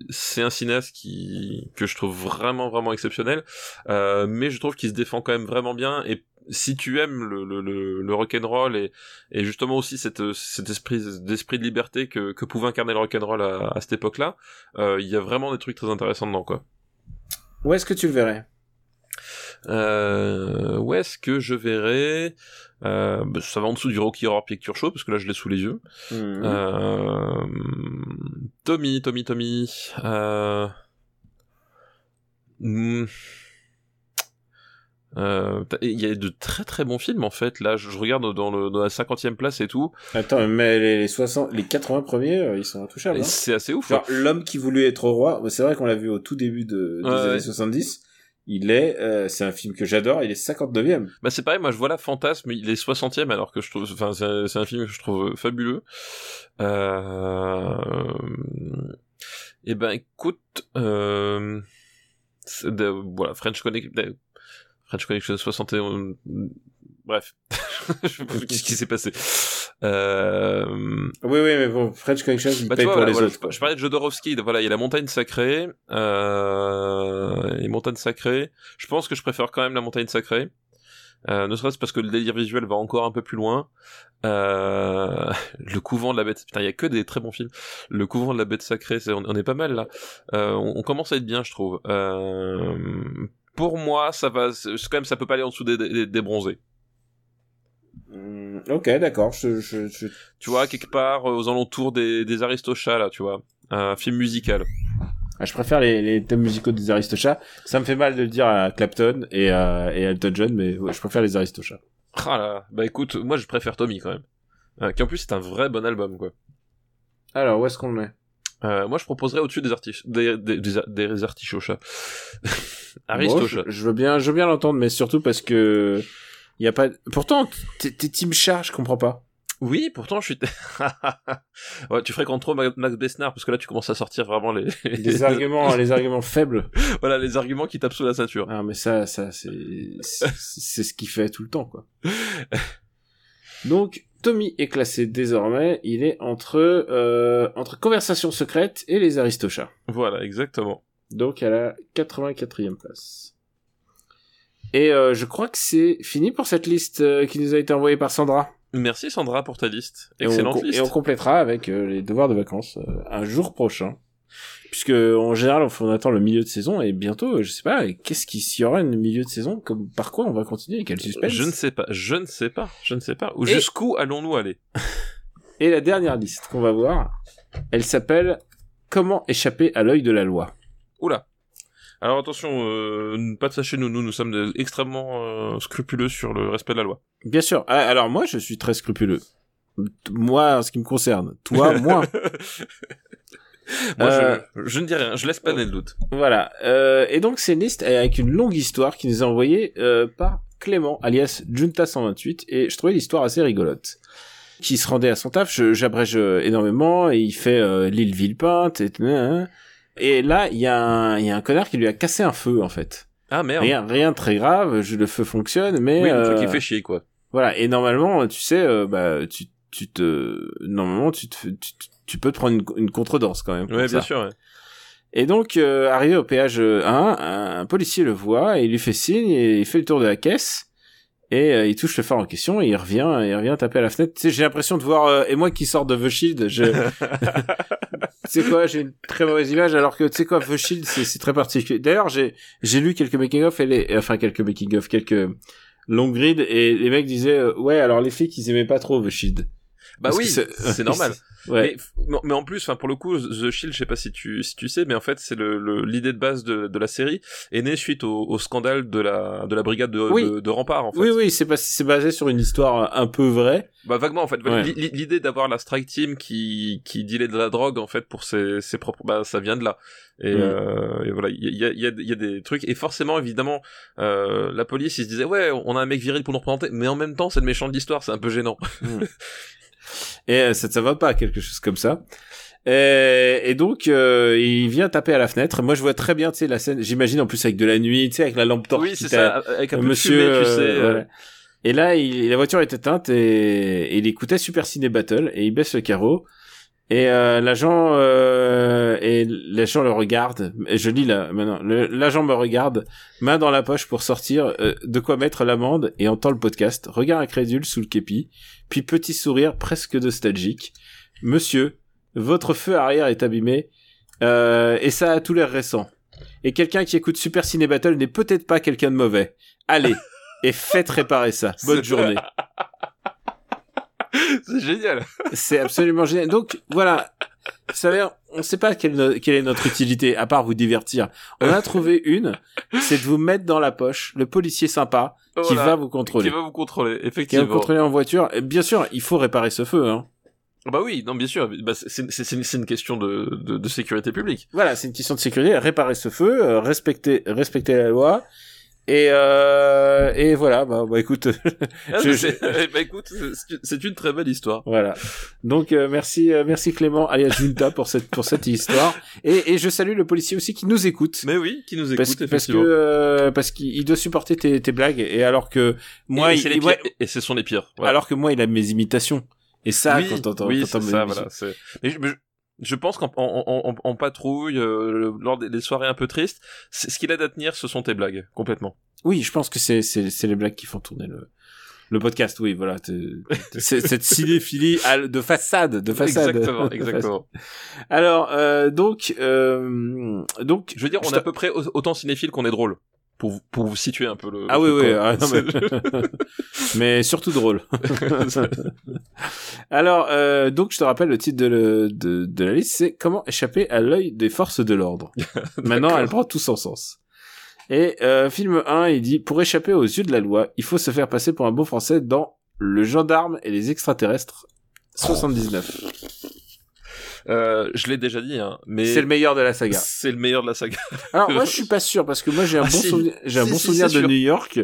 c'est un cinéaste qui que je trouve vraiment vraiment exceptionnel, euh, mais je trouve qu'il se défend quand même vraiment bien et si tu aimes le, le, le, le rock'n'roll et, et justement aussi cette, cet esprit d'esprit de liberté que, que pouvait incarner le rock'n'roll à, à cette époque-là, euh, il y a vraiment des trucs très intéressants dedans, quoi. Où est-ce que tu le verrais? Euh, où est-ce que je verrai euh, bah, Ça va en dessous du Rocky Horror Picture Show, parce que là je l'ai sous les yeux. Euh, Tommy, Tommy, Tommy. Euh... hmm. Euh, Il y a de très très bons films en fait. Là, je, je regarde dans, le, dans la cinquantième place et tout. Attends, mais les, les 60, les 80 premiers, euh, ils sont intouchables. Hein. C'est assez ouf. Genre, l'homme qui voulait être roi, c'est vrai qu'on l'a vu au tout début de, des Ouais, années ouais. 70. Il est, euh, c'est un film que j'adore, il est 59e. Bah c'est pareil, moi je vois la fantasme, il est 60e alors que je trouve, enfin c'est un, film que je trouve fabuleux. Euh... Et ben écoute, euh... de- voilà French Connection, French Connection 61, bref, qu'est-ce qui s'est passé euh... Oui, oui, mais bon, French Connection, il Bah, paye vois, pour voilà, les voilà, autres. je, je parlais de Jodorowsky, voilà, il y a la montagne sacrée, euh, les montagnes sacrées. Je pense que je préfère quand même la montagne sacrée. Euh, ne serait-ce parce que le délire visuel va encore un peu plus loin. Euh, le couvent de la bête, putain, il y a que des très bons films. Le couvent de la bête sacrée, c'est, on, on est pas mal là. Euh, on, on commence à être bien, je trouve. Euh, pour moi, ça va, quand même, ça peut pas aller en dessous des, des, des bronzés. Hmm, ok, d'accord, je, je, je- Tu vois, quelque part euh, aux alentours des, des Aristochats là, tu vois, un film musical. Ah, je préfère les, les thèmes musicaux des Aristochats. Ça me fait mal de le dire à Clapton et à, et à Elton John, mais ouais, je préfère les Aristochats. Ah là, bah écoute, moi je préfère Tommy quand même. Euh, qui en plus c'est un vrai bon album quoi. Alors, où est-ce qu'on le met? Euh, moi je proposerais au-dessus des artichauts, des, des, des, des artichauts chats. Bon, Aristochats. je, je veux bien, je veux bien l'entendre, mais surtout parce que il y a pas. Pourtant, t'es team chat, je comprends pas. Oui, pourtant je suis. ouais, tu fréquentes trop Ma- Max Besnard parce que là tu commences à sortir vraiment les Les arguments, les arguments faibles. voilà les arguments qui tapent sous la ceinture. Ah, mais ça, ça, c'est, c'est ce qu'il fait tout le temps, quoi. Donc, Tommy est classé désormais. Il est entre euh, entre conversation secrète et les Aristochats. Voilà, exactement. Donc à la 84e place. Et euh, je crois que c'est fini pour cette liste euh, qui nous a été envoyée par Sandra. Merci Sandra pour ta liste. Et on, Excellente liste. et on complétera avec euh, les devoirs de vacances euh, un jour prochain. Puisque en général on, on attend le milieu de saison et bientôt, euh, je sais pas, qu'est-ce qu'il y aura une milieu de saison comme par quoi on va continuer Quel suspense Je ne sais pas, je ne sais pas, je ne sais pas. Ou Et- jusqu'où allons-nous aller? Et la dernière liste qu'on va voir, elle s'appelle Comment échapper à l'œil de la loi. Oula. Alors attention, euh, pas de sachez nous, nous, nous sommes de- extrêmement euh, scrupuleux sur le respect de la loi. Bien sûr. Ah, Alors moi je suis très scrupuleux. Moi en ce qui me concerne. Toi moins. Moi, Euh, je, je ne dis rien, je laisse planer le doute. Voilà. Euh, et donc c'est une liste avec une longue histoire qui nous est envoyée euh, par Clément, alias Junta128, et je trouvais l'histoire assez rigolote. qui se rendait à son taf. Je- J'abrège euh, énormément et il fait euh, l'île Villepinte et et là il y a un il y a un connard qui lui a cassé un feu en fait. Ah merde. Rien rien de très grave, je, le feu fonctionne mais oui, le truc euh, qui fait chier quoi. voilà et normalement tu sais euh, bah tu tu te normalement tu te tu, tu- peux te prendre une, une contredanse quand même. Ouais, ça. bien sûr. ouais. Et donc, euh, arrivé au péage 1, un, un policier le voit et il lui fait signe et il fait le tour de la caisse. Et euh, il touche le phare en question et il revient, il revient taper à la fenêtre. Tu sais, j'ai l'impression de voir euh, et moi qui sors de The Shield, je, tu sais quoi, j'ai une très mauvaise image alors que tu sais quoi, The Shield c'est c'est très particulier. D'ailleurs, j'ai j'ai lu quelques making of et les, enfin quelques making of, quelques long grid et les mecs disaient euh, ouais alors les flics ils aimaient pas trop The Shield. Bah Parce oui, c'est- normal. Ouais. Mais, mais en plus, enfin pour le coup, The Shield, je sais pas si tu si tu sais, mais en fait c'est le l'idée de base de, de la série est née suite au, au scandale de la de la brigade de, Oui. de, de rempart en fait. Oui oui, c'est basé sur une histoire un peu vraie. Bah vaguement en fait. Ouais. L'idée d'avoir la strike team qui qui dealait de la drogue en fait pour ses ses propres, bah ça vient de là. Et, euh, et voilà, il y a, il y, a, y a des trucs et forcément évidemment euh, la police ils se disaient ouais on a un mec viril pour nous représenter, mais en même temps c'est le méchant de l'histoire, c'est un peu gênant. Et euh, ça ne va pas, quelque chose comme ça. Et, et donc, euh, il vient taper à la fenêtre. Moi, je vois très bien, tu sais, la scène, j'imagine en plus avec de la nuit, tu sais, avec la lampe torche. oui c'est ça, avec un peu monsieur, de fumée, tu euh, sais. euh. Et là, il, la voiture est éteinte et, et il écoutait Super Ciné Battle et il baisse le carreau. Et euh, l'agent euh, et l'agent le regarde. Et je lis là maintenant. L'agent me regarde, main dans la poche pour sortir euh, de quoi mettre l'amende et entend le podcast. Regard incrédule sous le képi, puis petit sourire presque nostalgique. Monsieur, votre feu arrière est abîmé euh, et ça a tout l'air récent. Et quelqu'un qui écoute Super Ciné Battle n'est peut-être pas quelqu'un de mauvais. Allez et faites réparer ça. Bonne journée. c'est génial. C'est absolument génial. Donc voilà, ça a l'air, on sait pas quelle, no- quelle est notre utilité à part vous divertir. On a trouvé une, c'est de vous mettre dans la poche le policier sympa qui va vous contrôler, Qui va vous contrôler, qui va effectivement. vous contrôler en voiture. Et bien sûr, il faut réparer ce feu. Hein. Bah oui, non, bien sûr. Bah, c'est une, question de, de, de sécurité publique. Voilà, c'est une question de sécurité. Réparer ce feu, euh, respecter, respecter la loi. Et euh, et voilà, bah, bah écoute, Ah, Je- eh bah écoute, c'est- une très belle histoire. Voilà. Donc euh, merci euh, merci Clément alias Junta pour cette pour cette histoire et, et je salue le policier aussi qui nous écoute. Mais oui, qui nous écoute, parce, que- parce que euh, parce qu'il il doit supporter tes, tes blagues et alors que moi et, il, c'est les il- pires, ouais, et ce sont les pires. Voilà. alors que moi il a mes imitations et ça oui, quand t'entends oui, quand c'est t'entends mes ça, voilà. c'est- Mais je, mais je- pense qu'en en, en, en- patrouille, euh, lors des, des soirées un peu tristes, ce qu'il aide à tenir, ce sont tes blagues, complètement. Oui, je pense que c'est les blagues qui font tourner le le podcast. Oui, voilà, cette cinéphilie de façade, de façade. Exactement, exactement. Alors euh, donc euh, donc Je veux dire, on est à peu près au- autant cinéphile qu'on est drôle. Pour, vous- pour vous situer un peu le. Ah oui, oui, ah, non, mais... mais surtout drôle. Alors, euh, donc, je te rappelle le titre de, le- de, de la liste, c'est Comment échapper à l'œil des forces de l'ordre. Maintenant, elle prend tout son sens. Et euh, film 1, il dit Pour échapper aux yeux de la loi, il faut se faire passer pour un bon français dans Le gendarme et les extraterrestres 79. Euh, je l'ai déjà dit, hein, mais C'est le meilleur de la saga. c'est le meilleur de la saga. Alors moi je suis pas sûr parce que moi j'ai un Ah, bon si. souvenir, j'ai un bon si, souvenir de sûr. New York.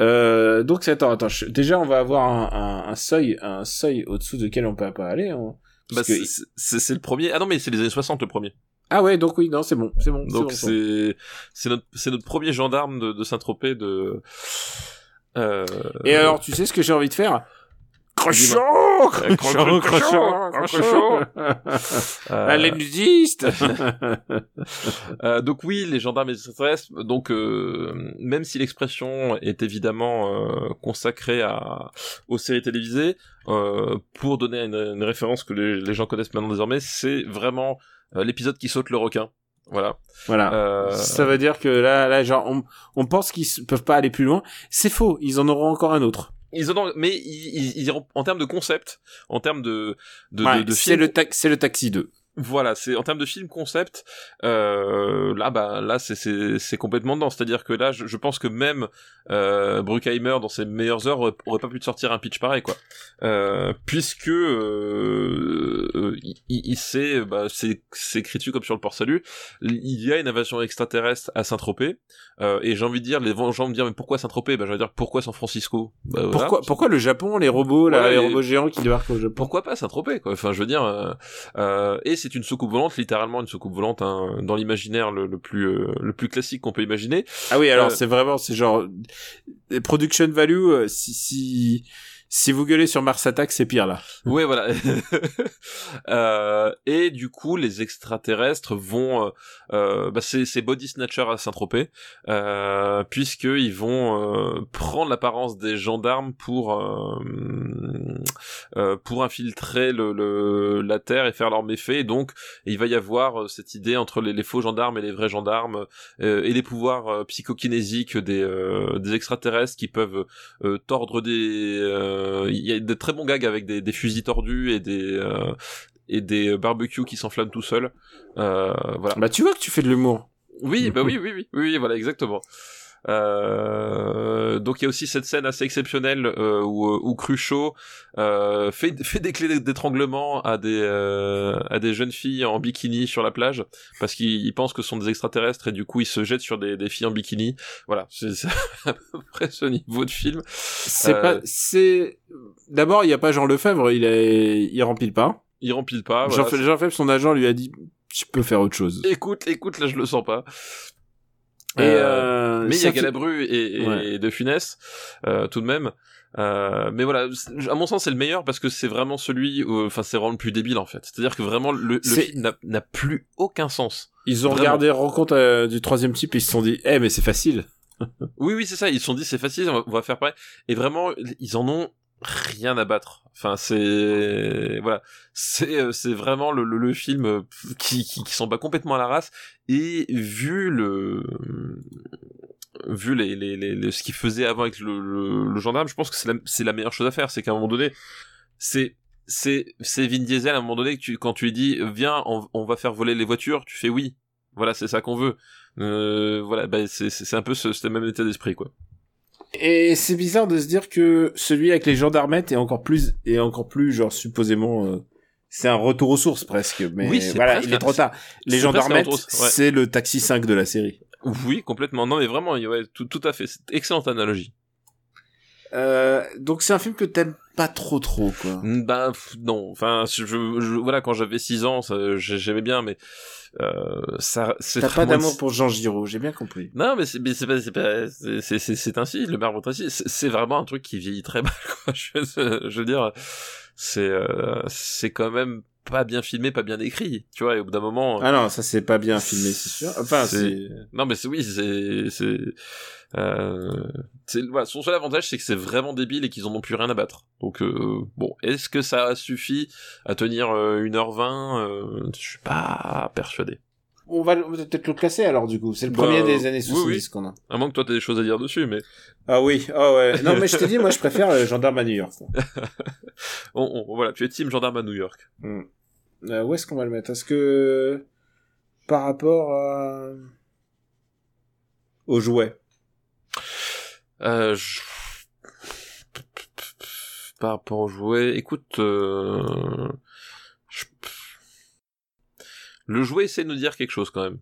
Euh, donc attends attends je- déjà on va avoir un, un, un seuil un seuil au-dessous duquel on peut pas aller. hein. Bah, que- c'est- le premier. Ah non, mais c'est les années 60 le premier. Ah ouais donc oui non c'est bon c'est bon. Donc c'est c'est notre c'est notre premier gendarme de, de Saint-Tropez de. Euh... Et alors tu sais ce que j'ai envie de faire? Euh, Crochon crochon, Crochon crochon. Ah, euh, Les nudistes euh, donc oui, les gendarmes et les extraterrestres. Donc euh, même si l'expression est évidemment euh, consacrée à aux séries télévisées, euh, pour donner une, une référence que les, les gens connaissent maintenant désormais, c'est vraiment l'épisode qui saute le requin. Voilà. Voilà. Euh, Ça veut dire que là, là, genre, on, on pense qu'ils peuvent pas aller plus loin. C'est faux. Ils en auront encore un autre. Ils ont, mais ils, ils, ils en termes de concept, en termes de de, Ouais, de, de c'est le, ta- c'est le taxi 2. Voilà, c'est en termes de film concept, euh, là, bah, là, c'est c'est c'est complètement dedans. C'est-à-dire que là, je, je pense que même euh, Bruckheimer, dans ses meilleures heures, aurait, aurait pas pu te sortir un pitch pareil, quoi. Euh, puisque euh, euh, il, il sait, bah, c'est c'est écrit dessus comme sur le port salut. Il y a une invasion extraterrestre à Saint-Tropez, euh, et j'ai envie de dire, les gens me dire, mais pourquoi Saint-Tropez? Bah, je vais dire, pourquoi San Francisco? Bah, voilà. Pourquoi, pourquoi le Japon, les robots, là, les robots géants qui débarquent au Japon? pourquoi pas Saint-Tropez quoi? Enfin je veux dire et c'est une soucoupe volante littéralement une soucoupe volante hein, dans l'imaginaire le, le plus euh, le plus classique qu'on peut imaginer Ah oui, alors Euh, c'est vraiment, c'est genre production value. euh, Si si si vous gueulez sur Mars Attack, c'est pire là. ouais voilà euh, et du coup les extraterrestres vont euh, euh, bah, c'est body snatcher à Saint-Tropez euh, puisque ils vont euh, prendre l'apparence des gendarmes pour euh, pour infiltrer le, le la terre et faire leurs méfaits donc il va y avoir cette idée entre les, les faux gendarmes et les vrais gendarmes et les pouvoirs psychokinésiques des des extraterrestres qui peuvent tordre des il y a de très bons gags avec des, des fusils tordus et des euh, et des barbecues qui s'enflamment tout seuls euh, voilà Bah tu vois que tu fais de l'humour. oui, bah oui, oui, oui, oui, voilà, exactement. Euh, donc il y a aussi cette scène assez exceptionnelle euh, où, où Cruchot euh, fait, fait des clés d'étranglement à des euh, à des jeunes filles en bikini sur la plage parce qu'ils ils pensent que ce sont des extraterrestres et du coup ils se jettent sur des, des filles en bikini. Voilà, c'est à peu près ce niveau de film. C'est Euh, pas, c'est d'abord il y a pas Jean Lefebvre, il est, il remplit pas. Il remplit pas. Jean, voilà. Jean Lefebvre, son agent lui a dit, tu peux faire autre chose. Écoute, écoute, là je le sens pas. Et Euh, euh, mais il y a Galabru et, et Ouais. De Funès euh, tout de même. Euh, mais voilà, à mon sens, c'est le meilleur parce que c'est vraiment celui, enfin, c'est vraiment le plus débile en fait. C'est-à-dire que vraiment le, le film n'a- plus aucun sens. Ils ont Vraiment. regardé Rencontre euh, du troisième type et ils se sont dit, eh mais c'est facile. Oui, oui, c'est ça. Ils se sont dit c'est facile, on va, on va faire pareil. Et vraiment, ils en ont rien à battre. Enfin, c'est voilà, c'est euh, c'est vraiment le, le, le film euh, qui, qui qui s'en bat complètement à la race. Et vu le vu les, les, les, ce qu'il faisait avant avec le, le, le gendarme, je pense que c'est la, c'est la meilleure chose à faire. C'est qu'à un moment donné, c'est c'est c'est Vin Diesel à un moment donné que tu quand tu lui dis viens on, on va faire voler les voitures, tu fais oui. Voilà, c'est ça qu'on veut. Euh, voilà, bah, c'est c'est c'est un peu ce, ce même état d'esprit quoi. Et c'est bizarre de se dire que celui avec les gendarmettes est encore plus, est encore plus, genre, supposément, euh, c'est un retour aux sources presque. Mais Oui, voilà, presque il est trop tard. Les gendarmettes, ouais. c'est le taxi 5 de la série. Oui, complètement. Non, mais vraiment, ouais, tout, tout à fait. C'est une excellente analogie. Euh, donc c'est un film que t'aimes pas trop trop, quoi. Ben non. Enfin, je, je- voilà, quand j'avais 6 ans, j'aimais bien, mais euh, ça, c'est T'as pas d'amour pour Jean Giraud, j'ai bien compris. Non, mais c'est mais c'est pas c'est pas c'est c'est- c'est c'est ainsi. Le marbre ainsi. C'est vraiment un truc qui vieillit très mal. Quoi. Je, je veux dire, c'est euh, c'est quand même pas bien filmé, pas bien écrit. Tu vois, et au bout d'un moment. Ah non, ça c'est pas bien filmé, c'est sûr. Enfin, C'est-. Non, mais c'est oui, c'est euh, c'est voilà, son seul avantage c'est que c'est vraiment débile et qu'ils en ont plus rien à battre. Donc euh, bon, est-ce que ça suffit à tenir euh, 1h20 euh, Je suis pas persuadé. On va, peut-être le classer alors du coup. C'est le Bah, premier des années oui, 70 oui. qu'on a. À moins que toi t'aies des choses à dire dessus, mais Ah oui, ah ouais. Non mais je t'ai dit, moi je préfère le gendarme à New York. on, on- voilà, tu es team gendarme à New York. Hmm. Euh, où est-ce qu'on va le mettre? Est-ce que par rapport à... aux jouets Euh, je- Par rapport au jouet, écoute, euh... je- le jouet essaie de nous dire quelque chose quand même.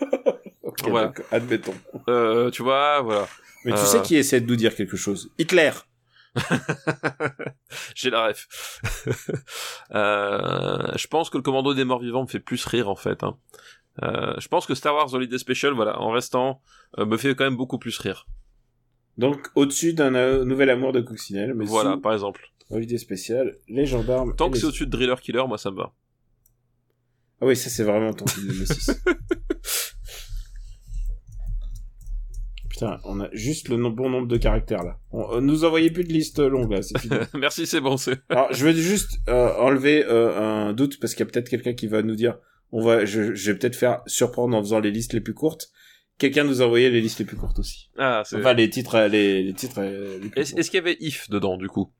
Ok, Voilà. d'accord, admettons. Euh, tu vois, voilà. Mais tu Euh. sais qui essaie de nous dire quelque chose Hitler J'ai la ref. Euh, je pense que le commando des morts vivants me fait plus rire en fait. hein. Euh, je pense que Star Wars Holiday Special, voilà, en restant, euh, me fait quand même beaucoup plus rire. Donc au-dessus d'un euh, nouvel amour de Coccinelle, mais voilà, sous par exemple. Holiday spécial, les gendarmes... Tant que les- c'est au-dessus de Driller Killer, moi ça me va. Ah oui, ça c'est vraiment ton film de 6. Putain, on a juste le bon nombre de caractères là. On, euh, nous envoyez plus de liste longue là, c'est fini. Merci, c'est bon, c'est. Alors, je veux juste euh, enlever euh, un doute parce qu'il y a peut-être quelqu'un qui va nous dire, on va, je, je vais peut-être faire surprendre en faisant les listes les plus courtes. Quelqu'un nous a envoyé les listes les plus courtes aussi. Ah, c'est. Enfin, les titres, euh, les, les titres euh, les plus Est-ce qu'il y avait If dedans du coup?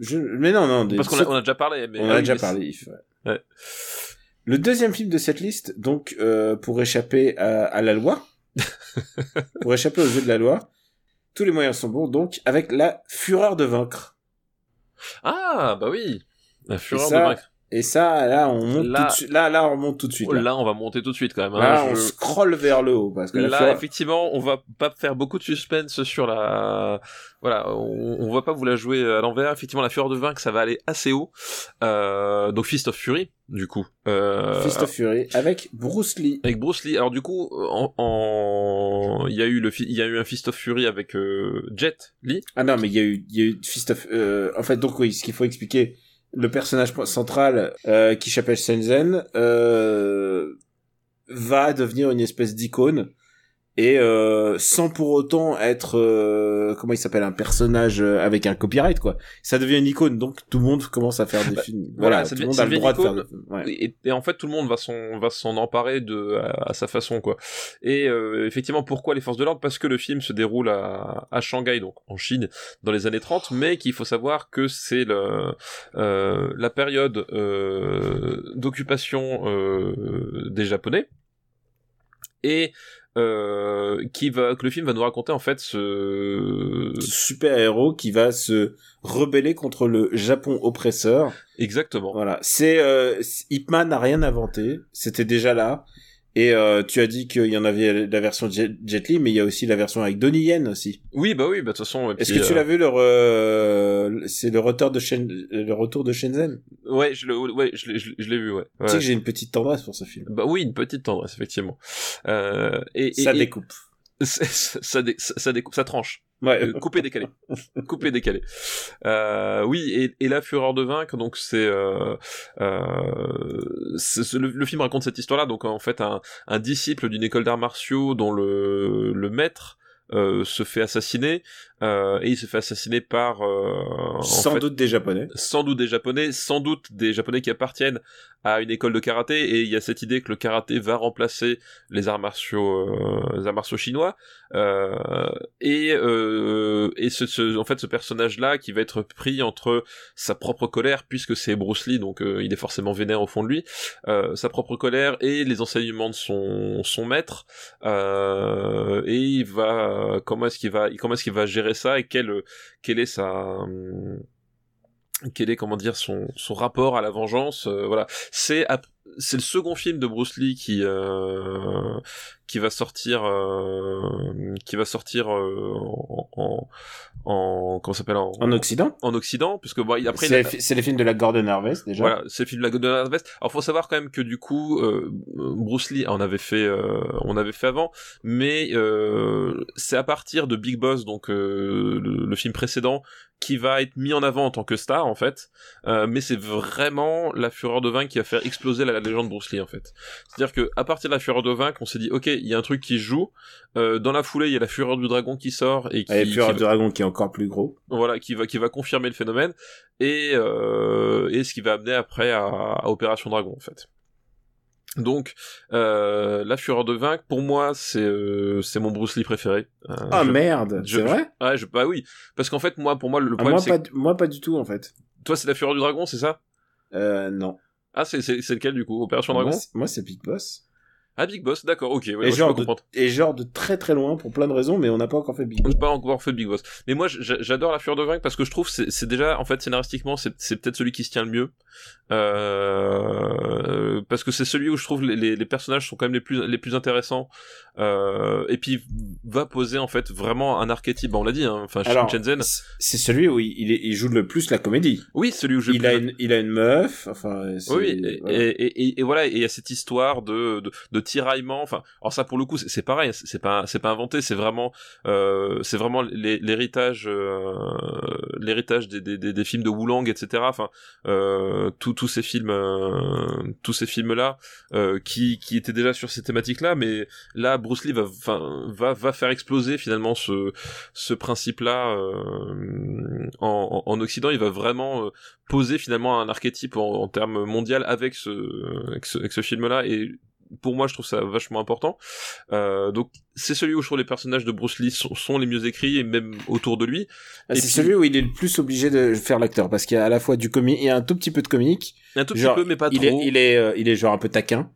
Je, mais non, non. des- Parce qu'on a, on a déjà parlé. Mais... on a déjà mais parlé. if, ouais. Ouais. Le deuxième film de cette liste, donc euh, pour échapper à, à la loi, pour échapper aux yeux de la loi, tous les moyens sont bons, donc avec la fureur de vaincre. Ah, bah oui. La fureur ça, de vaincre. Et ça, là, on monte Là- tout de suite. Là, là, on monte tout de suite. Là, là, on va monter tout de suite quand même. hein. Là, on scrolle vers le haut parce que Là, effectivement, on va pas faire beaucoup de suspense sur la, voilà, on, on va pas vous la jouer à l'envers. Effectivement, la fureur de vaincre, ça va aller assez haut. Euh, donc Fist of Fury, du coup. Euh, Fist of Fury avec Bruce Lee. Avec Bruce Lee. Alors du coup, en, en- il y a eu le, fi- il y a eu un Fist of Fury avec euh, Jet Li. Ah non, mais il y a eu, il y a eu Fist of. euh, en fait, donc oui, ce qu'il faut expliquer, le personnage central euh, qui s'appelle Shenzhen euh, va devenir une espèce d'icône et euh, sans pour autant être euh, comment il s'appelle un personnage euh, avec un copyright quoi. Ça devient une icône, donc tout le monde commence à faire des Bah, films. voilà, ça tout le monde a le droit de faire. une des films. Ouais. Et, et en fait, tout le monde va s'en va s'en emparer de à, à sa façon quoi. Et euh, effectivement, pourquoi les forces de l'ordre? Parce que le film se déroule à, à Shanghai, donc en Chine, dans les années 30, mais qu'il faut savoir que c'est le euh, la période euh, d'occupation euh, des Japonais et euh, qui va que le film va nous raconter en fait ce Super héros qui va se rebeller contre le Japon oppresseur. exactement Voilà, c'est euh, Ip Man n'a rien inventé, c'était déjà là. Et euh, tu as dit qu'il y en avait la version Jet, Jet Li, mais il y a aussi la version avec Donnie Yen aussi. oui bah oui bah de toute façon Est-ce que tu euh, l'as vu le re- c'est le retour de Shen... le retour de Shenzhen? Ouais je le ouais je l'ai je l'ai- je l'ai vu ouais, Tu sais que j'ai une petite tendresse pour ce film. Bah oui, une petite tendresse, effectivement. Euh, et, Ça et- découpe. ça, ça, dé- ça, ça découpe, ça tranche. Ouais. Euh, coupé, décalé. coupé, décalé. Euh, oui, et, la fureur de vaincre, donc c'est, euh, euh, le, film raconte cette histoire-là. Donc en fait, un, disciple d'une école d'arts martiaux dont le, maître se fait assassiner euh, et il se fait assassiner par euh, en Sans fait, doute des japonais. sans doute des japonais, sans doute des japonais qui appartiennent à une école de karaté, et il y a cette idée que le karaté va remplacer les arts martiaux, euh, les arts martiaux chinois, euh, et euh, et ce, ce- en fait ce personnage-là qui va être pris entre sa propre colère, puisque c'est Bruce Lee, donc euh, il est forcément vénère au fond de lui, euh, sa propre colère et les enseignements de son son maître, euh, et il va comment est-ce qu'il va comment est-ce qu'il va gérer ça et quelle quelle est sa hum, quel est comment dire son son rapport à la vengeance euh, voilà. C'est c'est le second film de Bruce Lee qui euh, qui va sortir euh, qui va sortir euh, en, en, en comment s'appelle en, En Occident en Occident puisque bon il- après C'est a- les films de la Gordon Harvest déjà. voilà, c'est le film de la Golden Harvest. Alors faut savoir quand même que du coup, euh, Bruce Lee en avait fait, euh, on avait fait avant, mais euh, c'est à partir de Big Boss, donc euh, le, le film précédent, qui va être mis en avant en tant que star en fait. Euh, mais c'est vraiment la Fureur de Vaincre qui va faire exploser la, la légende Bruce Lee en fait. C'est-à-dire que à partir de la Fureur de Vaincre, on s'est dit ok, il y a un truc qui se joue. Euh, dans la foulée, il y a la Fureur du Dragon qui sort et qui, Et Fureur qui du Dragon qui est encore plus gros. voilà qui va qui va confirmer le phénomène et euh, et ce qui va amener après à, à Opération Dragon en fait donc euh, la fureur de vaincre pour moi c'est euh, c'est mon Bruce Lee préféré Euh, Ah je- merde, c'est vrai ouais je bah oui parce qu'en fait moi pour moi le Ah, problème moi, c'est pas, moi pas du tout en fait. toi c'est la fureur du dragon c'est ça? Euh, non. Ah c'est lequel du coup? Opération Dragon? Moi c'est Big Boss. Ah Big Boss d'accord ok ouais, et, genre de, comprendre et genre de très très loin pour plein de raisons, mais on n'a pas encore fait Big Boss. J'ai pas encore fait Big Boss. Mais moi, j'a- j'adore la Fureur de Vaincre parce que je trouve c'est c'est déjà, en fait, scénaristiquement, c'est peut-être celui qui se tient le mieux. Euh, parce que c'est celui où je trouve les, les, les personnages sont quand même les plus les plus intéressants. Euh, et puis va poser en fait vraiment un archétype. Bah, on l'a dit, hein, enfin Shenzhen. c'est- celui où il, il, joue le plus la comédie. Oui, celui où je Il a, une, il a une meuf, enfin... Oui, et, voilà. et, et, et voilà, et il y a cette histoire de, de, de tiraillement. Enfin, alors ça pour le coup, c'est pareil, c'est pas, pas inventé, c'est vraiment, euh, c'est vraiment l'hé- l'héritage, euh, l'héritage des, films de Wulang, etc. Enfin, euh, tous tous ces films, tous ces films là, qui, qui étaient déjà sur ces thématiques là, mais là, Bruce Lee va, va, va faire exploser finalement ce, ce principe là en, en, en Occident. Il va vraiment poser finalement un archétype en, termes mondial avec ce, avec ce, avec ce film-là et pour moi, je trouve ça vachement important. Euh, donc, c'est celui où je trouve les personnages de Bruce Lee sont, sont les mieux écrits et même autour de lui. Ah, c'est puis- celui où il est le plus obligé de faire l'acteur parce qu'il y a à la fois du comique, il y a un tout petit peu de comique. Un tout Genre, petit peu, mais pas il trop. est, il est, euh, il est genre un peu taquin.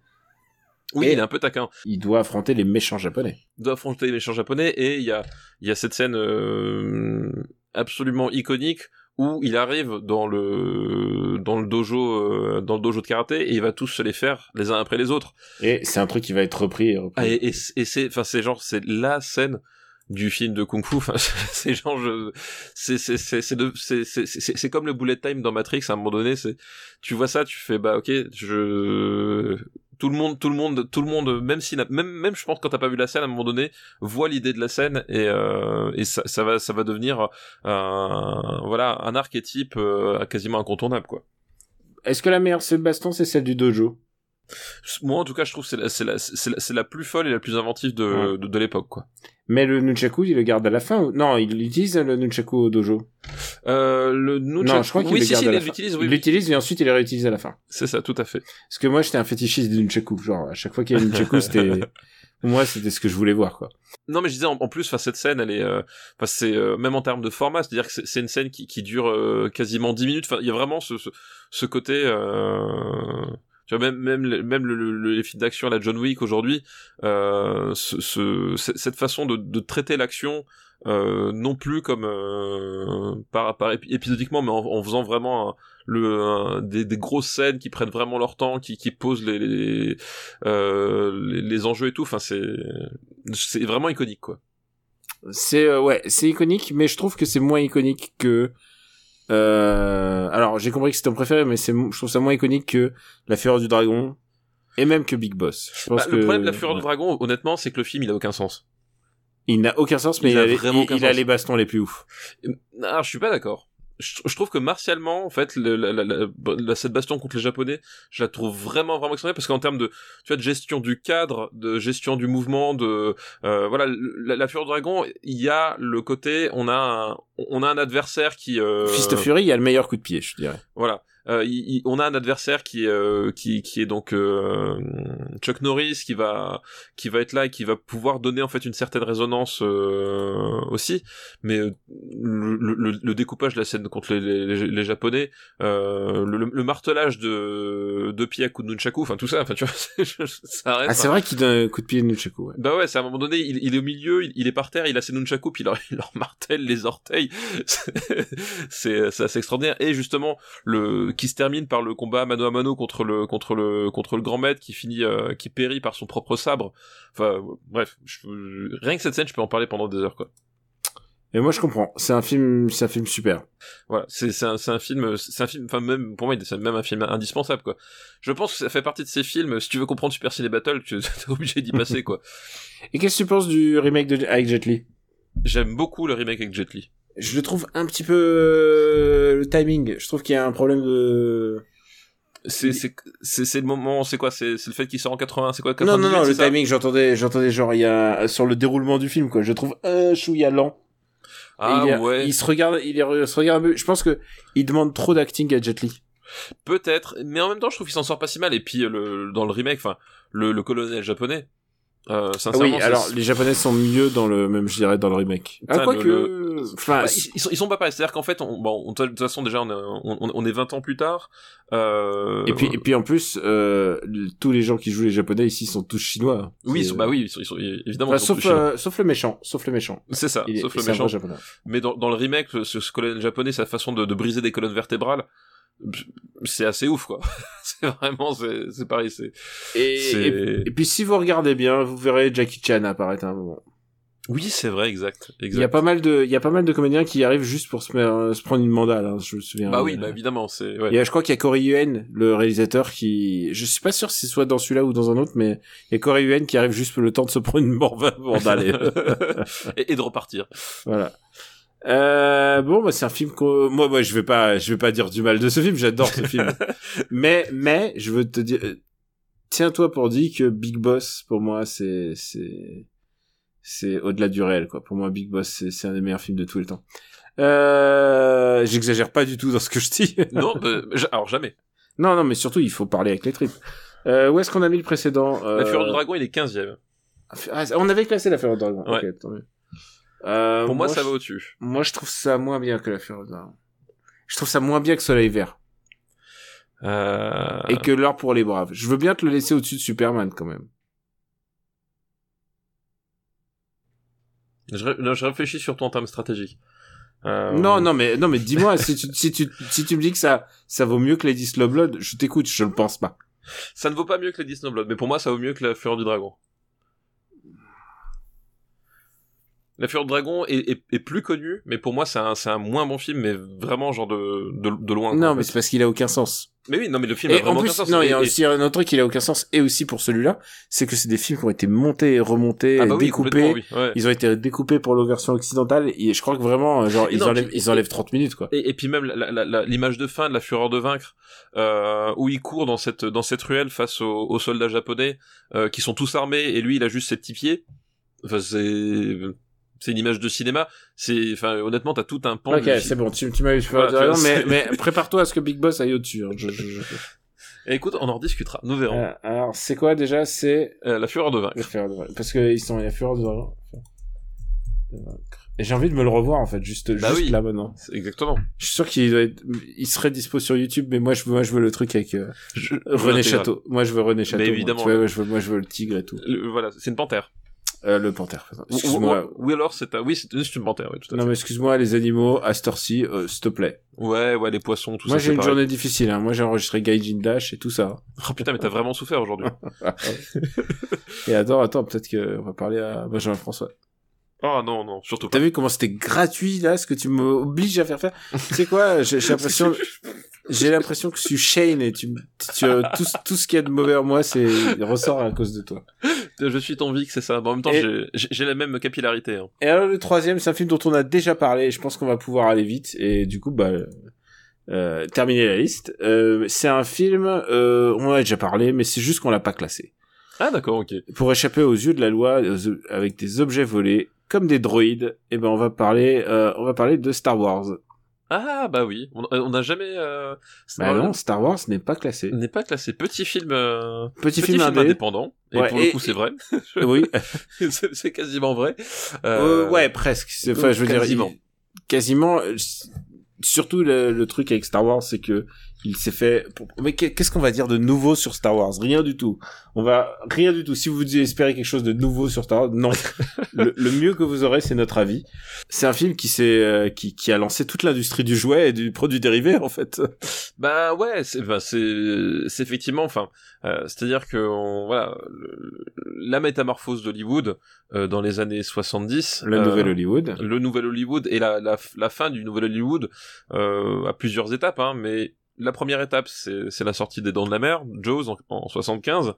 Oui, et- il est un peu taquin. Il doit affronter les méchants japonais. Il doit affronter les méchants japonais et il y a, il y a cette scène euh, absolument iconique où il arrive dans le dans le dojo euh, dans le dojo de karaté et il va tous se les faire les uns après les autres. Et c'est un truc qui va être repris et repris. Ah, et, et, et c'est enfin c'est genre c'est la scène du film de kung fu enfin c'est genre je c'est c'est c'est c'est comme le bullet time dans Matrix à un moment donné c'est tu vois ça tu fais bah ok je tout le monde tout le monde tout le monde même si même même je pense quand t'as pas vu la scène à un moment donné voit l'idée de la scène et euh, et ça va ça va devenir un voilà un archétype euh, quasiment incontournable quoi. Est-ce que la meilleure scène c'est celle du dojo? Moi en tout cas je trouve que c'est la c'est la c'est la, c'est la plus folle et la plus inventive de Ouais. de, de l'époque quoi Mais le nunchaku, il le garde à la fin ou... Non, il utilise le nunchaku au dojo. Euh, le nunchaku. Non, je crois qu'il oui, le si, garde si, à la il fin. l'utilise, oui. l'utilise et ensuite il le réutilise à la fin. C'est ça, tout à fait. Parce que moi, j'étais un fétichiste du nunchaku. Genre, à chaque fois qu'il y a un nunchaku, c'était... Moi, c'était ce que je voulais voir, quoi. Non, mais je disais, en, en plus, enfin, cette scène, elle est, euh, c'est, euh, même en termes de format, c'est-à-dire que c'est- c'est une scène qui, qui dure euh, quasiment 10 minutes. Enfin, il y a vraiment ce, ce, ce côté, même, même, même le, le- les films d'action la John Wick aujourd'hui, euh, ce, ce- cette façon de, de traiter l'action, euh, non plus comme euh, par, par épi- épisodiquement, mais en, en faisant vraiment le, des, des grosses scènes qui prennent vraiment leur temps, qui, qui posent les, les, euh, les, les enjeux et tout. Enfin, c'est c'est vraiment iconique, quoi. C'est euh, ouais, c'est iconique, mais je trouve que c'est moins iconique que. Euh... Alors, j'ai compris que c'était ton préféré, mais c'est, je trouve ça moins iconique que La Fureur du Dragon et même que Big Boss. Je pense Bah, Le problème de la Fureur ouais. du Dragon, honnêtement, c'est que le film, il a aucun sens. Il n'a aucun sens, mais Il il, a il- il a les bastons les plus ouf. Ah, je suis pas d'accord. Je, trouve que martialement, en fait, le, la, la, la- cette baston contre les Japonais, je la trouve vraiment, vraiment extraordinaire parce qu'en termes de, tu vois, de gestion du cadre, de gestion du mouvement, de, euh, voilà, la, la Fureur Dragon, il y a le côté, on a un, on a un adversaire qui, euh, Fist of Fury, il y a le meilleur coup de pied, je dirais. Voilà. Euh, il- il- on a un adversaire qui est euh, qui qui est donc euh, Chuck Norris qui va qui va être là et qui va pouvoir donner en fait une certaine résonance euh, aussi mais euh, le, le, le découpage de la scène contre les, les, les japonais euh, le, le martelage de de pied à coup de nunchaku enfin tout ça enfin tu vois ça reste Ah, c'est vrai qu'il donne un coup de pied de Nunchaku, ouais. bah ouais, c'est à un moment donné, il, il est au milieu, il, il est par terre, il a ses nunchaku, puis il leur, il leur martèle les orteils. c'est c'est assez extraordinaire. Et justement, le qui se termine par le combat mano à mano contre le contre le contre le grand maître qui finit euh, qui périt par son propre sabre. Enfin euh, bref, je- rien que cette scène, je peux en parler pendant des heures quoi. Et moi, je comprends. C'est un film, c'est un film super. Voilà, c'est c'est un c'est un film c'est un film enfin même pour moi c'est même un film indispensable quoi. Je pense que ça fait partie de ces films si tu veux comprendre Super Ciné Battle, tu es obligé d'y passer quoi. Et qu'est-ce que tu penses du remake de, avec Jet Li? J'aime beaucoup le remake avec Jet Li. Je le trouve un petit peu, euh, le timing. Je trouve qu'il y a un problème de... C'est c'est c'est le moment, c'est quoi? C'est c'est le fait qu'il sort en 80, c'est quoi Non, non, 98, non, c'est le timing, j'entendais, j'entendais genre, il y a, sur le déroulement du film, quoi. Je trouve un chouïa lent. Ah il, ouais, il se regarde, il est- se regarde un peu. Je pense que il demande trop d'acting à Jet Li. peut-être, mais en même temps, je trouve qu'il s'en sort pas si mal. Et puis euh, le dans le remake, enfin le, le colonel japonais, euh, Ah oui, alors les Japonais sont mieux dans le, même je dirais dans le remake. Ah quoi le- que, enfin, Bah, ils, ils sont, ils sont pas pareils. C'est-à-dire qu'en fait, on, bon, on- de toute façon déjà, on, est- on, on est 20 ans plus tard. Euh... et puis et puis en plus, euh, tous les gens qui jouent les Japonais ici sont tous chinois. oui, ils sont- bah oui, ils sont, ils sont- évidemment. Enfin, ils sont sauf tous chinois. euh, sauf le méchant, sauf le méchant. C'est ça, Il sauf le méchant. japonais. Mais dans, dans le remake, ce, ce colonel japonais, sa façon de, de briser des colonnes vertébrales, c'est assez ouf, quoi. c'est vraiment, c'est c'est pareil, c'est. Et, et, et puis si vous regardez bien, vous verrez Jackie Chan apparaître à un moment. Oui, c'est vrai, exact, exact. Il y a pas mal de, il y a pas mal de comédiens qui arrivent juste pour se, faire- se prendre une mandale. Hein, je me souviens. Bah oui, Euh, bah évidemment, c'est. Ouais. A, je crois qu'il y a Corey Yuen, le réalisateur, qui, je suis pas sûr si c'est soit dans celui-là ou dans un autre, mais il y a Corey Yuen qui arrive juste pour le temps de se prendre une mandale. et, et de repartir. voilà. Euh, bon, bah, c'est un film qu'on, moi, moi, je vais pas, je vais pas dire du mal de ce film, j'adore ce film. mais, mais, je veux te dire, euh, tiens-toi pour dire que Big Boss, pour moi, c'est, c'est, c'est au-delà du réel, quoi. Pour moi, Big Boss, c'est, c'est un des meilleurs films de tous les temps. Euh, j'exagère pas du tout dans ce que je dis. non, bah, alors jamais. non, non, mais surtout, il faut parler avec les tripes. Euh, où est-ce qu'on a mis le précédent? Euh... La Fureur du Dragon, il est 15 e Ah, on avait classé la Fureur du Dragon. Ouais. Ok, tant mieux. Euh, Pour moi, ça je- va au-dessus. Moi, je trouve ça moins bien que la Fureur du Dragon. Je trouve ça moins bien que Soleil Vert. Euh... Et que L'Heure pour les Braves. Je veux bien te le laisser au-dessus de Superman, quand même. Je, ré- non, je réfléchis surtout en termes stratégiques. Euh, Non, non, mais, non, mais dis-moi, si tu, si tu, si tu me dis que ça, ça vaut mieux que Lady Slowblood, je t'écoute, je le pense pas. Ça ne vaut pas mieux que Lady Snowblood, mais pour moi, ça vaut mieux que La Fureur du Dragon. La Fureur du Dragon est, est, est plus connue, mais pour moi, c'est un, un moins bon film, mais vraiment genre de, de, de loin. Non, en mais c'est parce qu'il a aucun sens. Mais oui, non, mais le film a Et en vraiment plus, aucun sens. non, il y a aussi un autre truc qui a aucun sens, et aussi pour celui-là, c'est que c'est des films qui ont été montés remontés, ah bah oui, découpés. complètement, oui. ouais. Ils ont été découpés pour la version occidentale, et je crois que vraiment, genre, Et ils non, enlèvent, puis- ils enlèvent 30 minutes, quoi. Et, et puis même l'image de fin de la fureur de vaincre, euh, où il court dans cette dans cette ruelle face aux, aux soldats japonais euh, qui sont tous armés et lui il a juste ses petits pieds. Enfin c'est c'est une image de cinéma. C'est enfin honnêtement t'as tout un pan. Ok, c'est bon, tu, tu m'as eu Voilà, mais, mais prépare-toi à ce que Big Boss aille au-dessus. hein. Je- je- je- Et écoute on en rediscutera. Nous verrons. Euh, alors, c'est quoi déjà? C'est Euh, la fureur de vaincre. la fureur de vaincre. Parce que ils sont, il y a fureur de vaincre. Et j'ai envie de me le revoir en fait, juste, Bah juste oui. là maintenant. Exactement. Je suis sûr qu'il doit être, il serait dispo sur YouTube, mais moi je veux, moi je veux le truc avec euh, Je- René. Château. Moi je veux René Château. moi. évidemment, Tu vois, ouais. moi, je veux, moi je veux le tigre et tout. Le- voilà c'est une panthère. Euh, le panthère. Excuse-moi. ou- Oui alors c'est un... oui c'est une panthère oui tout à Non fait. mais excuse-moi les animaux à cette heure-ci, euh, s'il te plaît. Ouais ouais les poissons tout moi ça. j'ai c'est une pareil. journée difficile. Hein. Moi j'ai enregistré Gaijin Dash et tout ça. Oh putain mais t'as vraiment souffert aujourd'hui. et attends, attends, peut-être que on va parler à Benjamin François. oh non non surtout pas. T'as vu comment c'était gratuit là, ce que tu m'obliges à faire faire? Tu sais quoi J'ai j'ai l'impression, j'ai l'impression que je suis Shane et tu, tu tout, tout ce qu'il y a de mauvais en moi, c'est il ressort à cause de toi. Je suis ton Vic, c'est ça. Mais en même temps, Et- j'ai- la même capillarité. Hein. Et alors le troisième, c'est un film dont on a déjà parlé. et Je pense qu'on va pouvoir aller vite et du coup, bah, euh, terminer la liste. Euh, c'est un film, euh, on en a déjà parlé, mais c'est juste qu'on l'a pas classé. Ah d'accord, ok. Pour échapper aux yeux de la loi, avec des objets volés, comme des droïdes, et ben on va parler, euh, on va parler de Star Wars. Ah bah oui, on on n'a jamais... Euh... Bah non, Star Wars n'est pas classé. N'est pas classé. Petit film... euh, Petit, film, indé. indépendant. Et Ouais, pour et- le coup, c'est vrai. Oui. c'est quasiment vrai. Euh, ouais, presque. Enfin, je veux quasiment. dire, quasiment. euh, Surtout le, le truc avec Star Wars, c'est que il s'est fait. Mais qu'est- qu'est-ce qu'on va dire de nouveau sur Star Wars? Rien du tout. On va rien du tout. Si vous espérez quelque chose de nouveau sur Star Wars, non. le, le mieux que vous aurez, c'est notre avis. C'est un film qui s'est, euh, qui, qui a lancé toute l'industrie du jouet et du produit dérivé, en fait. Bah ouais, c'est bah, c'est c'est effectivement, enfin, euh, c'est-à-dire que on- voilà, le- la métamorphose d'Hollywood euh, dans les années 70, Le euh, nouvel Hollywood. le nouvel Hollywood et la, la, la fin du nouvel Hollywood euh, à plusieurs étapes, hein, mais la première étape, c'est la sortie des Dents de la Mer, Jaws en, en 75.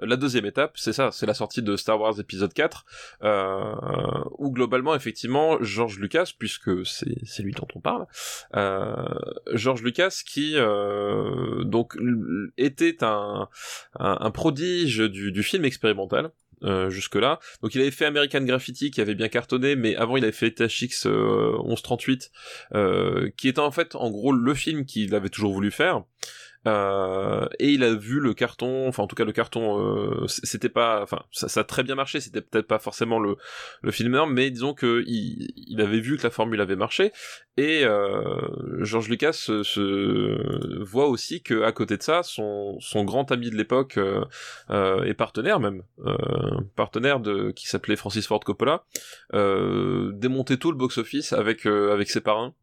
La deuxième étape, c'est ça, c'est la sortie de Star Wars épisode 4, euh, où globalement, effectivement, George Lucas, puisque c'est lui dont on parle, euh, George Lucas qui euh, donc était un, prodige du film expérimental. Euh, jusque-là. Donc il avait fait American Graffiti qui avait bien cartonné, mais avant il avait fait THX euh, 1138, euh, qui était en fait en gros le film qu'il avait toujours voulu faire. Euh, et il a vu le carton, enfin en tout cas le carton, euh, c'était pas, enfin ça, ça a très bien marché, c'était peut-être pas forcément le, le film mais disons que il, il avait vu que la formule avait marché, et euh, George Lucas se, se voit aussi que à côté de ça, son, son grand ami de l'époque euh, euh, et partenaire même, euh, partenaire de qui s'appelait Francis Ford Coppola, démontait tout le box-office avec avec ses parrains.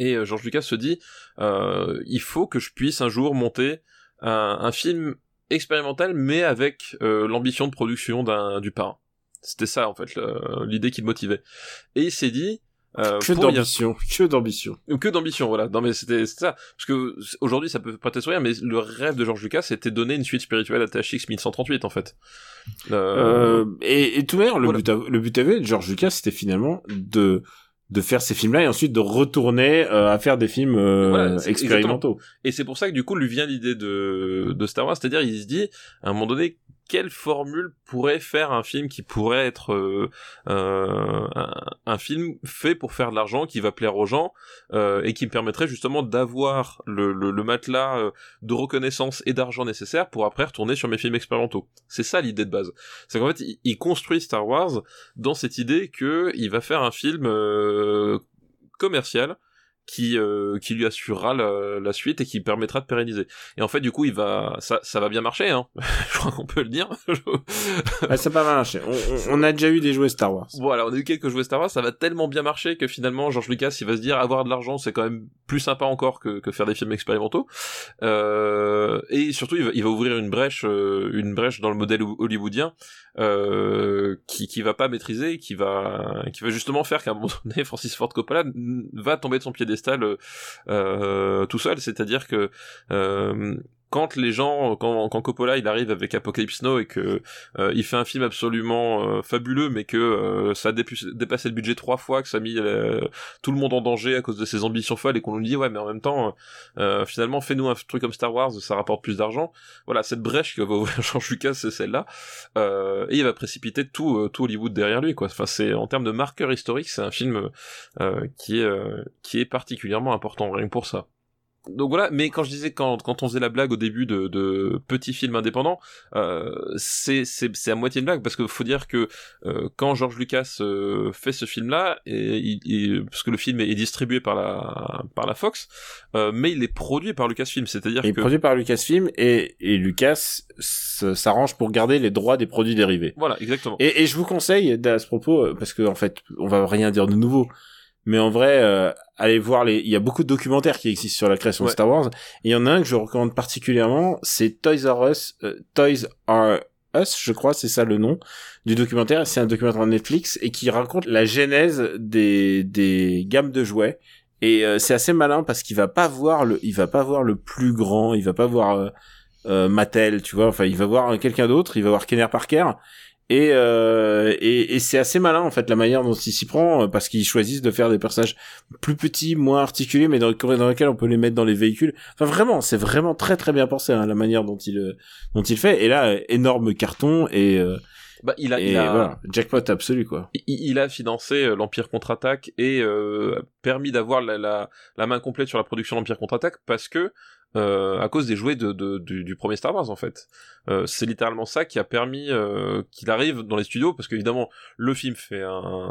Et euh, George Lucas se dit, euh, il faut que je puisse un jour monter un, un film expérimental, mais avec euh, l'ambition de production d'un du parrain. C'était ça en fait l'idée qui le motivait. Et il s'est dit, euh, Que d'ambition. Que d'ambition. que d'ambition, voilà. Non mais c'était ça. Parce que aujourd'hui ça peut pas sourire, mais le rêve de George Lucas c'était donner une suite spirituelle à THX 1138 en fait. Euh, Euh, et, et tout d'ailleurs, le, voilà. but le but avait de George Lucas, c'était finalement de de faire ces films-là et ensuite de retourner euh, à faire des films euh, Voilà, expérimentaux. Et c'est pour ça que du coup lui vient l'idée de, de Star Wars, c'est-à-dire il se dit, à un moment donné, quelle formule pourrait faire un film qui pourrait être euh, euh, un, film fait pour faire de l'argent, qui va plaire aux gens euh, et qui me permettrait justement d'avoir le, le, matelas de reconnaissance et d'argent nécessaire pour après retourner sur mes films expérimentaux. C'est ça l'idée de base. C'est qu'en fait, il, construit Star Wars dans cette idée que il va faire un film commercial qui euh, qui lui assurera la, la, suite et qui permettra de pérenniser. Et en fait, du coup, il va ça ça va bien marcher, hein. je crois qu'on peut le dire. ça va bien marcher. On, on, a déjà eu des jouets Star Wars. Voilà, on a eu quelques jouets Star Wars. Ça va tellement bien marcher que finalement, George Lucas, il va se dire avoir de l'argent, c'est quand même plus sympa encore que, que faire des films expérimentaux. Euh, et surtout, il va, il va ouvrir une brèche, euh, une brèche dans le modèle hollywoodien euh, qui qui va pas maîtriser, qui va qui va justement faire qu'à un moment donné, Francis Ford Coppola va tomber de son piédestal euh, euh tout seul, c'est-à-dire que euh, quand les gens, quand, quand Coppola il arrive avec Apocalypse Now et que euh, il fait un film absolument euh, fabuleux, mais que euh, ça a dépassé le budget trois fois, que ça a mis tout le monde en danger à cause de ses ambitions folles et qu'on nous dit ouais, mais en même temps, finalement, fais-nous un truc comme Star Wars, ça rapporte plus d'argent. Voilà, cette brèche que va ouvrir George Lucas, c'est celle-là, et il va précipiter tout, tout Hollywood derrière lui, quoi. Enfin, c'est en termes de marqueur historique, c'est un film qui est qui est particulièrement important rien que pour ça donc voilà, mais quand je disais quand, quand on faisait la blague au début de, de petits films indépendants, euh, c'est c'est à moitié une blague parce qu'il faut dire que euh, quand George Lucas euh, fait ce film-là, et, il, parce que le film est, distribué par la par la Fox, euh, mais il est produit par Lucasfilm, c'est-à-dire que il est produit par Lucasfilm et et Lucas s'arrange pour garder les droits des produits dérivés. Voilà, exactement. Et, et je vous conseille à ce propos parce que en fait on va rien dire de nouveau mais en vrai, euh, allez voir les. Il y a beaucoup de documentaires qui existent sur la création de Star Wars. Et il y en a un que je recommande particulièrement, c'est Toys R Us. Euh, Toys R Us, je crois, c'est ça le nom du documentaire. C'est un documentaire Netflix et qui raconte la genèse des des gammes de jouets. Et euh, c'est assez malin parce qu'il va pas voir le, il va pas voir le plus grand, il va pas voir euh, Mattel, tu vois. Enfin, il va voir quelqu'un d'autre, il va voir Kenner Parker et, euh, et, et c'est assez malin en fait la manière dont il s'y prend euh, parce qu'ils choisissent de faire des personnages plus petits, moins articulés, mais dans, dans lesquels on peut les mettre dans les véhicules. Enfin vraiment, c'est vraiment très très bien pensé hein, la manière dont il euh, dont il fait. Et là, énorme carton et euh, bah, il a, il a... Voilà, jackpot absolu quoi. Il, il a financé l'Empire contre-attaque et euh, permis d'avoir la, la, la, main complète sur la production de l'Empire contre-attaque parce que euh, à cause des jouets de, de, du, premier Star Wars en fait. Euh, c'est littéralement ça qui a permis euh, qu'il arrive dans les studios parce qu'évidemment le film fait un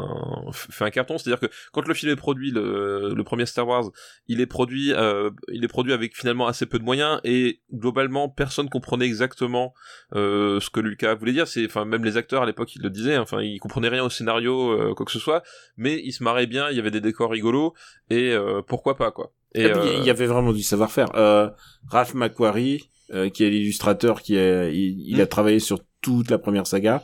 fait un carton, c'est-à-dire que quand le film est produit, le, le premier Star Wars, il est produit euh, il est produit avec finalement assez peu de moyens et globalement personne comprenait exactement euh, ce que Lucas voulait dire. C'est enfin même les acteurs à l'époque ils le disaient, hein, enfin ils comprenaient rien au scénario quoi que ce soit, mais ils se marraient bien, il y avait des décors rigolos et pourquoi pas quoi. Et, il euh, y avait vraiment du savoir-faire. Euh, Ralph McQuarrie, euh, qui est l'illustrateur, qui a, il, a hmm. travaillé sur toute la première saga.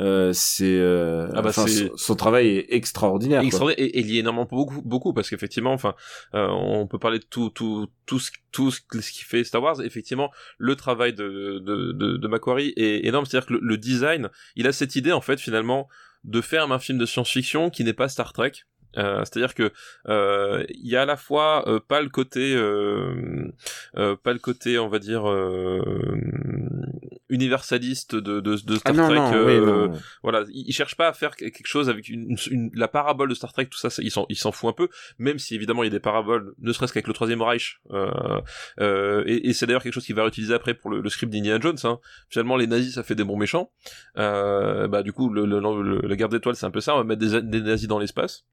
Euh, c'est euh, ah bah son, travail est extraordinaire, extraordinaire et, il y a énormément beaucoup beaucoup parce qu'effectivement enfin euh, on peut parler de tout tout tout ce tout ce qui fait Star Wars effectivement le travail de de de, de Macquarie est énorme c'est-à-dire que le, le, design il a cette idée en fait finalement de faire un film de science-fiction qui n'est pas Star Trek euh, c'est-à-dire que euh, il y a à la fois euh, pas le côté pas le côté on va dire universaliste de, de, de Star ah Trek voilà il, cherche pas à faire quelque chose avec une, une, la parabole de Star Trek tout ça, il s'en il s'en fout un peu même si évidemment il y a des paraboles ne serait-ce qu'avec le troisième Reich et, et c'est d'ailleurs quelque chose qu'il va réutiliser après pour le, le script d'Indiana Jones hein. finalement les nazis ça fait des bons méchants bah du coup le, le, la guerre d'étoiles c'est un peu ça on va mettre des, des nazis dans l'espace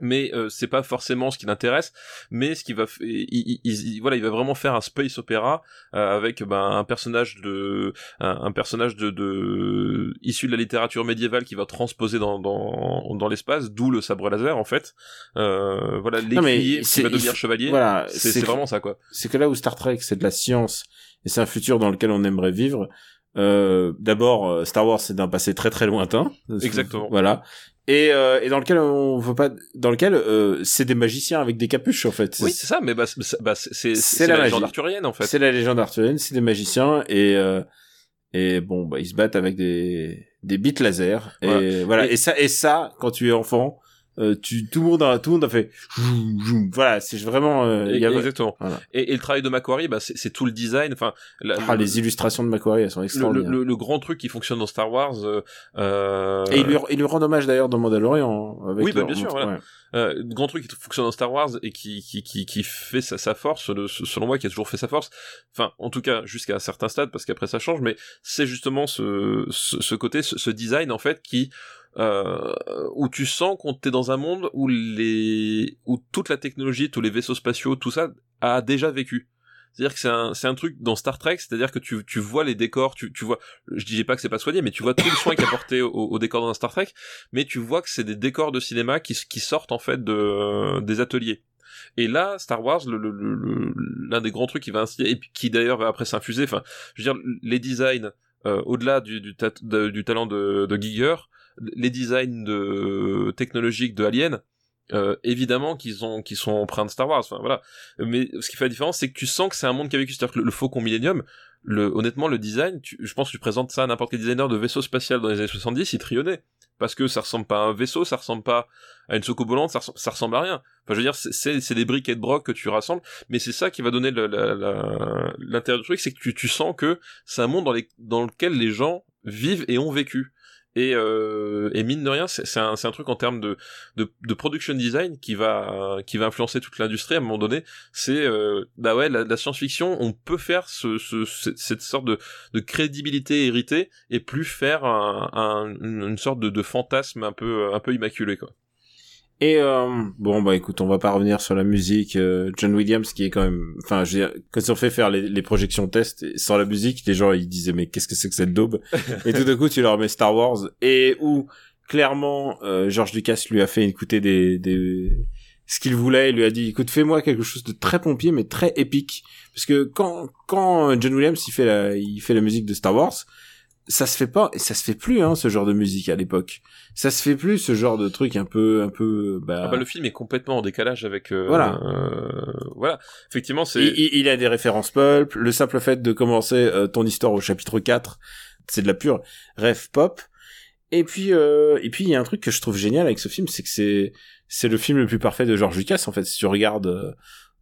mais euh, c'est pas forcément ce qui l'intéresse mais ce qui va il, voilà il va vraiment faire un space opéra euh, avec ben, un personnage de un, personnage de, de, issu de la littérature médiévale qui va transposer dans dans, dans l'espace d'où le sabre laser en fait. Euh, voilà l'écuyer qui va devenir chevalier voilà c'est vraiment ça quoi. c'est que là où Star Trek c'est de la science et c'est un futur dans lequel on aimerait vivre euh, d'abord euh, Star Wars c'est d'un passé très très lointain. Exactement. voilà. Et, euh, et dans lequel on veut pas dans lequel euh, c'est des magiciens avec des capuches en fait. Oui c'est ça mais bah, bah c'est c'est la, légende arthurienne en fait. C'est la légende arthurienne c'est des magiciens et euh, et bon bah ils se battent avec des des bits laser et voilà. et ça et ça quand tu es enfant euh, tu tout le monde a tout le monde a fait voilà c'est vraiment euh, y a- Exactement. Voilà. Et, et le travail de Macquarie, bah, c'est tout le design. Enfin, la- ah, le- les illustrations de Macquarie elles sont le, le, extraordinaires le- le grand truc qui fonctionne dans Star Wars. euh, euh, et il lui, il lui rend hommage d'ailleurs dans Mandalorian avec Oui, bah, bien sûr, voilà. euh, le grand truc qui fonctionne dans Star Wars et qui qui qui, qui fait sa, sa force, le- selon moi, qui a toujours fait sa force. Enfin, en tout cas, jusqu'à un certain stade, parce qu'après ça change. Mais c'est justement ce, ce ce côté, ce, ce design en fait qui euh, où tu sens qu'on t'es dans un monde où les où toute la technologie, tous les vaisseaux spatiaux, tout ça a déjà vécu. C'est-à-dire que c'est un, c'est un truc dans Star Trek, c'est-à-dire que tu, tu vois les décors, tu, tu vois, je disais pas que c'est pas soigné, mais tu vois tout le soin qui est apporté au, au décor dans Star Trek, mais tu vois que c'est des décors de cinéma qui, qui sortent en fait de, des ateliers. Et là, Star Wars, le- le- le- l'un des grands trucs qui va insister, et qui d'ailleurs va après s'infuser, enfin, je veux dire, les designs, euh, au-delà du, du, ta- du talent de, de Giger, les designs de, technologiques de Alien, euh, évidemment qu'ils ont qui sont empreints de Star Wars enfin voilà. Mais ce qui fait la différence c'est que tu sens que c'est un monde qui a vécu. C'est-à-dire que le, le Faucon Millennium le honnêtement le design je pense que tu présentes ça à n'importe quel designer de vaisseau spatial dans les années 70 il trionnait parce que ça ressemble pas à un vaisseau ça ressemble pas à une socobolante ça, ressemble- ça ressemble à rien. Enfin je veux dire c'est- des briques et de broc que tu rassembles mais c'est ça qui va donner l'intérêt du truc c'est que tu, sens que c'est un monde dans lequel les gens vivent et ont vécu et, euh, et mine de rien, c'est un, un truc en termes de, de, de production design qui va, qui va influencer toute l'industrie à un moment donné. C'est, euh, bah ouais, la, la science-fiction, on peut faire ce, ce, cette, sorte de, de crédibilité héritée et plus faire un, un- une, une sorte de, de fantasme un peu, un peu immaculé, quoi. Et euh, bon bah écoute, on va pas revenir sur la musique. euh, John Williams qui est quand même, enfin je veux dire, quand ils ont fait faire les, les projections test sans la musique, les gens ils disaient mais qu'est-ce que c'est que cette daube? Et tout d'un coup tu leur mets Star Wars et où clairement euh, George Lucas lui a fait écouter des, des ce qu'il voulait, il lui a dit écoute fais-moi quelque chose de très pompier mais très épique parce que quand quand John Williams il fait la il fait la musique de Star Wars ça se fait pas et ça se fait plus hein ce genre de musique à l'époque ça se fait plus ce genre de truc un peu un peu bah, Ah bah, le film est complètement en décalage avec, euh, Voilà. euh, voilà. Effectivement, c'est, il, a des références pulp le simple fait de commencer euh, ton histoire au chapitre 4 c'est de la pure rêve pop et puis euh, et puis il y a un truc que je trouve génial avec ce film c'est que c'est c'est le film le plus parfait de George Lucas en fait si tu regardes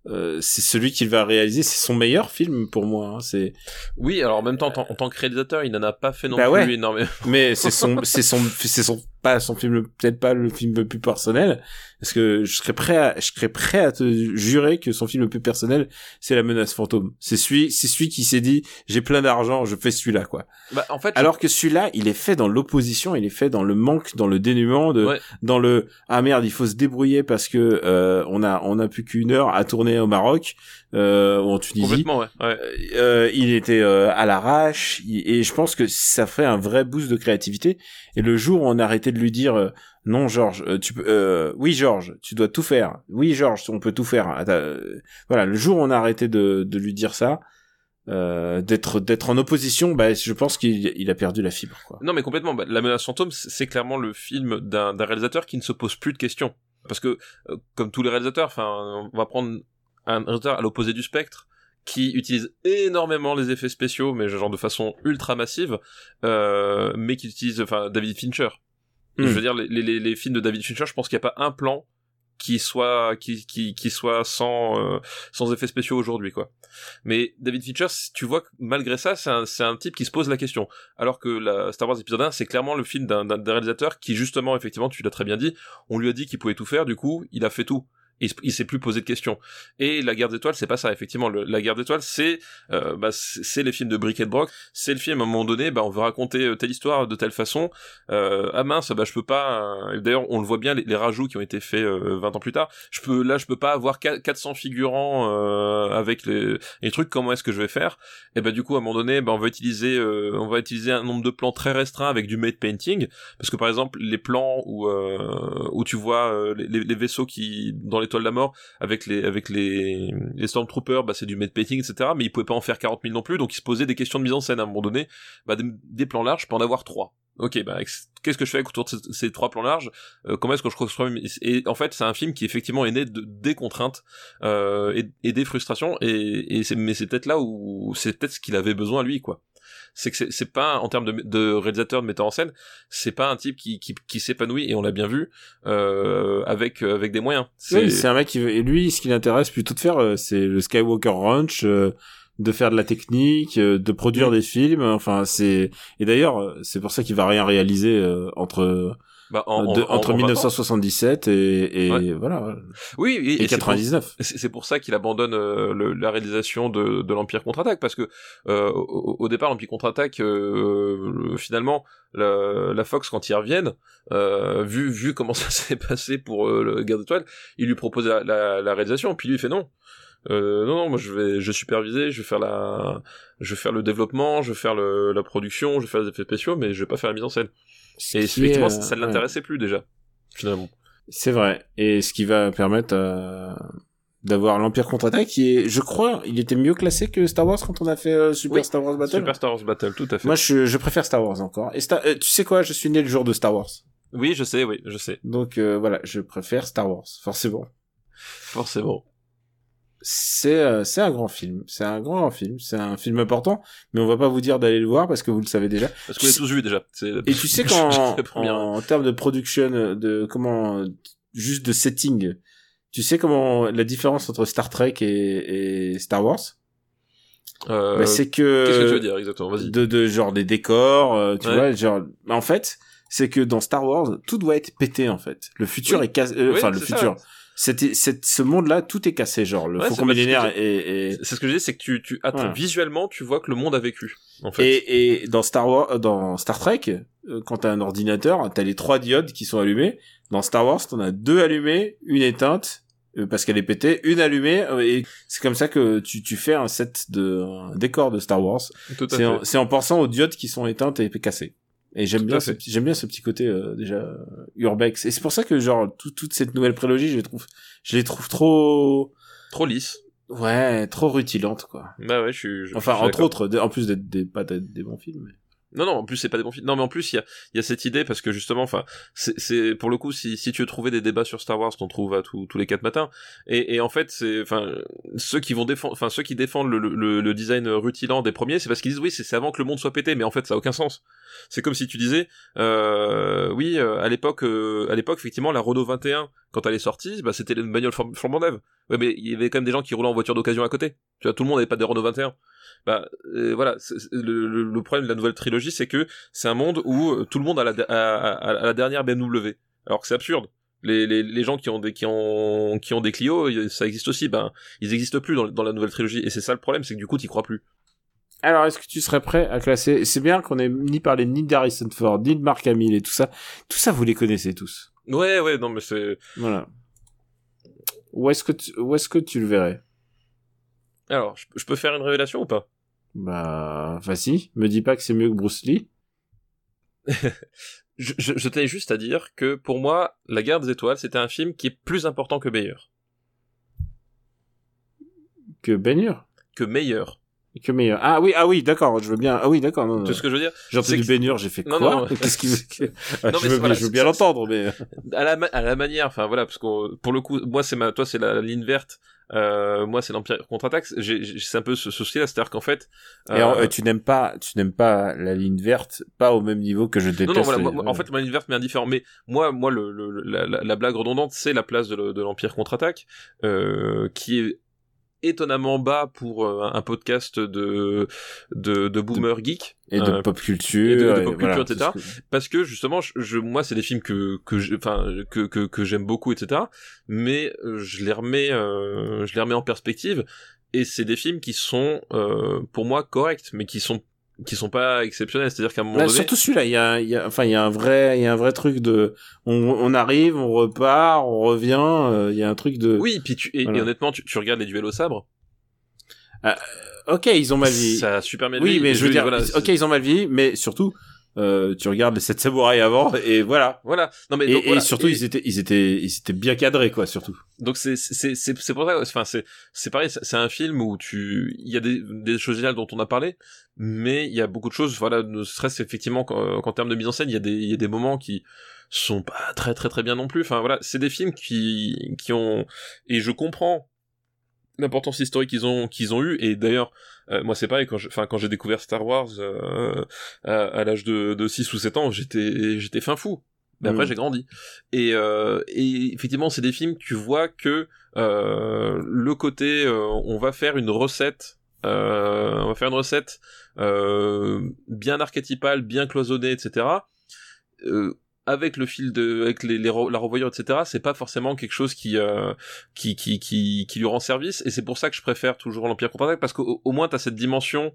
euh, c'est celui qu'il va réaliser c'est son meilleur film pour moi hein, c'est oui, alors en même temps, en, tant- en tant que réalisateur, il n'en a pas fait non Bah plus ouais. énormément. mais c'est son c'est son c'est son pas son film peut-être pas le film le plus personnel parce que je serais prêt à je serais prêt à te jurer que son film le plus personnel c'est la menace fantôme c'est celui c'est celui qui s'est dit j'ai plein d'argent je fais celui-là quoi Bah, en fait, alors que celui-là il est fait dans l'opposition il est fait dans le manque dans le dénuement de Ouais. dans le ah merde il faut se débrouiller parce que euh, on a on a plus qu'une heure à tourner au Maroc euh, ou en Tunisie complètement, ouais. ouais. euh, il était euh, à l'arrache et je pense que ça fait un vrai boost de créativité et le jour où on a arrêté de lui dire euh, non Georges euh, tu peux euh, oui Georges tu dois tout faire oui Georges on peut tout faire euh, voilà le jour où on a arrêté de, de lui dire ça d'être d'être en opposition bah je pense qu'il il a perdu la fibre Non, mais complètement. Bah, la menace fantôme, c'est clairement le film d'un réalisateur qui ne se pose plus de questions. Parce que, comme tous les réalisateurs, enfin, on va prendre un réalisateur à l'opposé du spectre qui utilise énormément les effets spéciaux, mais genre de façon ultra massive, mais qui utilise, enfin, David Fincher. Et Hmm. Je veux dire, les, les, les films de David Fincher, je pense qu'il n'y a pas un plan qui soit qui qui qui soit sans euh, sans effets spéciaux aujourd'hui quoi. Mais David Fincher, tu vois que malgré ça, c'est un c'est un type qui se pose la question. Alors que la Star Wars épisode 1, c'est clairement le film d'un réalisateur qui justement effectivement, tu l'as très bien dit, on lui a dit qu'il pouvait tout faire, du coup, il a fait tout. Il, il s'est plus posé de questions. Et la guerre des étoiles, c'est pas ça, effectivement. La guerre des étoiles, c'est euh, bah, c'est les films de Brick et Brock. C'est le film à un moment donné, bah, on veut raconter euh, telle histoire de telle façon. Euh, ah mince, bah je peux pas. euh, D'ailleurs, on le voit bien les, les rajouts qui ont été faits euh, 20 ans plus tard. Je peux là, je peux pas avoir qua- 400 figurants euh, avec les, les trucs. Comment est-ce que je vais faire? Et bah du coup, à un moment donné, bah, on va utiliser, on va utiliser un nombre de plans très restreint avec du made painting, parce que par exemple, les plans où où tu vois les, les vaisseaux qui dans l'étoile de la mort avec les stormtroopers, bah c'est du painting, etc. Mais ils pouvaient pas en faire 40 000 non plus, donc ils se posaient des questions de mise en scène à un moment donné. Bah des, plans larges, je peux en avoir trois. Ok, bah qu'est-ce que je fais autour de ces, trois plans larges? Euh, Comment est-ce que je construis Et en fait, c'est un film qui effectivement est né de, des contraintes euh, et, et des frustrations. Mais c'est peut-être là où c'est peut-être ce qu'il avait besoin lui, quoi. C'est que c'est- pas en termes de, de réalisateur, de metteur en scène, c'est pas un type qui qui, qui s'épanouit et on l'a bien vu euh, avec avec des moyens. Oui, c'est un mec qui veut, et lui, ce qui l'intéresse plutôt de faire, euh, c'est le Skywalker Ranch, euh, de faire de la technique, euh, de produire des films. Enfin, c'est et d'ailleurs, euh, c'est pour ça qu'il va rien réaliser euh, entre bah, en- de- en- entre en 20 ans. 1977 et, et Ouais. voilà Oui, oui, et, et c'est pour- 99. C'est pour ça qu'il abandonne euh, le- la réalisation de, de l'Empire contre-attaque parce que euh, au, au départ l'Empire contre-attaque euh, le- finalement la, la Fox quand ils reviennent euh, vu vu comment ça s'est passé pour euh, le Guerre d'étoiles il lui propose la, la, la réalisation puis lui il fait non euh, non non moi je vais je vais superviser je vais faire la je vais faire le développement je vais faire le, la production je vais faire les effets spéciaux mais je vais pas faire la mise en scène Ce et est, effectivement euh, ça, ça ne ouais. l'intéressait plus déjà finalement C'est vrai. Et ce qui va permettre euh, d'avoir l'Empire contre-attaque qui est, je crois, il était mieux classé que Star Wars quand on a fait euh, Super Oui, Star Wars Battle. Super Star Wars Battle tout à fait Moi, je, je préfère Star Wars encore. Et Star- euh, tu sais quoi, je suis né le jour de Star Wars. oui je sais oui je sais Donc euh, voilà, je préfère Star Wars, forcément. forcément C'est euh, c'est un grand film, c'est un grand film, c'est un film important, mais on va pas vous dire d'aller le voir parce que vous le savez déjà. Parce qu'on l'a tous vu déjà. Et tu sais qu'en en, termes de production, de comment, juste de setting, tu sais comment la différence entre Star Trek et, et Star Wars? Euh, bah, C'est que Qu'est-ce que tu veux dire exactement? Vas-y. de, de genre des décors, euh, tu Ouais. vois, genre. bah, en fait, c'est que dans Star Wars, tout doit être pété en fait. Le futur Oui. est cassé. euh, Oui, enfin, le ça. C'était, c'est, ce monde-là, tout est cassé, genre le Ouais, faucon millénaire j'ai- et, et, C'est ce que je dis, c'est que tu, tu attends, visuellement, tu vois que le monde a vécu. En fait. Et, et dans Star Wars, euh, dans Star Trek, euh, quand t'as un ordinateur, t'as les trois diodes qui sont allumées. Dans Star Wars, t'en as deux allumées, une éteinte euh, parce qu'elle est pétée, une allumée. et c'est comme ça que tu, tu fais un set de un décor de Star Wars. C'est en, c'est en pensant aux diodes qui sont éteintes et cassées. Et j'aime bien, j'aime bien ce petit côté euh, déjà urbex. Et c'est pour ça que genre tout- toute cette nouvelle prélogie, je les trouve, je les trouve trop, Trop lisse. ouais, trop rutilantes quoi. Bah ouais, je suis. je- Enfin, je suis entre autres, en plus d'être des, pas d'être des bons films. mais- Non, non, en plus, c'est pas des bons films. Non, mais en plus, il y a, y a cette idée parce que justement, enfin, c'est, pour le coup, si, si tu veux trouver des débats sur Star Wars, t'en trouves à tous, tous les quatre matins. Et, et en fait, c'est, enfin, ceux qui vont défendre, enfin, ceux qui défendent le, le, le design rutilant des premiers, c'est parce qu'ils disent oui, c'est, avant que le monde soit pété, mais en fait, ça a aucun sens. C'est comme si tu disais, euh, oui, euh, à l'époque, euh, à l'époque, effectivement, la Renault 21, quand elle est sortie, bah, c'était une bagnole flam- flambant neuve. Ouais, mais il y avait quand même des gens qui roulaient en voiture d'occasion à côté. Tu vois, tout le monde n'avait pas de Renault 21. Bah, euh, voilà, le, le, le problème de la nouvelle trilogie, c'est que c'est un monde où euh, tout le monde a la, a, a- a la dernière BMW. Alors que c'est absurde. Les, les, les gens qui ont des qui ont qui ont des Clio, ça existe aussi. Ben, ils existent plus dans, dans la nouvelle trilogie. Et c'est ça le problème, c'est que du coup, t'y crois plus. Alors, est-ce que tu serais prêt à classer? C'est bien qu'on ait ni parlé ni d'Harrison Ford, ni de Mark Hamill et tout ça. Tout ça, vous les connaissez tous. Ouais, ouais, non, mais c'est. Voilà. Où est-ce que tu, où est-ce que tu le verrais? Alors, je, je peux faire une révélation ou pas? Bah, vas-y. Me dis pas que c'est mieux que Bruce Lee. Je, je, je tenais juste à dire que pour moi, La Guerre des Étoiles, c'était un film qui est plus important que meilleur. Que Hur. Que meilleur. Que meilleur. Ah oui, ah oui, d'accord. Je veux bien. Ah oui, d'accord. Non, non. Vois ce que je veux dire? J'ai entendu que- Hur, j'ai fait quoi non, non. Qu'est-ce qu'il veut que... Ah, Non, je, veux, voilà, je veux bien l'entendre, mais à la, ma- à la manière, enfin voilà, parce que pour le coup, moi c'est ma, toi c'est la ligne verte, euh, moi c'est l'Empire contre-attaque. J'ai, j'ai- c'est un peu ce souci-là, c'est-à-dire qu'en fait, Et en- euh, euh, tu n'aimes pas, tu n'aimes pas la ligne verte, pas au même niveau que je déteste. non, non, voilà, les- moi- moi, en fait, ma ligne verte mais indifférent. Mais moi, moi, le, le- la, la- la blague redondante, c'est la place de l'Empire contre-attaque, euh, qui est étonnamment bas pour euh, un podcast de de, de boomer geek et de euh, pop culture, et de- de et pop voilà, culture, etc. c'est ce que- parce que justement je, je- moi c'est des films que que enfin que que, que j'aime beaucoup etc mais euh, je les remets euh, je les remets en perspective et c'est des films qui sont euh, pour moi corrects mais qui sont qui sont pas exceptionnels c'est à dire qu'à un moment Là, donné surtout celui-là, il y a, il y a, enfin, il y a un vrai, il y a un vrai truc de, on, on arrive, on repart, on revient, euh, il y a un truc de. oui puis tu et, Voilà. et honnêtement tu, tu regardes les duels au sabre Ok, ils ont mal vieilli. ça a super bien oui, mais je veux dire, voilà, ok, ils ont mal vieilli, mais surtout, euh, tu regardes les sept samouraïs avant, et voilà. voilà non mais Et, donc, et voilà. surtout, Et- ils étaient, ils étaient, ils étaient bien cadrés, quoi, surtout. donc c'est c'est c'est c'est pour ça enfin c'est c'est pareil c'est un film où tu il y a des des choses géniales dont on a parlé mais il y a beaucoup de choses voilà ne serait-ce effectivement qu'en qu'en termes de mise en scène il y a des il y a des moments qui sont pas très très très bien non plus enfin voilà c'est des films qui qui ont et je comprends l'importance historique qu'ils ont qu'ils ont eu. Et d'ailleurs euh, moi c'est pareil quand enfin quand j'ai découvert Star Wars euh, à, à l'âge de, de 6 ou 7 ans j'étais j'étais fin fou. Mais après Mm. j'ai grandi. Et, euh, et effectivement c'est des films tu vois que euh, le côté euh, on va faire une recette euh, on va faire une recette euh, bien archétypale bien cloisonnée etc euh, avec le fil de avec les, les la revoyure etc c'est pas forcément quelque chose qui euh, qui, qui qui lui rend service et c'est pour ça que je préfère toujours l'Empire contre-attaque parce qu'au au moins t'as cette dimension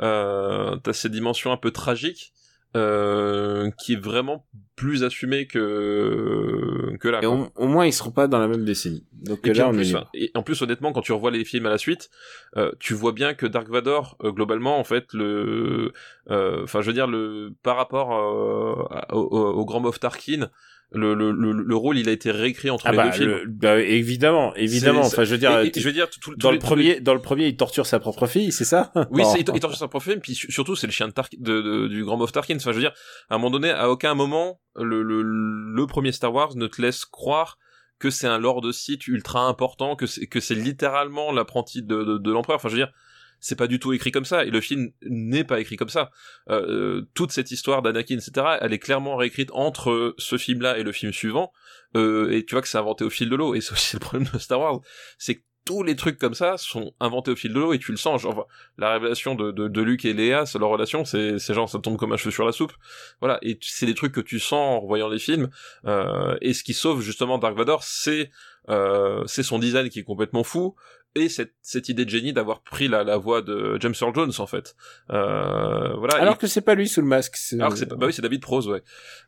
euh, t'as cette dimension un peu tragique euh, qui est vraiment plus assumée que que là Et au, moins, ils seront pas dans la même décennie. Donc Et là, en on est plus, enfin, et en plus, honnêtement, quand tu revois les films à la suite, euh, tu vois bien que Dark Vador, euh, globalement, en fait, le, euh, enfin, je veux dire, le, par rapport euh, au, au- au Grand Moff Tarkin, le, le, le, le rôle, il a été réécrit entre Ah les bah, deux films. le- bah, évidemment, évidemment. Enfin, je veux dire, Et- et tu- je veux dire, tout, dans tous le premier, dans le premier, il torture sa propre fille, c'est ça? Oui, Oh. il, il torture sa propre film, puis su- surtout c'est le chien de, Tark- de, de- du grand Moff Tarkin. Enfin, je veux dire, à un moment donné, à aucun moment, le, le, le premier Star Wars ne te laisse croire que c'est un Lord Sith ultra important, que c'est, que c'est littéralement l'apprenti de, de, de l'empereur. Enfin, je veux dire, c'est pas du tout écrit comme ça, et le film n'est pas écrit comme ça. Euh, euh, toute cette histoire d'Anakin, etc., elle est clairement réécrite entre ce film-là et le film suivant, euh, et tu vois que c'est inventé au fil de l'eau, et c'est aussi le problème de Star Wars, c'est que tous les trucs comme ça sont inventés au fil de l'eau et tu le sens genre la révélation de, de, de Luke et Léa c'est leur relation c'est c'est genre ça tombe comme un cheveu sur la soupe voilà et c'est des trucs que tu sens en revoyant les films euh, et ce qui sauve justement Dark Vador c'est euh, c'est son design qui est complètement fou et cette, cette idée de génie d'avoir pris la, la voix de James Earl Jones en fait euh, voilà Alors que c'est pas lui sous le masque. alors que c'est pas- bah oui c'est David Prose ouais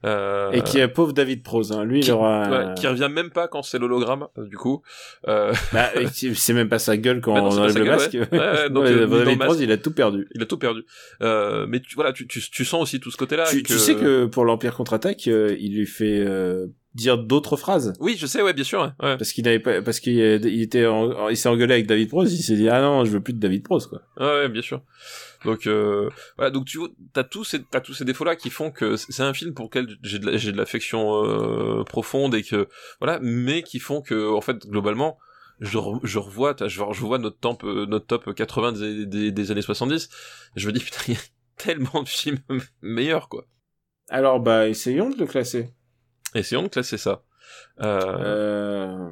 euh, Et qui est pauvre David Prose, hein. Lui, qui, il aura. ouais, qui revient même pas quand c'est l'hologramme euh, du coup euh, Bah, c'est même pas sa gueule quand Bah non, on enlève le gueule, masque. ouais. Ouais, donc, euh, David. Prose, il a tout perdu. il a tout perdu euh, mais tu, voilà tu, tu, tu sens aussi tout ce côté là tu, tu sais que pour l'Empire contre-attaque, il lui fait euh, dire d'autres phrases. oui je sais ouais bien sûr ouais, ouais. Parce qu'il n'avait pas, parce qu'il euh, il était, en- il s'est engueulé avec David Prose, il s'est dit, ah non, je veux plus de David Prose, quoi. Ouais, ouais, bien sûr. Donc euh, voilà, donc tu vois, t'as tous ces t'as tous ces défauts là qui font que c'est un film pour lequel j'ai de j'ai de l'affection euh, profonde et que voilà, mais qui font que en fait globalement je, re- je revois t'as- je, je vois notre top euh, notre top 80 des, des, des années 70 et je me dis putain il y a tellement de films meilleurs quoi. Alors, bah, essayons de le classer. Essayons de classer ça. Euh, Euh...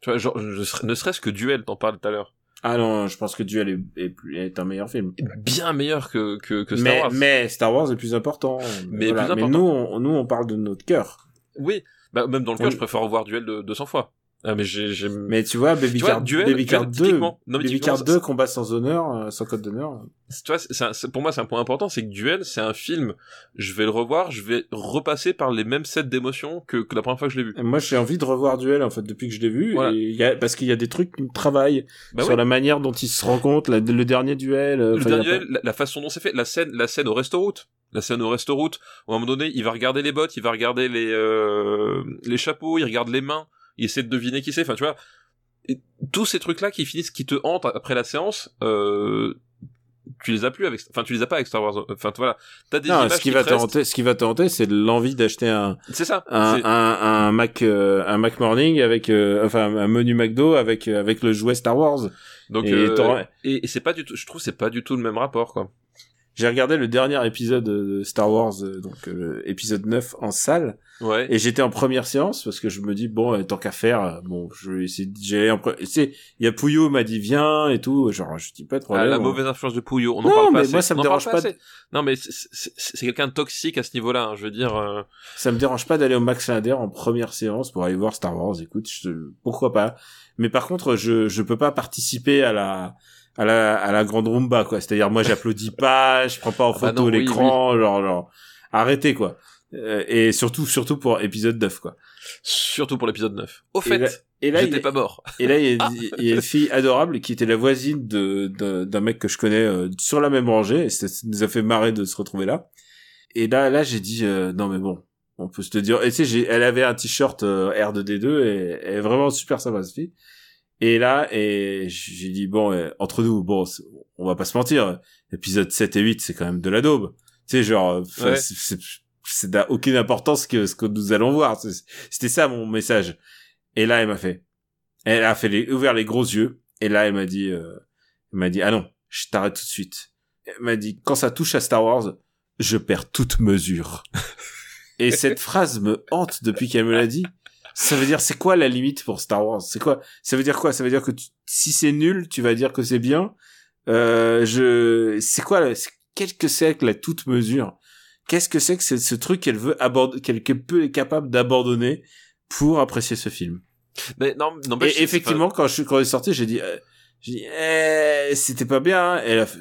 tu vois, genre, je serais- ne serait-ce que Duel, t'en parles tout à l'heure. Ah non, je pense que Duel est, est, un meilleur film. Bien meilleur que, que, que Star mais, Wars. mais Star Wars est plus important. Mais Voilà. plus important. Mais nous, on, nous, on parle de notre cœur. Oui, bah, même dans le On- cœur, je préfère revoir Duel de 200 fois. Ah, mais j'ai. Mais tu vois, Baby Tu vois, Duel- Baby Duel, Card 2, typiquement. Non, Baby Card ça- 2, combat sans honneur, euh, sans code d'honneur. tu vois, pour moi, c'est un point important, c'est que Duel, c'est un film, je vais le revoir, je vais repasser par les mêmes sets d'émotions que, que la première fois que je l'ai vu. Et Moi, j'ai envie de revoir Duel, en fait, depuis que je l'ai vu. Voilà. Et y a, parce qu'il y a des trucs qui me travaillent Bah sur oui. la manière dont ils se rencontrent, la- le dernier duel. euh, Le dernier, pas- la, la façon dont c'est fait, la scène, la scène au restaurant, la scène au restaurant, où à un moment donné, il va regarder les bottes, il va regarder les, euh, les chapeaux, il regarde les mains, il essaie de deviner qui c'est, enfin, tu vois, et tous ces trucs-là qui finissent, qui te hantent après la séance, euh, tu les as plus avec, enfin, tu les as pas avec Star Wars, enfin, voilà, t'as des Non, images ce qui te va te hanter, ce qui va te hanter, c'est l'envie d'acheter un, C'est ça. un, un, un Mac, euh, un Mac Morning avec, euh, enfin, un menu McDo avec, euh, avec le jouet Star Wars. Donc, et euh, et, et c'est pas du tout, je trouve, c'est pas du tout le même rapport, quoi. J'ai regardé le dernier épisode de Star Wars, euh, donc euh, épisode 9 en salle, Ouais. et j'étais en première séance parce que je me dis bon, euh, tant qu'à faire, euh, bon, je vais essayer. J'ai, en sais, il y a Pouillot m'a dit viens et tout, genre je dis pas de Ah, problème. la on- mauvaise influence de Pouillot. On en Non, parle pas mais assez. moi, ça me On en parle dérange pas de-. Non, mais c'est- c'est c'est quelqu'un de toxique à ce niveau-là. hein, je veux dire. euh, Ça me dérange pas d'aller au Max Linder en première séance pour aller voir Star Wars. Écoute, je- pourquoi pas. Mais par contre, je je peux pas participer à la à la à la grande rumba quoi. C'est-à-dire moi j'applaudis pas, je prends pas en Ah bah photo oui, l'écran, genre genre arrêtez quoi. Euh, et surtout surtout pour épisode 9 quoi. Surtout pour l'épisode 9. Au Et fait, Et là, il j'étais pas mort. Et là, il y, a, Ah. il y a une fille adorable qui était la voisine de d'un mec que je connais euh, sur la même rangée. Et ça, ça nous a fait marrer de se retrouver là. Et là, là, j'ai dit euh, non mais bon, on peut se te dire. Et tu sais, elle avait un t-shirt euh, R2D2 et elle est vraiment super sympa cette fille. Et là, et j'ai dit bon, euh, entre nous, bon, on va pas se mentir. Épisode 7 et 8, c'est quand même de la daube. Tu sais, genre, euh, Ouais. c'est- c'est c'est n'a aucune importance que ce que nous allons voir. C'était ça mon message. Et là, elle m'a fait Elle a fait les, ouvert les gros yeux. Et là, elle m'a dit, euh, elle m'a dit, ah non, je t'arrête tout de suite. Elle m'a dit, quand ça touche à Star Wars, je perds toute mesure. et cette phrase me hante depuis qu'elle me l'a dit. Ça veut dire, c'est quoi la limite pour Star Wars? C'est quoi? Ça veut dire quoi? Ça veut dire que tu- si c'est nul, tu vas dire que c'est bien. Euh, je, c'est quoi, qu'est-ce que c'est que la toute mesure? Qu'est-ce que c'est que ce truc qu'elle veut aborder, qu'elle peut est capable d'abandonner pour apprécier ce film? Mais non, non, bah, Et je- effectivement, quand je suis quand elle est sortie, j'ai dit, euh, j'ai dit, eh, c'était pas bien. hein. Elle a fait,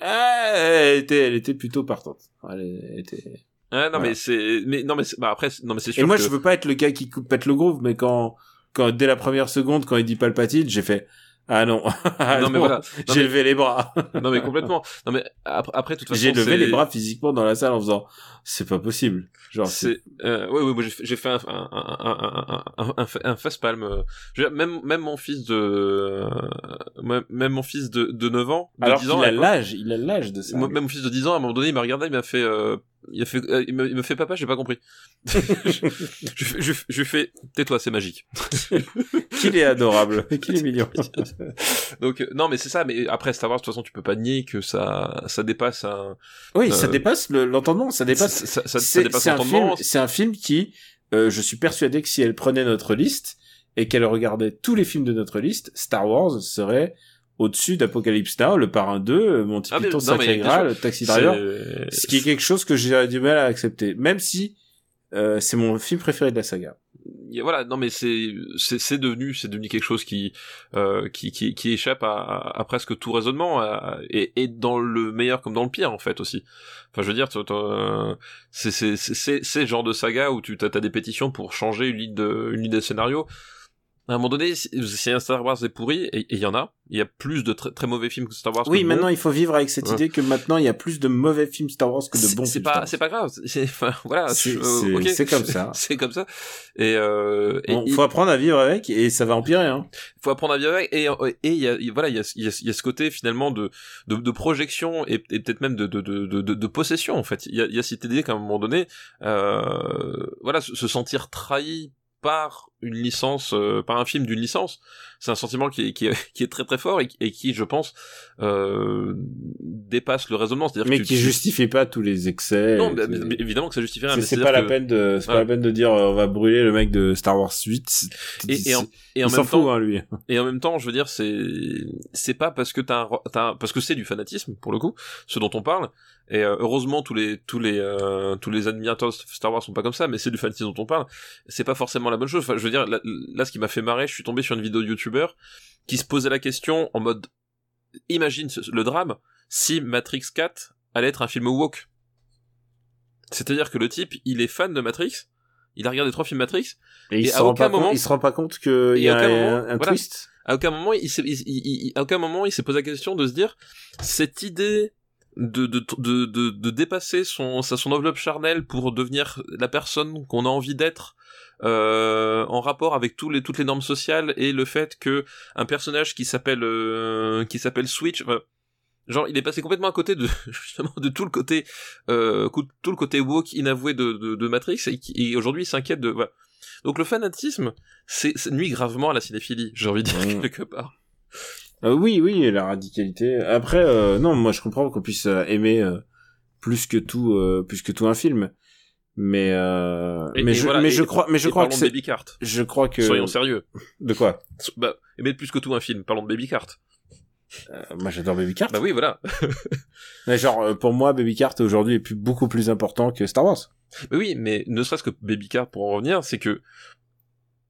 ah, elle était, elle était plutôt partante. Elle était. Ah, non, Voilà. mais c'est, mais non, mais c'est- bah après, non, mais c'est sûr Et moi, que- je veux pas être le gars qui coupe pète le groove, mais quand, quand dès la première seconde, quand il dit Palpatine, j'ai fait, ah non, Ah non, mais voilà. Non, j'ai mais- levé les bras. non, mais complètement. Non, mais après, après, toute façon, J'ai levé les bras physiquement dans la salle en faisant, c'est pas possible. Genre, c'est, euh, ouais, ouais, moi j'ai fait, un, un, un, un, un, un, un face palm. euh, même, même mon fils de, euh, même mon fils de, de 9 ans, de alors 10 qu'il ans, à a l'âge, il a l'âge de ça. même mon fils de 10 ans, à un moment donné, il m'a regardé, il m'a fait, euh, il a fait, euh, il, me, il me fait papa, j'ai pas compris. je, je, je, je fais, tais-toi, c'est magique. Qu'il est adorable, qu'il est mignon. Donc, euh, non, mais c'est ça, mais après Star Wars, de toute façon, tu peux pas nier que ça, ça dépasse un, Oui, ça Euh, dépasse le- l'entendement, ça ça, dépasse ça, ça, ça c'est dépasse l'entendement. film, c'est un film qui, je suis persuadé que si elle prenait notre liste et qu'elle regardait tous les films de notre liste, Star Wars serait au-dessus d'Apocalypse Now, Le Parrain 2, euh, Monty Ah, Python, Sacré Graal, Taxi Driver, C'est- ce qui est quelque chose que j'ai du mal à accepter, même si euh, c'est mon film préféré de la saga. voilà non mais c'est c'est c'est devenu c'est devenu quelque chose qui euh, qui, qui qui échappe à, à, à presque tout raisonnement à- et, et dans le meilleur comme dans le pire en fait aussi. Enfin je veux dire euh, c'est c'est c'est c'est genre de saga où tu t'as t'as des pétitions pour changer une ligne de une ligne de scénario à un moment donné si, Star Wars est pourri et il y en a il y a plus de très très mauvais films que Star Wars Oui, que maintenant il faut vivre avec cette Ouais. idée que maintenant il y a plus de mauvais films Star Wars que de bons c'est pas c'est pas grave c'est enfin voilà C'est- euh, comme ça. c'est comme ça et euh, et- Bon, et- faut apprendre à vivre avec et ça va empirer. Hein. faut apprendre à vivre avec et et il y a il- voilà il y a il y a, il y a ce côté finalement de de, de projection et, et peut-être même de de, de de de possession en fait il y a il y a cette idée qu'à un moment donné euh, voilà se sentir trahi par une licence euh, par un film d'une licence c'est un sentiment qui est, qui est qui est très très fort et, et qui je pense euh, dépasse le raisonnement c'est-à-dire Mais que qui tu- justifie pas tous les excès. non mais- évidemment que ça justifie rien C'est pas la que- peine de, c'est pas la peine de dire euh, on va brûler le mec de Star Wars 8. C'est- et, et en, et en il même fout temps hein, lui. Et en même temps, je veux dire, c'est c'est pas parce que t'as un, t'as un- parce que c'est du fanatisme pour le coup, ce dont on parle. Et euh, heureusement, tous les tous les euh, tous les admirateurs de Star Wars sont pas comme ça, mais c'est du fanatisme dont on parle. C'est pas forcément la bonne chose. Enfin, je veux dire, là, là, ce qui m'a fait marrer, je suis tombé sur une vidéo de YouTuber qui se posait la question en mode, imagine le drame si Matrix 4 allait être un film woke. C'est-à-dire que le type, il est fan de Matrix. Il a regardé trois films Matrix, Et il et se à rend aucun pas compte, moment- il se rend pas compte qu'il y a un, moment, un voilà. twist. à aucun moment il s'est il- il- il- à aucun moment il s'est posé la question de se dire cette idée de de de, de dépasser son sa son enveloppe charnelle pour devenir la personne qu'on a envie d'être euh, en rapport avec tous les toutes les normes sociales et le fait que un personnage qui s'appelle euh, qui s'appelle Switch enfin, genre il est passé complètement à côté de justement de tout le côté euh, tout le côté woke inavoué de de, de Matrix et, qui- et aujourd'hui il s'inquiète de voilà. donc le fanatisme c'est ça nuit gravement à la cinéphilie j'ai envie de dire quelque part Euh, oui, oui, la radicalité. Après, euh, non, moi je comprends qu'on puisse euh, aimer plus que tout, euh, plus que tout un film. Mais euh, Et- mais et je voilà, mais et- je crois mais je crois que parlons de c'est Baby Cart je crois que soyons sérieux de quoi bah aimer plus que tout un film parlons de Baby Cart Moi j'adore Baby Cart. bah oui voilà Mais genre pour moi Baby Cart aujourd'hui est plus, beaucoup plus important que Star Wars. Mais oui, mais ne serait-ce que Baby Cart pour en revenir, c'est que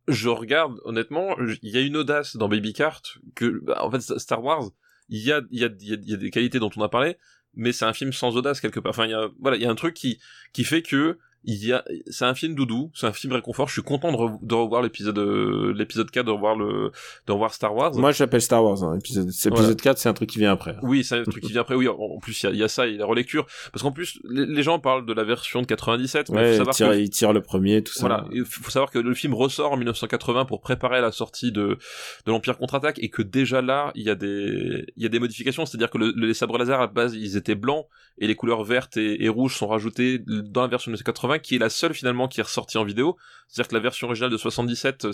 je regarde honnêtement, il y a une audace dans Baby Cart que bah, en fait Star Wars, il y a y a y a des qualités dont on a parlé, mais c'est un film sans audace quelque part. Enfin il y a voilà, il y a un truc qui qui fait que il y a c'est un film doudou, c'est un film réconfort. Je suis content de, re- de revoir l'épisode euh, l'épisode 4 de revoir le de revoir Star Wars. Moi j'appelle Star Wars. Hein, épisode épisode Voilà. 4 c'est un truc qui vient après. Oui, c'est un truc qui vient après. Oui, en en plus il y a, il y a ça, il y a la relecture, parce qu'en plus les, les gens parlent de la version de 97, mais Ouais, faut il tire, que il tire le premier, tout ça. Voilà, il faut savoir que le film ressort en 1980 pour préparer la sortie de, de l'Empire contre-attaque et que déjà là, il y a des, il y a des modifications, c'est-à-dire que le- les sabres laser à la base, ils étaient blancs et les couleurs vertes et, et rouges sont rajoutées dans la version de 1980 80 qui est la seule finalement qui est ressortie en vidéo. C'est-à-dire que la version originale de 77, euh,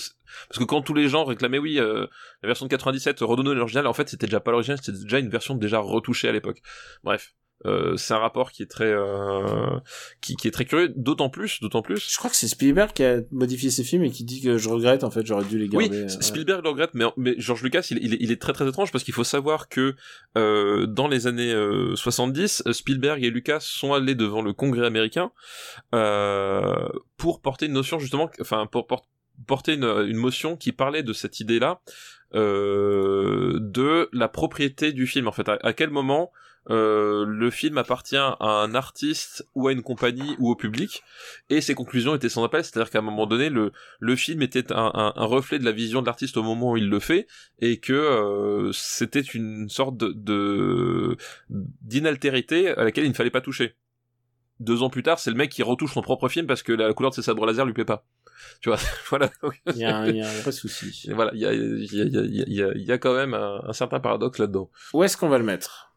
parce que quand tous les gens réclamaient oui, euh, la version de 97 redonnait l'original, en fait c'était déjà pas l'original, c'était déjà une version déjà retouchée à l'époque. Bref. Euh, c'est un rapport qui est très euh, qui, qui, est très curieux d'autant plus d'autant plus je crois que c'est Spielberg qui a modifié ses films et qui dit que je regrette en fait j'aurais dû les garder oui Spielberg le regrette mais mais George Lucas il, il, il est très très étrange parce qu'il faut savoir que euh, dans les années 70 Spielberg et Lucas sont allés devant le Congrès américain pour porter une notion justement enfin pour, porter une, une motion qui parlait de cette idée là de la propriété du film. En fait à quel moment euh, le film appartient à un artiste ou à une compagnie ou au public, et ses conclusions étaient sans appel, c'est-à-dire qu'à un moment donné, le, le film était un, un, un reflet de la vision de l'artiste au moment où il le fait, et que euh, c'était une sorte de d'inaltérité à laquelle il ne fallait pas toucher. Deux ans plus tard, c'est le mec qui retouche son propre film parce que la couleur de ses sabres laser lui plaît pas. Tu vois, voilà. Il y a, y un vrai souci. voilà, il y a, il y, a, il y, a, il y a quand même un, un certain paradoxe là-dedans. Où est-ce qu'on va le mettre?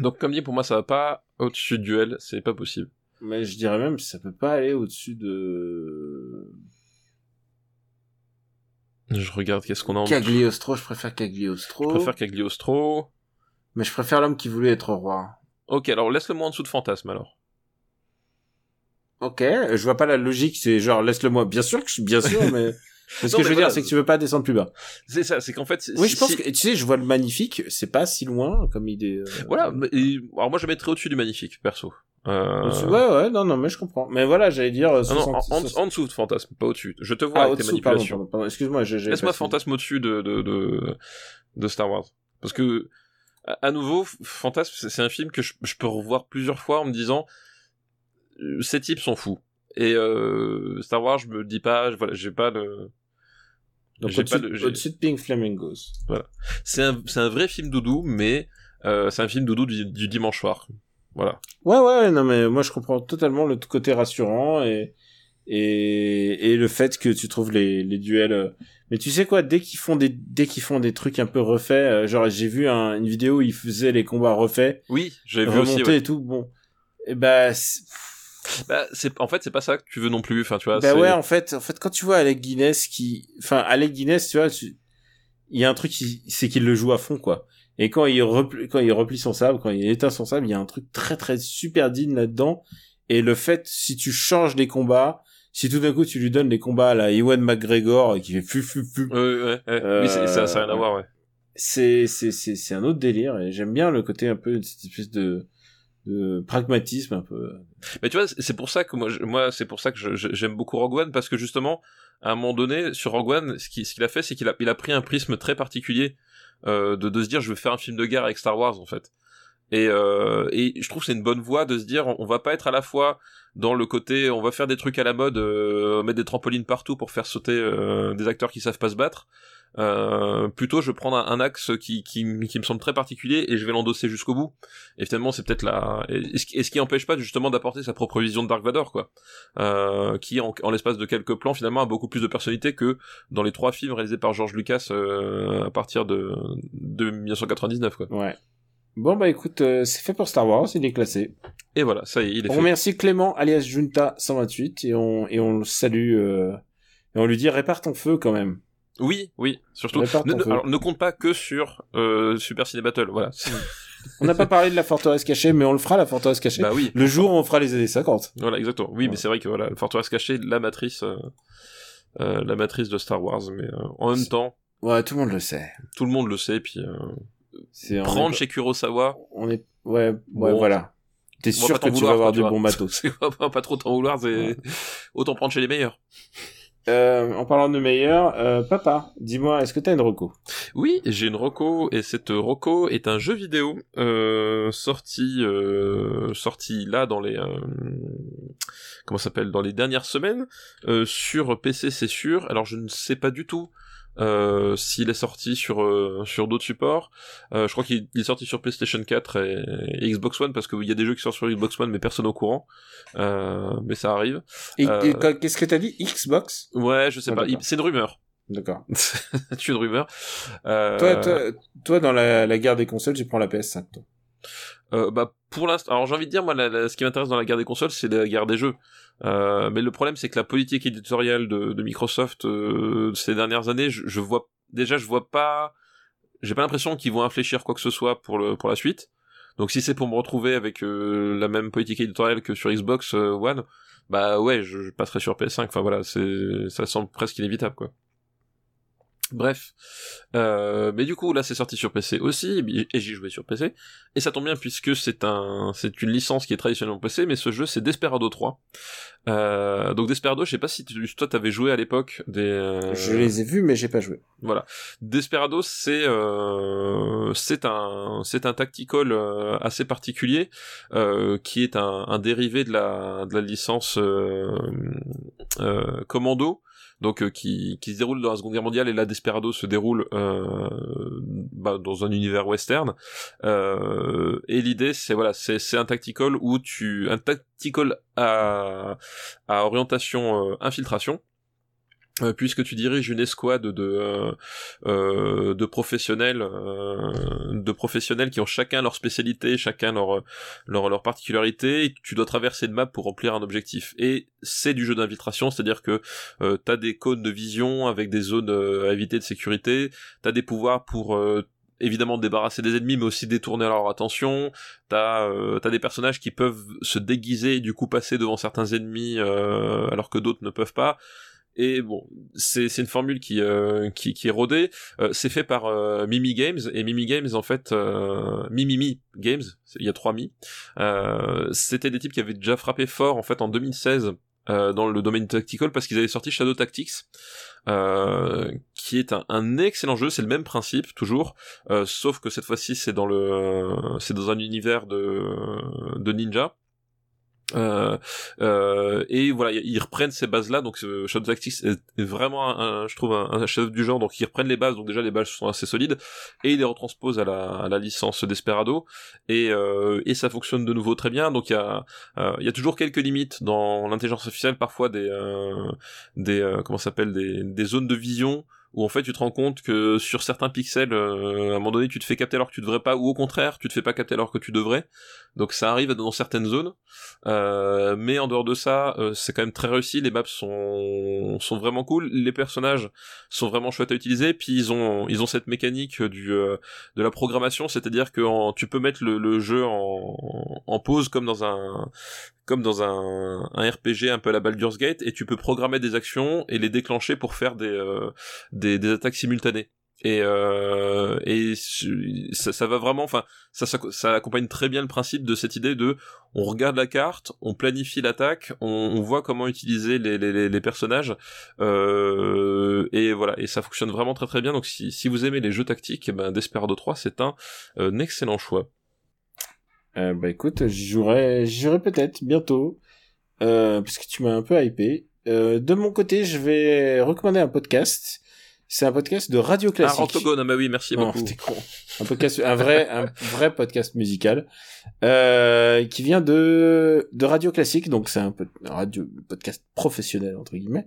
Donc comme dit, pour moi, ça va pas au-dessus de duel, c'est pas possible. Mais je dirais même que ça peut pas aller au-dessus de... Je regarde qu'est-ce qu'on a en Cagliostro, je préfère Cagliostro. Je préfère Cagliostro. Mais je préfère l'homme qui voulait être roi. Ok, alors laisse-le moi en dessous de Fantasme alors. Ok, je vois pas la logique, c'est genre laisse-le moi. Bien sûr que je suis bien sûr, mais ce que je veux dire, c'est que tu veux pas descendre plus bas. C'est ça, c'est qu'en fait. Oui, je pense que tu sais, je vois le magnifique, c'est pas si loin comme idée. Euh... Voilà. alors moi, je mettrais au-dessus du magnifique, perso. Euh... Ouais, ouais, non, non, mais je comprends. Mais voilà, j'allais dire. 60, non, en, en, dessous de fantasme, pas au-dessus. Je te vois ah, avec tes manipulations. Excuse-moi, j'ai. Laisse-moi fantasme au-dessus de, de de de Star Wars, parce que à nouveau, fantasme, c'est un film que je, je peux revoir plusieurs fois en me disant, euh, ces types sont fous. Et euh, Star Wars, je me dis pas, voilà, j'ai pas de donc au-dessus de, au de Pink Flamingos. Voilà. C'est un, c'est un vrai film doudou, mais euh, c'est un film doudou du, du, dimanche soir. Voilà. Ouais, ouais, non, mais moi je comprends totalement le côté rassurant et et, et le fait que tu trouves les, les duels. Euh, mais tu sais quoi, dès qu'ils font des dès qu'ils font des trucs un peu refaits, euh, genre j'ai vu un, une vidéo où ils faisaient les combats refaits. Oui, j'ai vu aussi. Ouais. et tout. Bon, et bah bah, c'est, en fait, c'est pas ça que tu veux non plus. Enfin, tu vois. Bah ouais, en fait, en fait, quand tu vois Alec Guinness qui, enfin, Alec Guinness, tu vois, il y a un truc, c'est qu'il le joue à fond, quoi. Et quand il replie, quand il replie son sabre, quand il éteint son sabre, il y a un truc très très super digne là-dedans. Et le fait, si tu changes les combats, si tout d'un coup tu lui donnes les combats à la Ewan McGregor qui fait fu fu fu. Ouais, ouais, ouais. Euh, oui, ça, ça a rien à voir, ouais. C'est, c'est, c'est, c'est un autre délire et j'aime bien le côté un peu, cette espèce de, pragmatisme un peu. Mais tu vois, c'est pour ça que moi, moi, c'est pour ça que j'aime beaucoup Rogue One parce que justement, à un moment donné, sur Rogue One, ce qu'il a fait, c'est qu'il a, il a pris un prisme très particulier euh, de, de se dire, je veux faire un film de guerre avec Star Wars en fait. Et, euh, et je trouve c'est une bonne voie de se dire, on, va pas être à la fois dans le côté, on va faire des trucs à la mode, euh, mettre des trampolines partout pour faire sauter des acteurs qui savent pas se battre, euh, plutôt, je vais prendre un, axe qui, qui, qui, me semble très particulier et je vais l'endosser jusqu'au bout. Et finalement, c'est peut-être la... Et ce qui empêche pas justement d'apporter sa propre vision de Dark Vador, quoi. Euh, qui, en, en l'espace de quelques plans, finalement, a beaucoup plus de personnalité que dans les trois films réalisés par George Lucas euh, à partir de, de 1999, quoi. Ouais. Bon bah écoute, euh, c'est fait pour Star Wars, il est classé. Et voilà, ça y est, il est on fait. remercie Clément alias Junta 128 et on et on le salue euh, et on lui dit répare ton feu quand même. Oui, oui, surtout. Ne, alors, ne compte pas que sur euh, Super Ciné Battle, voilà. on n'a pas parlé de la forteresse cachée, mais on le fera la forteresse cachée. Bah oui. Le jour où on fera les années 50. Voilà, exactement. Oui, mais c'est vrai que voilà, la forteresse cachée, la matrice, euh, euh, la matrice de Star Wars, mais euh, en même temps. Ouais, tout le monde le sait. Tout le monde le sait, puis euh, prendre chez Kurosawa. On est, ouais, ouais, voilà. T'es sûr que tu vas avoir du bon matos. pas, pas trop t'en vouloir, c'est autant prendre chez les meilleurs. Euh, en parlant de meilleur, euh, papa, dis-moi, est-ce que t'as une reco? Oui, j'ai une reco et cette reco est un jeu vidéo euh, sorti sorti là dans les comment s'appelle? Dans les dernières semaines sur PC, c'est sûr. Alors je ne sais pas du tout euh, s'il est sorti sur euh, sur d'autres supports. Euh, je crois qu'il est sorti sur PlayStation 4 et, Xbox One parce qu'il y a des jeux qui sortent sur Xbox One mais personne au courant. mais ça arrive. Et, qu'est-ce que t'as dit? Xbox? Ouais, je sais pas. C'est une rumeur. D'accord. tu une rumeur. Toi, toi, toi, dans la, la guerre des consoles, tu prends la PS5. Toi. Euh, bah pour l'instant, alors j'ai envie de dire moi, ce qui m'intéresse dans la guerre des consoles, c'est la guerre des jeux. Euh, mais le problème, c'est que la politique éditoriale de, Microsoft euh, ces dernières années, je, je, vois déjà, je vois pas, j'ai pas l'impression qu'ils vont infléchir quoi que ce soit pour le pour la suite. Donc si c'est pour me retrouver avec euh, la même politique éditoriale que sur Xbox euh, One, bah ouais, je, je passerai sur PS5. Enfin voilà, c'est ça semble presque inévitable quoi. Bref, euh, mais du coup là c'est sorti sur PC aussi et j'y joué sur PC et ça tombe bien puisque c'est un c'est une licence qui est traditionnellement PC mais ce jeu c'est Desperado 3. Euh, donc Desperado, je sais pas si tu, toi t'avais joué à l'époque des. Euh... Je les ai vus mais j'ai pas joué. Voilà, Desperado c'est euh, c'est un c'est un tactical euh, assez particulier euh, qui est un, un, dérivé de la de la licence Commando donc euh, qui, qui se déroule dans la Seconde Guerre mondiale et là Desperado se déroule euh, bah, dans un univers western. Euh, et l'idée c'est voilà c'est c'est un tactical où tu un tactical à à orientation infiltration. euh, puisque tu diriges une escouade de euh, euh professionnels euh, de professionnels qui ont chacun leur spécialité chacun leur particularité tu dois traverser une map pour remplir un objectif. Et c'est du jeu d'infiltration c'est-à-dire que euh, t'as des cônes de vision avec des zones à éviter de sécurité t'as des pouvoirs pour évidemment débarrasser des ennemis mais aussi détourner leur attention t'as euh, t'as des personnages qui peuvent se déguiser et du coup passer devant certains ennemis alors que d'autres ne peuvent pas et bon, c'est une formule qui euh, qui, qui est rodée. Euh, c'est fait par euh, Mimi Games et Mimi Games en fait Mimimi Games. Il y a trois mi. C'était des types qui avaient déjà frappé fort en fait en 2016 dans le domaine tactical parce qu'ils avaient sorti Shadow Tactics, euh, qui est un, un excellent jeu. C'est le même principe toujours, euh, sauf que cette fois-ci c'est dans le, c'est dans un univers de de ninja. Euh, euh, et voilà, ils reprennent ces bases-là. Donc Shadow Tactics est vraiment, un, je trouve, un, chef du genre. Donc ils reprennent les bases. Donc déjà les bases sont assez solides et ils les retransposent à la, à la licence Desperado. Et, euh, et ça fonctionne de nouveau très bien. Donc il y a, euh, y a toujours quelques limites dans l'intelligence artificielle. Parfois des, euh, des, comment s'appelle, des, des zones de vision où en fait tu te rends compte que sur certains pixels, euh, à un moment donné, tu te fais capter alors que tu devrais pas, ou au contraire, tu te fais pas capter alors que tu devrais. Donc ça arrive dans certaines zones, euh, mais en dehors de ça, euh, c'est quand même très réussi. Les maps sont sont vraiment cool, les personnages sont vraiment chouettes à utiliser. Puis ils ont ils ont cette mécanique du de la programmation, c'est-à-dire que tu peux mettre le, jeu en pause comme dans un comme dans un, un, RPG un peu à la Baldur's Gate, et tu peux programmer des actions et les déclencher pour faire des, euh, des, des, attaques simultanées. Et, euh, et ça, ça, va vraiment, enfin, ça, ça, ça, accompagne très bien le principe de cette idée de, on regarde la carte, on planifie l'attaque, on, on, voit comment utiliser les, les, les personnages, euh, et voilà, et ça fonctionne vraiment très très bien. Donc si, si vous aimez les jeux tactiques, ben Desperado 3 c'est un, un excellent choix. Euh, bah écoute, j'y jouerai, jouerai peut-être bientôt, euh, parce que tu m'as un peu hypé. Euh, de mon côté, je vais recommander un podcast. C'est un podcast de radio classique. Ah, Orthogone, ah bah oui, merci beaucoup. Con. Un podcast, un vrai, un vrai podcast musical, euh, qui vient de, de radio classique, donc c'est un, peu, un radio, podcast professionnel, entre guillemets.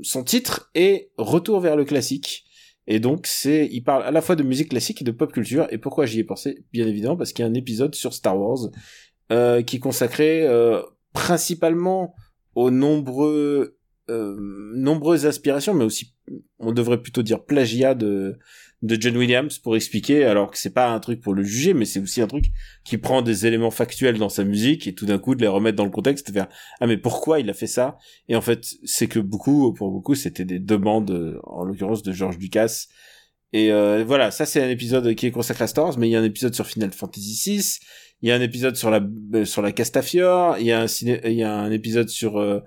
Son titre est Retour vers le classique. Et donc, c'est, il parle à la fois de musique classique et de pop culture. Et pourquoi j'y ai pensé? Bien évidemment, parce qu'il y a un épisode sur Star Wars euh, qui est consacré euh, principalement aux nombreux, euh, nombreuses aspirations, mais aussi, on devrait plutôt dire plagiat de de John Williams pour expliquer, alors que c'est pas un truc pour le juger, mais c'est aussi un truc qui prend des éléments factuels dans sa musique et tout d'un coup de les remettre dans le contexte faire ah mais pourquoi il a fait ça? Et en fait, c'est que beaucoup, pour beaucoup, c'était des demandes, en l'occurrence de George Lucas. Et euh, voilà, ça c'est un épisode qui est consacré à Star mais il y a un épisode sur Final Fantasy VI, il y a un épisode sur la euh, sur la Castafiore, il y a un il y a un épisode sur euh,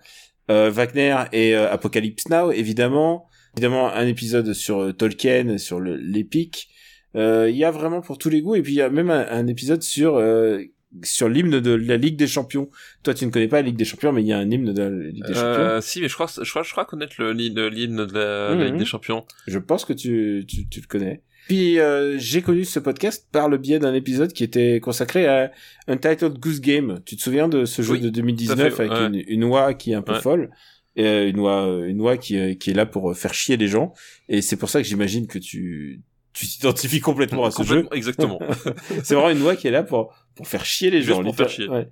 euh Wagner et Apocalypse Now évidemment évidemment un épisode sur euh, Tolkien, sur l'épique. Euh, il y a vraiment pour tous les goûts et puis il y a même un, épisode sur euh, sur l'hymne de la Ligue des Champions. Toi, tu ne connais pas la Ligue des Champions, mais il y a un hymne de la Ligue des Champions. Euh, si, mais je crois, je crois, je crois connaître le l'hymne de la, Ligue mhm. des Champions. Je pense que tu, tu, tu le connais. Puis euh, j'ai connu ce podcast par le biais d'un épisode qui était consacré à Untitled Goose Game. Tu te souviens de ce jeu de 2019 avec une, une oie qui est un peu folle? Et une oie une oie qui, qui est là pour faire chier les gens et c'est pour ça que j'imagine que tu tu t'identifies complètement à ce jeu. Exactement. c'est vraiment une voix qui est là pour pour faire chier les Juste gens. pour faire chier. Ouais.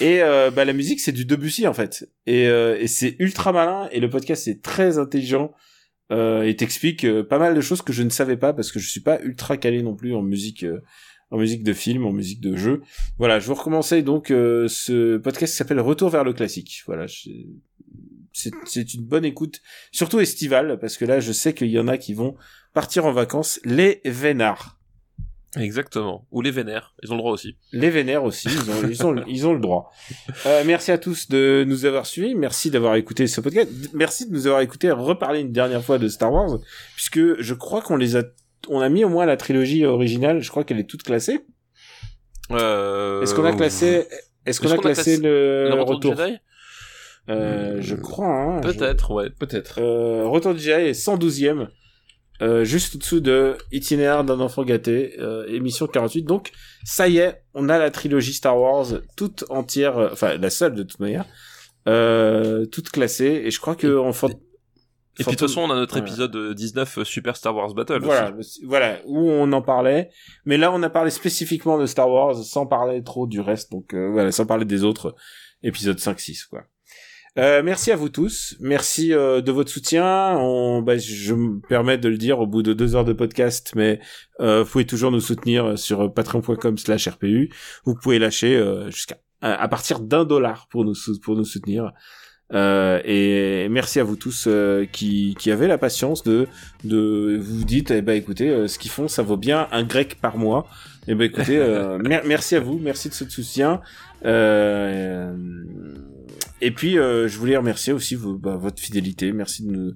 Et euh, bah la musique c'est du Debussy en fait. Et, euh, et c'est ultra malin et le podcast c'est très intelligent euh, et t'explique euh, pas mal de choses que je ne savais pas parce que je suis pas ultra calé non plus en musique euh, en musique de film, en musique de jeu. Voilà, je vous recommence donc euh, ce podcast qui s'appelle Retour vers le classique. Voilà, je- c'est une bonne écoute, surtout estivale parce que là je sais qu'il y en a qui vont partir en vacances les vénards. Exactement. Ou les vénères, ils ont le droit aussi. Les vénères aussi, ils ont, ils ont, ils ont le droit. Euh, merci à tous de nous avoir suivis, merci d'avoir écouté ce podcast, merci de nous avoir écouté reparler une dernière fois de Star Wars, puisque je crois qu'on les a, on a mis au moins la trilogie originale, je crois qu'elle est toute classée. Euh... Est-ce qu'on a classé, est-ce qu'on a classé le, le retour, retour du Jedi? Euh, Je crois, hein. je- Peut-être, ouais, peut-être. Euh, Retour du Jedi est 112e, euh, juste au-dessous de Itinéraire d'un enfant gâté, euh, émission 48. Donc, ça y est, on a la trilogie Star Wars toute entière, euh, enfin la seule de toute manière, euh, toute classée. Et je crois que en fant- Et puis de toute façon, on a notre épisode euh, 19 euh, Super Star Wars Battle. voilà, aussi. voilà, où on en parlait. Mais là, on a parlé spécifiquement de Star Wars, sans parler trop du reste. Donc euh, voilà, sans parler des autres épisodes 5-6, quoi. Euh, merci à vous tous. Merci euh, de votre soutien. On, bah, je me permets de le dire au bout de deux heures de podcast, mais euh, vous pouvez toujours nous soutenir sur patreon.com/rpu. Vous pouvez lâcher euh, jusqu'à à partir d'un dollar pour nous pour nous soutenir. Euh, et merci à vous tous euh, qui qui avez la patience de de vous dites eh ben écoutez euh, ce qu'ils font ça vaut bien un grec par mois. Eh ben écoutez mer- merci à vous, merci de ce soutien. Euh, et puis euh, je voulais remercier aussi bah, votre fidélité, merci de nous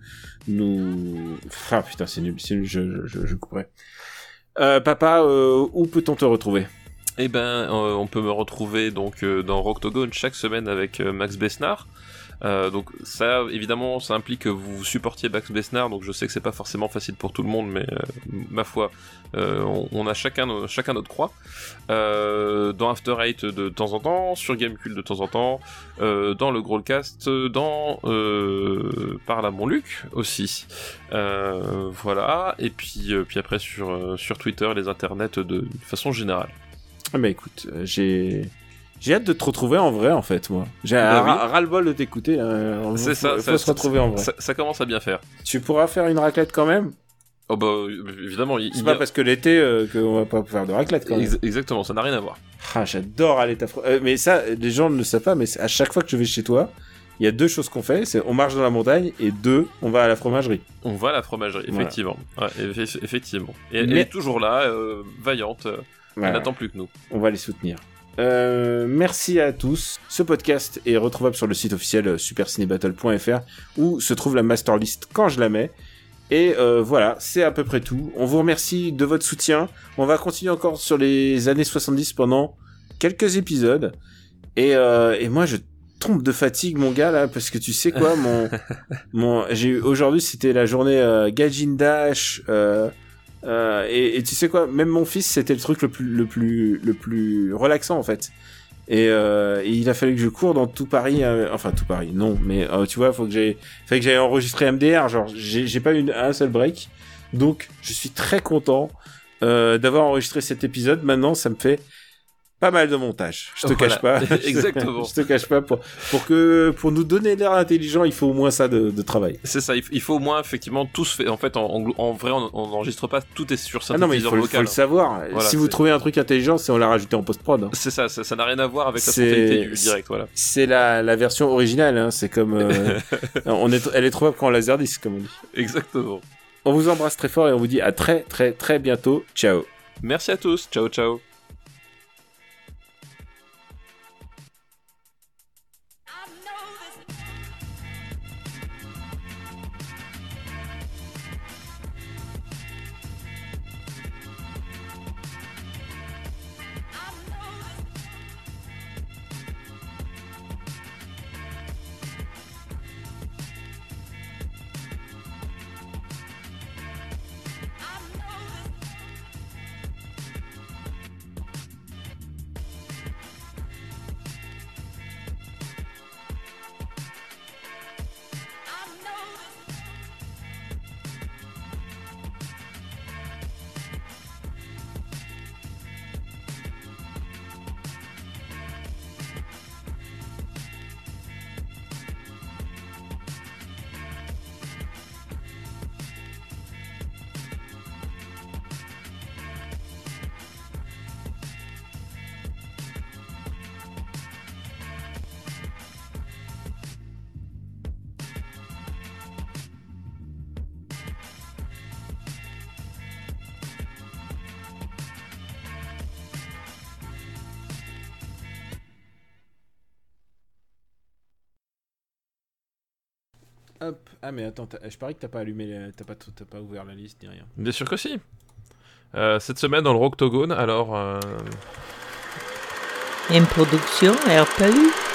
nous ah putain c'est nul, c'est nul, je je, je couperai. Euh, papa, euh, où peut-on te retrouver? Eh ben, euh, on peut me retrouver donc euh, dans Rocktogone chaque semaine avec euh, Max Besnard. Euh, donc ça, évidemment, ça implique que vous supportiez Max Besnard, donc je sais que c'est pas forcément facile pour tout le monde, mais euh, ma foi, euh, on, a chacun, chacun notre croix. Dans After Eight de temps en temps, sur Gamecube de temps en temps, dans le Growlcast, dans Parle à mon Luc aussi. Voilà, et puis, puis après sur, sur Twitter, les internets de, façon générale. Ah bah écoute, j'ai j'ai hâte de te retrouver en vrai en fait moi. J'ai Bah un oui. ras- ras-le-bol de t'écouter. C'est ça, faut ça, se retrouver en vrai. Ça, ça commence à bien faire. Tu pourras faire une raclette quand même? Oh bah évidemment, il, C'est il pas parce que l'été euh, qu'on va pas faire de raclette quand même. Ex- exactement, ça n'a rien à voir. Ah, j'adore aller t'affronter. Euh, mais ça, les gens ne le savent pas, mais c'est- à chaque fois que je vais chez toi, il y a deux choses qu'on fait. C'est on marche dans la montagne et deux, on va à la fromagerie. On va à la fromagerie, Voilà. effectivement. Ouais, eff- effectivement. Et elle est toujours là, euh, vaillante. euh, Elle n'attend plus que nous. on va les soutenir. Euh, merci à tous. Ce podcast est retrouvable sur le site officiel euh, supercinébattle.fr où se trouve la master list quand je la mets. Et euh, voilà, c'est à peu près tout. On vous remercie de votre soutien. On va continuer encore sur les années 70 pendant quelques épisodes. Et, euh, et moi, je tombe de fatigue, mon gars, là, parce que tu sais quoi, mon, mon, j'ai eu, aujourd'hui, c'était la journée euh, Gaijin Dash, euh, et, et tu sais quoi, même mon fils, c'était le truc le plus, le plus, le plus relaxant en fait. Et, euh, il a fallu que je cours dans tout Paris, euh, enfin tout Paris, non, mais euh, tu vois, faut que j'ai, fallait que j'aille enregistrer MDR, genre j'ai pas eu un seul break, donc je suis très content euh, d'avoir enregistré cet épisode. Maintenant, ça me fait pas mal de montage. Je te Voilà. cache pas. Exactement. je te cache pas pour pour que pour nous donner l'air intelligent, il faut au moins ça de, de travail. C'est ça, il faut au moins effectivement tous fait. En fait, en, en, en vrai, on n'enregistre pas, tout est sur Ah non, mais il synthétiseur faut, le- faut le savoir. Voilà, si vous trouvez un truc intelligent, c'est on l'a rajouté en post-prod. hein. C'est ça, ça n'a rien à voir avec la C'est- spontanéité du direct, voilà. C'est la, la version originale, hein. c'est comme... euh, on est, elle est trouvable qu'en laserdisc, comme on dit. Exactement. On vous embrasse très fort et on vous dit à très très très bientôt. Ciao Merci à tous, ciao ciao. Ah mais attends, je parie que t'as pas allumé, t'as pas, t'as pas ouvert la liste ni rien. Bien sûr que si. Euh, cette semaine dans le Roctogone, alors euh, Une production RPU.